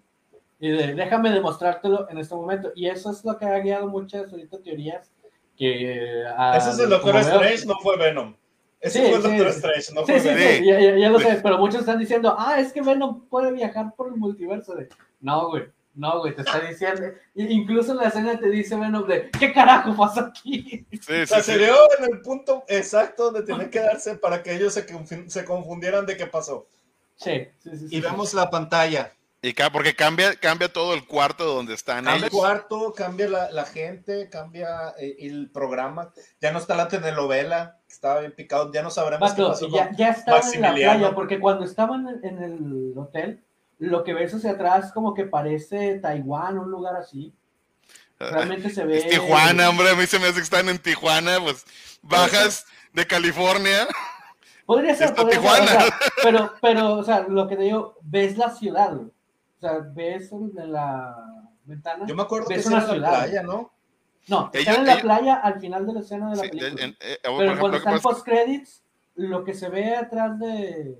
Y déjame demostrártelo en este momento. Y eso es lo que ha guiado muchas ahorita teorías que... Ese es el Doctor Strange, no fue Venom. Ese fue el Doctor Strange, no fue Venom. Sí, ya, ya, lo sé, pero muchos están diciendo, ah, es que Venom puede viajar por el multiverso. De... No, güey. No, güey, te está diciendo. Incluso en la escena te dice Venom de ¿qué carajo pasa aquí? o sea, se dio en el punto exacto donde tiene que darse para que ellos se, se confundieran de qué pasó. Sí, sí, sí. Y vemos la pantalla. Y porque cambia, cambia todo el cuarto donde están cambia el cuarto, cambia la, gente, cambia eh, el programa. Ya no está la telenovela, estaba bien picado, ya no sabremos qué pasó ya, ya estaba en la playa, porque cuando estaban en el hotel, lo que ves hacia atrás como que parece Taiwán, un lugar así. Realmente se ve. Es Tijuana, hombre, a mí se me hace que están en Tijuana, pues bajas de California. Podría ser, podría Tijuana. pero, pero, o sea, lo que te digo, ves la ciudad, o sea, ves en la ventana. Yo me acuerdo que es una ciudad. la playa, ¿no? No, están en la playa al final de la escena de la película. Eh, Pero cuando están post credits, lo que se ve atrás de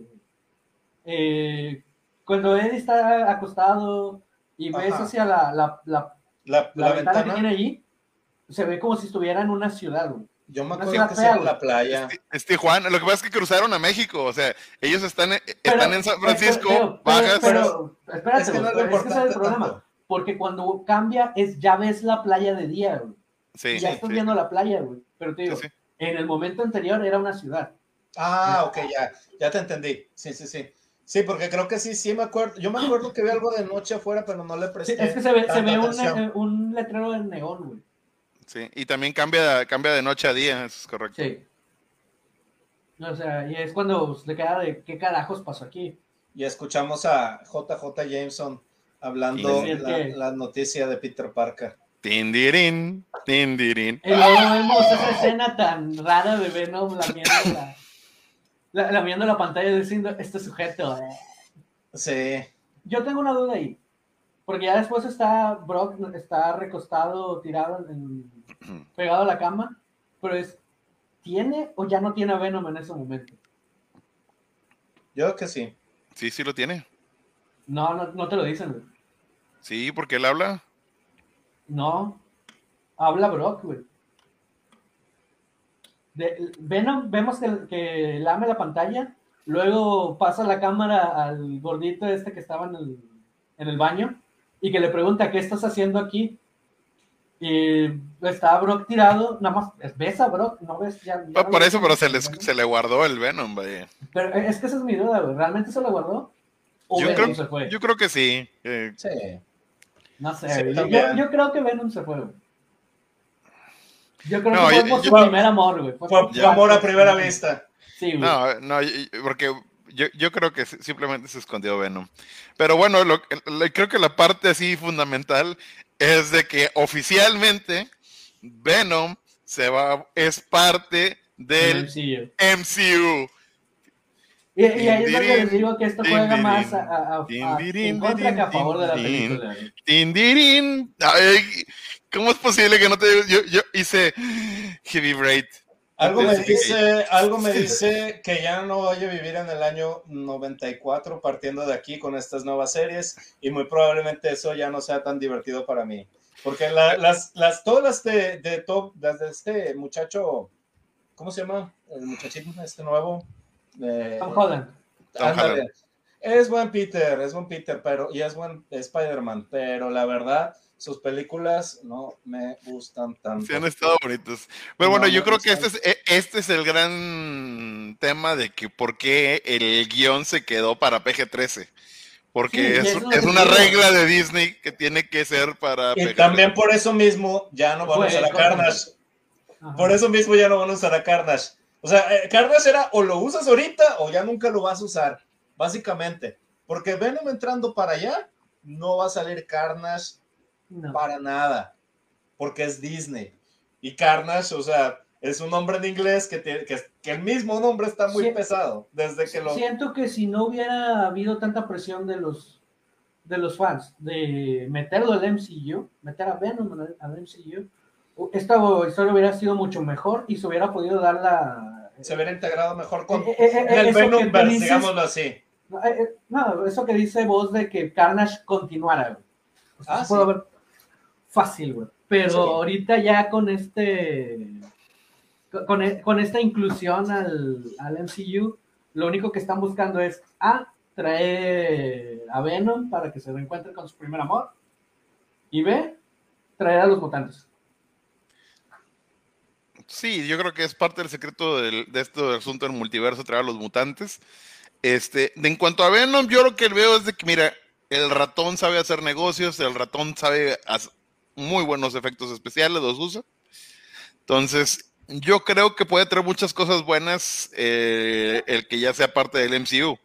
eh, cuando Eddie está acostado y ves hacia la, la, la, la, ventana, que tiene allí, se ve como si estuviera en una ciudad. Yo me acuerdo que sea en la playa. Es, Tijuana. Lo que pasa es que cruzaron a México. O sea, ellos están, están en San Francisco, bajas. Pero, espérate, es que no es, es que es el problema. Porque cuando cambia, es ya ves la playa de día, güey. Sí, ya estás viendo la playa, güey. Pero te digo, en el momento anterior era una ciudad. Ah, ok, ya, ya te entendí. Sí, sí, sí. Sí, porque creo que sí, sí me acuerdo. Yo me acuerdo que vi algo de noche afuera, pero no le presté. es que se ve, se ve un, un, letrero de neón, güey. Sí, y también cambia, cambia de noche a día, eso es correcto. Sí. O sea, y es cuando le queda de qué carajos pasó aquí. Y escuchamos a JJ Jameson hablando la, la, noticia de Peter Parker. Tindirin, tindirin. Y luego vemos esa escena tan rara de Venom lamiendo la, la, la pantalla diciendo, este sujeto. Eh". Sí. Yo tengo una duda ahí. Porque ya después está Brock, está recostado, tirado en, pegado a la cama, pero es, ¿tiene o ya no tiene a Venom en ese momento? Yo creo que sí. Sí, sí lo tiene. No, no, te lo dicen, güey. Sí, porque él habla. No, habla Brock, güey. Venom, vemos que, que lame la pantalla, luego pasa la cámara al gordito este que estaba en el, en el baño y que le pregunta, ¿qué estás haciendo aquí? Y está Brock tirado, nada más ves a Brock, no ves ya. por eso, pero se, se le guardó el Venom, vaya. Pero es que esa es mi duda, güey. ¿Realmente se le guardó? ¿O yo, creo, se fue? yo creo que sí. Sí. No sé, yo, creo que Venom se fue, güey. Yo creo que fue por su primer amor, güey. Fue, amor a primera vista. Sí, güey. No, no, porque yo, yo, creo que simplemente se escondió Venom. Pero bueno, lo, creo que la parte así fundamental es de que oficialmente Venom se va, es parte del MCU. Y, ahí es donde les digo que esto juega más a, a, en contra que a favor de la película. ¿Cómo es posible que no te yo, yo hice Heavy Braid? Algo me, dice, algo me <laughs> dice que ya no voy a vivir en el año 94 partiendo de aquí con estas nuevas series y muy probablemente eso ya no sea tan divertido para mí. Porque las, las, todas las de, de, top, las de este muchacho, ¿cómo se llama? El muchachito este nuevo. Tom Holland. Es buen Peter, es buen Peter, pero y es buen Spider-Man, pero la verdad sus películas no me gustan tanto. Sí, han estado bonitos. Pero bueno, yo creo que este es, e, este es el gran tema de que por qué el guion se quedó para PG-13. Porque es, una regla de Disney que tiene que ser para... Y también por eso mismo ya no vamos a usar a Carnage. Por eso mismo ya no van a usar a Carnage. O sea, eh, Carnage era o lo usas ahorita o ya nunca lo vas a usar, básicamente. Porque Venom entrando para allá, no va a salir Carnage para nada, porque es Disney. Y Carnage, o sea, es un nombre en inglés que, tiene, que, el mismo nombre está muy pesado. Desde que lo... Siento que si no hubiera habido tanta presión de los, de los fans de meterlo al MCU, meter a Venom al MCU, esta historia hubiera sido mucho mejor y se hubiera podido dar la... Se hubiera integrado mejor con eh, eh, eh, el Venom, digámoslo así. No, eso que dice vos de que Carnage continuara. ah, puedo fácil, güey. Pero ahorita ya con este. Con, e, con esta inclusión al, al, MCU, lo único que están buscando es A, traer a Venom para que se reencuentre con su primer amor. Y B, traer a los mutantes. Sí, yo creo que es parte del secreto de este asunto del multiverso, traer a los mutantes. Este, en cuanto a Venom, yo lo que veo es de que, mira, el ratón sabe hacer negocios, el ratón sabe muy buenos efectos especiales, los usa. Entonces, yo creo que puede traer muchas cosas buenas eh, el que ya sea parte del MCU.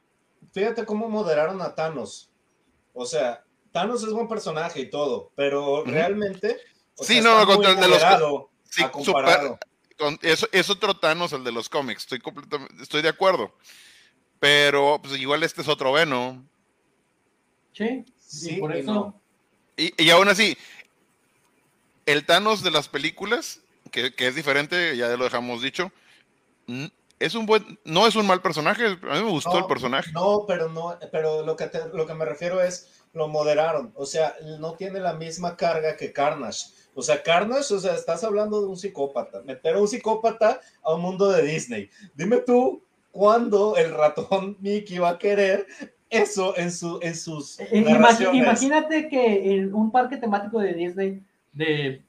Fíjate cómo moderaron a Thanos. O sea, Thanos es buen personaje y todo, pero realmente. sí, no, contra el de los. Sí, es, otro Thanos, el de los cómics. Estoy completamente, estoy de acuerdo. Pero pues igual este es otro Venom. Sí, sí, por eso. y, aún así, el Thanos de las películas, que, es diferente, ya lo dejamos dicho, es un buen, no es un mal personaje, a mí me gustó el personaje. No, pero no, pero lo que lo que me refiero es lo moderaron, o sea, no tiene la misma carga que Carnage. O sea, Carnage, o sea, estás hablando de un psicópata, meter a un psicópata a un mundo de Disney. Dime tú cuándo el ratón Mickey va a querer eso en su en sus eh, Imagínate que en un parque temático de Disney de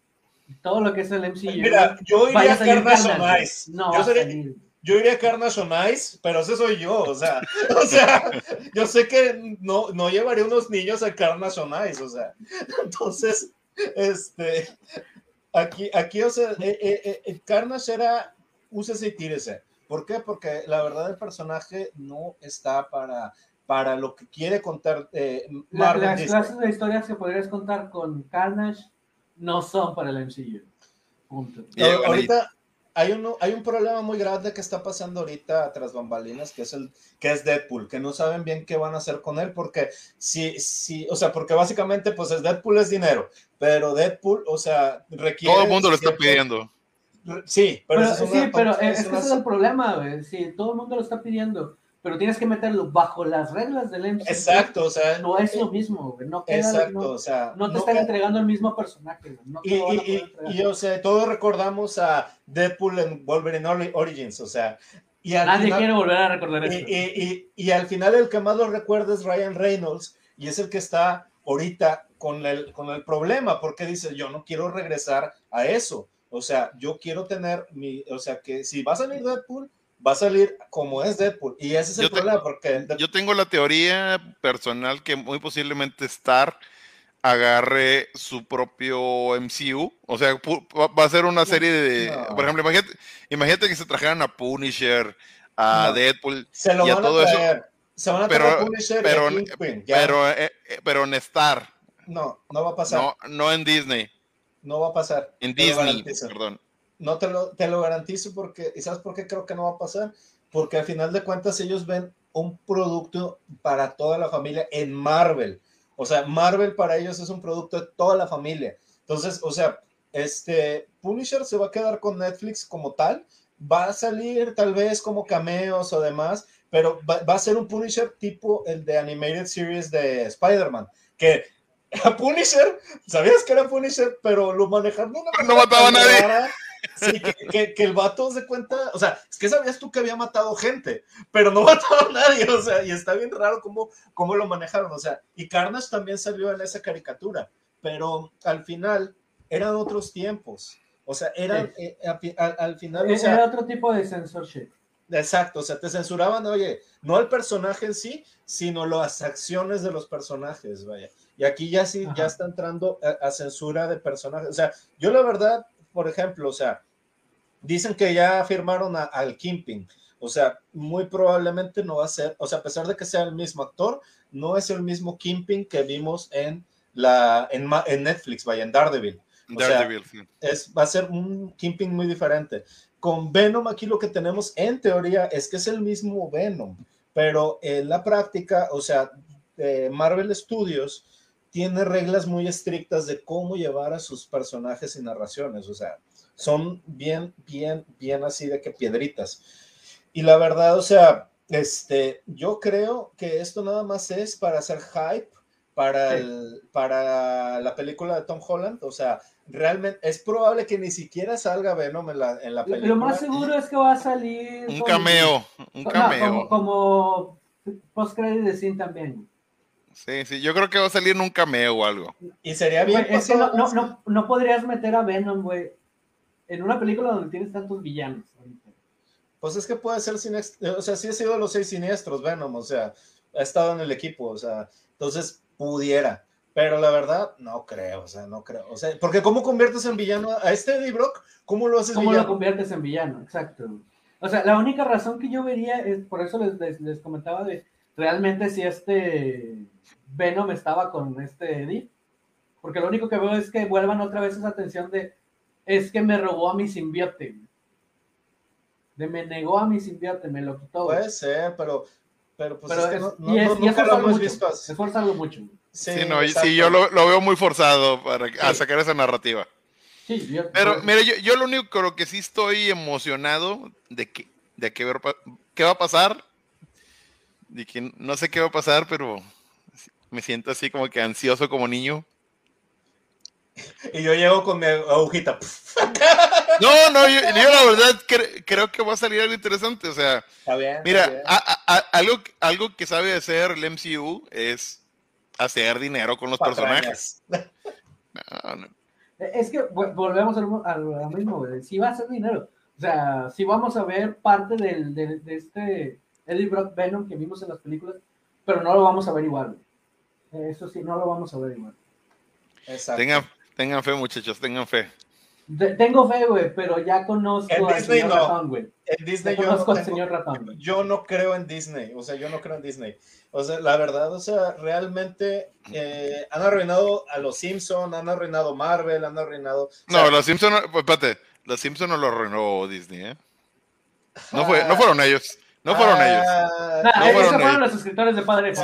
todo lo que es el MCU. Mira, yo iría a Carnage on Ice. No, yo, sería, yo iría a Carnage on Ice, pero ese soy yo, o sea, <laughs> o sea, yo sé que no, no llevaría unos niños a Carnage on Ice, o sea, <laughs> entonces, este, aquí, aquí, o sea, eh, eh, eh, Carnage era úsese y tírese. ¿Por qué? Porque la verdad el personaje no está para, para lo que quiere contar. Eh, las clases de historias que podrías contar con Carnage no son para el MCU. ahorita hay un, hay un problema muy grande que está pasando ahorita tras bambalinas, que es el que es Deadpool, que no saben bien qué van a hacer con él, porque si, si, o sea, porque básicamente, pues es Deadpool es dinero, pero Deadpool, o sea, requiere. Todo el mundo lo está pidiendo. Sí, pero, sí, pero es, ese es el problema, güey. Si todo el mundo lo está pidiendo, pero tienes que meterlo bajo las reglas del MCU. Exacto, o sea. No es lo mismo, No queda, exacto, o sea. No te están entregando el mismo personaje, y, y, o sea, todos recordamos a Deadpool en Wolverine Origins, o sea. Y Nadie quiere volver a recordar eso. Y, al final el que más lo recuerda es Ryan Reynolds, y es el que está ahorita con el, con el problema, porque dice, yo no quiero regresar a eso. O sea, yo quiero tener mi, o sea, que si va a salir Deadpool, va a salir como es Deadpool. Y ese es el problema, porque... Yo tengo la teoría personal que muy posiblemente Star agarre su propio MCU. O sea, va a ser una serie de... Por ejemplo, imagínate, imagínate, que se trajeran a Punisher, a Deadpool se lo y a todo eso. Se van a pero, a Punisher pero, Kingpin, pero, eh, eh, pero, en Star. No, no va a pasar. No, no en Disney. No va a pasar. En Disney, perdón. No te lo, te lo garantizo porque, ¿y sabes por qué creo que no va a pasar? Porque al final de cuentas ellos ven un producto para toda la familia en Marvel. O sea, Marvel para ellos es un producto de toda la familia. Entonces, o sea, este Punisher se va a quedar con Netflix como tal. Va a salir tal vez como cameos o demás, pero va, va a ser un Punisher tipo el de Animated Series de Spider-Man, que <laughs> a Punisher, sabías que era Punisher, pero lo manejaron no mataba a nadie. Sí, que, que, el vato se cuenta, o sea, es que sabías tú que había matado gente, pero no <laughs> mataba a nadie, o sea, y está bien raro cómo, cómo lo manejaron, o sea, y Carnage también salió en esa caricatura, pero al final eran otros tiempos, o sea, eran, eh, al, final... O sea, era otro tipo de censorship. Exacto, o sea, te censuraban, oye, no el personaje en sí, sino las acciones de los personajes, vaya. Y aquí ya sí, ya está entrando a, censura de personajes. O sea, yo la verdad, por ejemplo, o sea, dicen que ya firmaron al Kimping. O sea, muy probablemente no va a ser, o sea, a pesar de que sea el mismo actor, no es el mismo Kimping que vimos en la en, en Netflix, vaya, en Daredevil. Daredevil, sí. es, va a ser un Kimping muy diferente. Con Venom aquí lo que tenemos en teoría es que es el mismo Venom, pero en la práctica, o sea, eh, Marvel Studios tiene reglas muy estrictas de cómo llevar a sus personajes y narraciones, o sea, son bien, bien, bien así de que piedritas. Y la verdad, o sea, este, yo creo que esto nada más es para hacer hype para, el, para la película de Tom Holland, o sea, realmente es probable que ni siquiera salga Venom en la, en la película. Lo más seguro es que va a salir... Un cameo, un cameo. como, como post-credit de scene también. Sí, sí, yo creo que va a salir en un cameo o algo. Y sería bien. es que no, no, no, podrías meter a Venom, güey, en una película donde tienes tantos villanos. Pues es que puede ser, sin, o sea, sí ha sido los seis siniestros, Venom, o sea, ha estado en el equipo, o sea, entonces pudiera. Pero la verdad, no creo, o sea, no creo. O sea, porque ¿cómo conviertes en villano a este Eddie Brock? ¿Cómo lo haces ¿Cómo lo conviertes en villano? Exacto. O sea, la única razón que yo vería es, por eso les, les comentaba de realmente si este Venom estaba con este Eddie. Porque lo único que veo es que vuelvan otra vez esa atención de es que me robó a mi simbiote. De me negó a mi simbiote, me lo quitó. Puede ser, pero, pero pues es que no, no, es, lo hemos visto así. mucho. Sí, no, sí yo lo, lo, veo muy forzado para sacar esa narrativa. Sí, pero mire, yo, yo, lo único con lo que sí estoy emocionado de que, de que ver, qué va a pasar, de que no sé qué va a pasar, pero me siento así como que ansioso como niño. Y yo llego con mi agujita. No, no, yo, la verdad creo que va a salir algo interesante. O sea, mira, algo, algo que sabe hacer el MCU es hacer dinero con los personajes. <laughs> Es que volvemos a lo mismo, Si va a ser dinero. O sea, si vamos a ver parte del, de, este Eddie Brock Venom que vimos en las películas, pero no lo vamos a ver igual. Eso sí, no lo vamos a ver igual. Tengan, tengan fe, muchachos, tengan fe. tengo fe, güey, pero ya conozco al señor no. ratón, güey. En Disney yo conozco al señor ratón. Yo no creo en Disney, o sea, yo no creo en Disney. O sea, la verdad, o sea, realmente eh, han arruinado a los Simpson, han arruinado Marvel, han arruinado. no, los Simpson, pues, espérate, los Simpson no lo arruinó Disney, ¿eh? No, fue, no fueron ellos. No fueron ellos. no fueron, esos fueron los escritores de Padre Sí,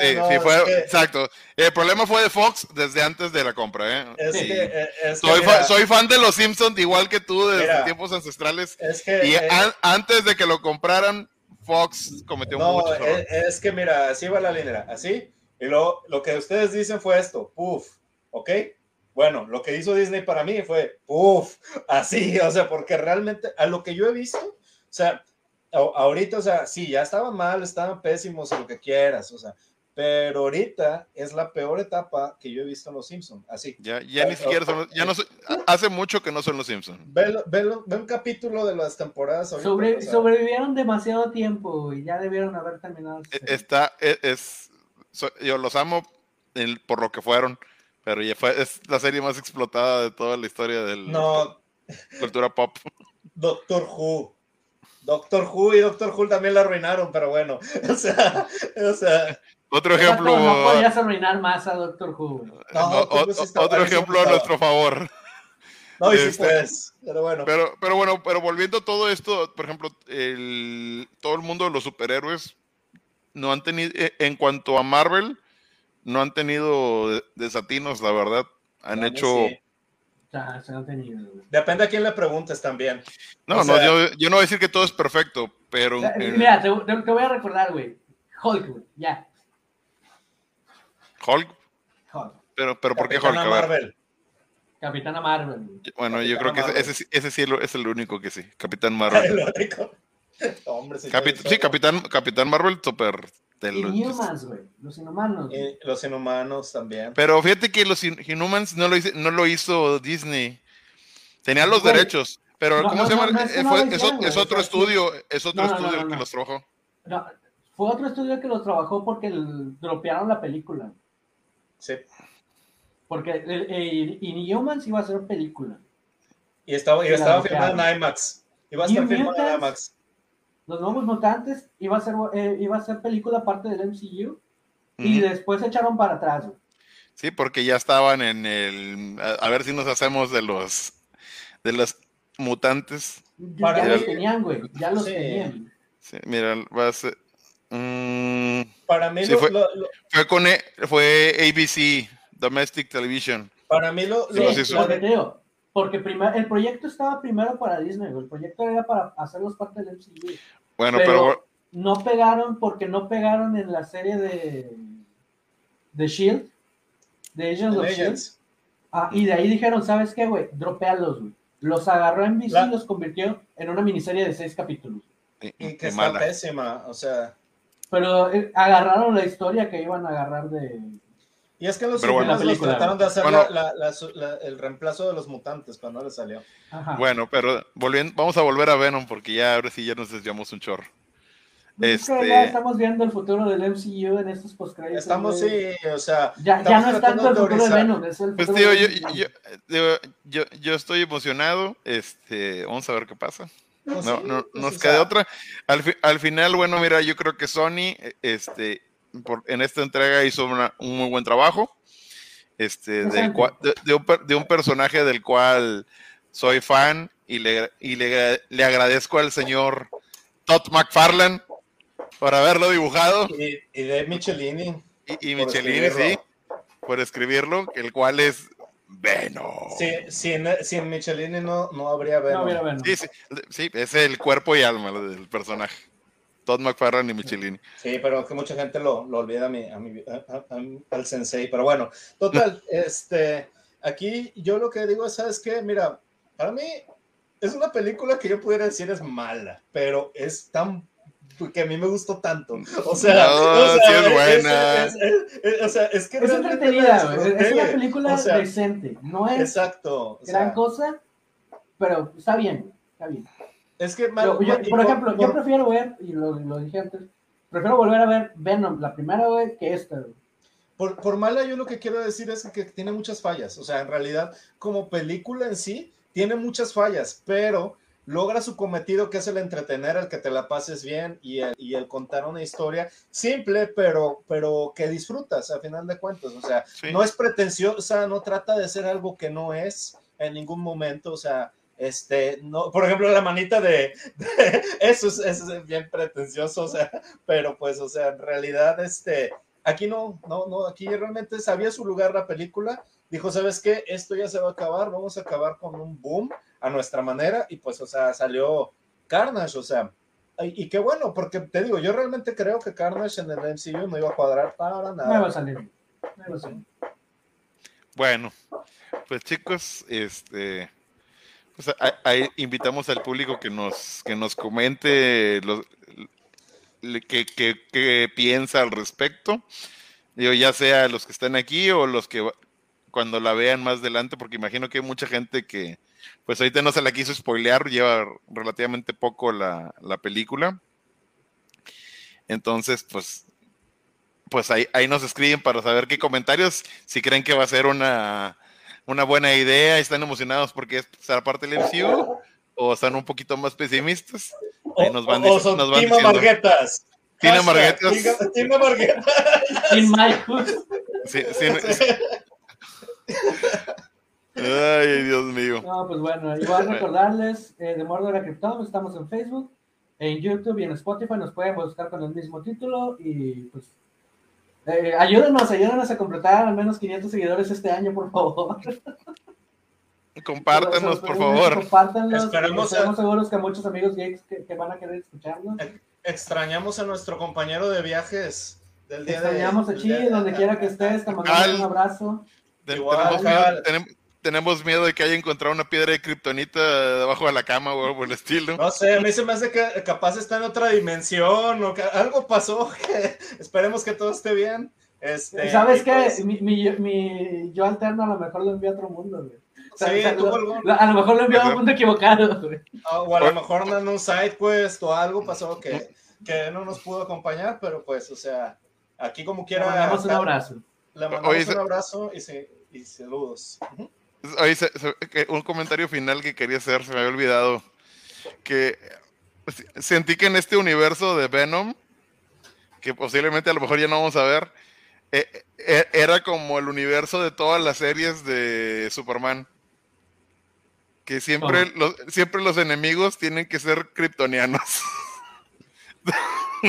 sí, sí, fue, exacto. El problema fue de Fox desde antes de la compra, ¿eh? Es que, eh, es soy, soy, fan de los Simpsons igual que tú desde tiempos ancestrales. Es que, y antes de que lo compraran, Fox cometió no, muchos errores. Es, que mira, así va la línea, así. Y lo, lo que ustedes dicen fue esto, puff, ¿ok? Bueno, lo que hizo Disney para mí fue, puff, así, <laughs> o sea, porque realmente a lo que yo he visto, o sea, ahorita, o sea, sí, ya estaban mal, estaban pésimos, o lo que quieras, o sea, pero ahorita es la peor etapa que yo he visto en Los Simpsons. Así. Ya, ya ni siquiera son, ya no <laughs> hace mucho que no son Los Simpsons. Ve, un capítulo de las temporadas. sobrevivieron demasiado tiempo y ya debieron haber terminado. E, está, e, es, yo los amo por lo que fueron, pero ya fue, es la serie más explotada de toda la historia del no. cultura pop. Doctor Who. Doctor Who y Doctor Who también la arruinaron, pero bueno, <laughs> o sea, o sea otro ejemplo. No podías arruinar más a Doctor Who. otro ejemplo a nuestro favor. No, y este, pero bueno. Pero, pero bueno, pero volviendo a todo esto, por ejemplo, el, todo el mundo de los superhéroes no han tenido, eh, en cuanto a Marvel, no han tenido desatinos, la verdad. Han hecho. Depende a quién le preguntes también. No, no, yo, yo, no voy a decir que todo es perfecto, pero. Mira, te, te, voy a recordar, güey. Hulk, güey, ya. Hulk. Pero, pero ¿por qué Hulk? Marvel. Capitana Marvel. Bueno, yo creo que ese, ese, sí es el único que sí. Capitán <laughs> Marvel. <laughs> Hombre, sí, Capitán, Capitán Marvel, super. Los Inhumans, güey. Los Inhumanos. los Inhumanos también. Pero fíjate que los Inhumans no lo, hizo, no lo hizo Disney. Tenían los derechos. Pero, ¿cómo se llama? es, otro estudio, es otro estudio el que los trabajó. No, fue otro estudio que los trabajó porque dropearon la película. Sí. Porque el, el, Inhumans iba a ser película. Y estaba, y estaba filmado en IMAX. Iba a estar filmado en IMAX. Los Nuevos Mutantes iba a ser, eh, iba a ser película parte del MCU. Y después se echaron para atrás. Sí, porque ya estaban en el. A, ver si nos hacemos de los. De los mutantes. Ya, los tenían, güey. Ya los tenían. Sí, mira, va a ser. Mm, para mí fue, fue, con e, fue ABC, Domestic Television. Para mí lo, porque el proyecto estaba primero para Disney, el proyecto era para hacerlos parte del MCU. Bueno, pero, no pegaron porque no pegaron en la serie de de Shield, de Agents of Shield. Ah, y de ahí dijeron, ¿sabes qué, güey? Dropealos, güey. Los agarró en BC y los convirtió en una miniserie de seis capítulos. Y, que está pésima, o sea. Pero eh, agarraron la historia que iban a agarrar de. Y es que los, trataron de hacer el reemplazo de los mutantes cuando no les salió. Bueno, pero volviendo, vamos a volver a Venom porque ya ahora sí ya nos desviamos un chorro. Este... Ya estamos viendo el futuro del MCU en estos postcréditos. Estamos, sí, o sea. Ya, ya no es tanto el futuro de Venom, es el pues, futuro pues, tío, yo, yo, yo, yo, estoy emocionado. Este, vamos a ver qué pasa. No, no, pues, nos queda otra. Al, al, final, bueno, mira, yo creo que Sony, este, en esta entrega hizo un muy buen trabajo. Este, del de, un, de, un, personaje del cual soy fan y le, y le, le agradezco al señor Todd McFarlane por haberlo dibujado. Y, y de Michelini. Y, y Michelini, sí, por escribirlo, el cual es Venom. Sí, sin, sin Michelini no, no habría Venom. Sí, sí, sí, es el cuerpo y alma del personaje. Todd McFarlane y Michelini. Sí, pero que mucha gente lo, lo olvida a mi, a mi, al sensei. Pero bueno, total, <laughs> este, aquí yo lo que digo es, ¿sabes qué? Mira, para mí es una película que yo pudiera decir es mala, pero es tan que a mí me gustó tanto. O sea, o sea es buena. o sea, es que es entretenida, es una película decente. No es exacto, gran cosa, pero está bien, está bien. Es que, por, ejemplo, yo prefiero ver, y lo, lo, dije antes, prefiero volver a ver Venom, la primera vez, que esta. Por, por mala, yo lo que quiero decir es que tiene muchas fallas. O sea, en realidad, como película en sí, tiene muchas fallas, pero logra su cometido que es el entretener, el que te la pases bien y el, y el contar una historia simple, pero, pero que disfrutas a final de cuentas. O sea, no es pretenciosa, no trata de ser algo que no es en ningún momento. O sea, este, no, por ejemplo, la manita de, <laughs> eso, es, es, bien pretencioso, o sea, pero pues, o sea, en realidad, este, aquí no, no, no, aquí realmente sabía su lugar la película. Dijo, ¿sabes qué? Esto ya se va a acabar, vamos a acabar con un boom a nuestra manera y pues, o sea, salió Carnage, o sea, y, qué bueno, porque te digo, yo realmente creo que Carnage en el MCU no iba a cuadrar para nada. No iba a salir. No iba a salir. Bueno, pues chicos, este, pues ahí invitamos al público que nos, que nos comente qué, qué, piensa al respecto. Digo, ya sea los que están aquí o los que cuando la vean más adelante, porque imagino que hay mucha gente que, pues ahorita no se la quiso spoilear, lleva relativamente poco la, la película. Entonces, pues, pues ahí, ahí nos escriben para saber qué comentarios, si creen que va a ser una, una buena idea, están emocionados porque es ser parte del MCU, o están un poquito más pesimistas. Ahí nos van, o, son nos van diciendo. Marguetas. Tina Marguetas. Tina Marguetas. Sin Michael. Sí, sí, Ay, Dios mío. No, pues bueno, igual recordarles eh, de Mordor a Krypton, estamos en Facebook, en YouTube y en Spotify, nos pueden buscar con el mismo título y pues eh, ayúdenos, ayúdenos a completar al menos 500 seguidores este año, por favor. Compártanos, por favor. Compártanos. Esperemos estamos seguros que muchos amigos gays que, van a querer escucharnos. Extrañamos a nuestro compañero de viajes del día Extrañamos a Chi, donde quiera que estés, te mandamos un abrazo. tenemos, miedo, de que haya encontrado una piedra de kriptonita debajo de la cama o algo por el estilo. No sé, a mí se me hace que capaz está en otra dimensión o que algo pasó. <laughs> Que esperemos que todo esté bien. Este, ¿Sabes qué? Pues mi, mi, mi, yo alterno a lo mejor lo envío a otro mundo, güey. Sí, a lo mejor lo envió a un punto equivocado. Ah, o a lo mejor en un site, pues, o algo pasó que, que no nos pudo acompañar, pero pues, o sea, aquí como quiera. Le mandamos un abrazo. Le mandamos un abrazo y, y saludos. Oye, un comentario final que quería hacer, se me había olvidado. Que sentí que en este universo de Venom, que posiblemente a lo mejor ya no vamos a ver, eh, eh, era como el universo de todas las series de Superman que siempre, los, siempre los enemigos tienen que ser kryptonianos. <laughs>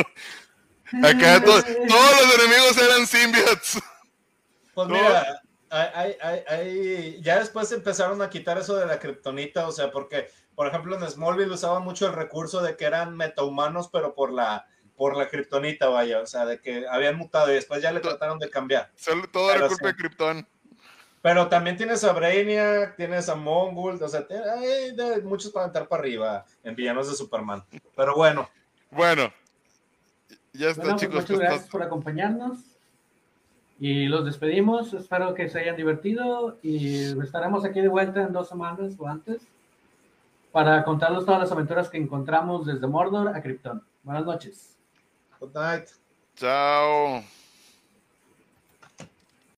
Acá todos los enemigos eran symbiotes. Pues mira, ya después empezaron a quitar eso de la kryptonita, o sea, porque, por ejemplo, en Smallville usaban mucho el recurso de que eran metahumanos, pero por la por la kriptonita, vaya, o sea, de que habían mutado y después ya le trataron de cambiar. Solo todo era culpa de Krypton. Pero también tienes a Brainiac, tienes a Mongul, o sea, hay muchos para entrar para arriba en villanos de Superman. Pero bueno. Bueno, ya está, pues chicos. Muchas pues, gracias por acompañarnos. Y los despedimos. Espero que se hayan divertido. Y estaremos aquí de vuelta en dos semanas o antes para contarles todas las aventuras que encontramos desde Mordor a Krypton. Buenas noches. Good night. Chao.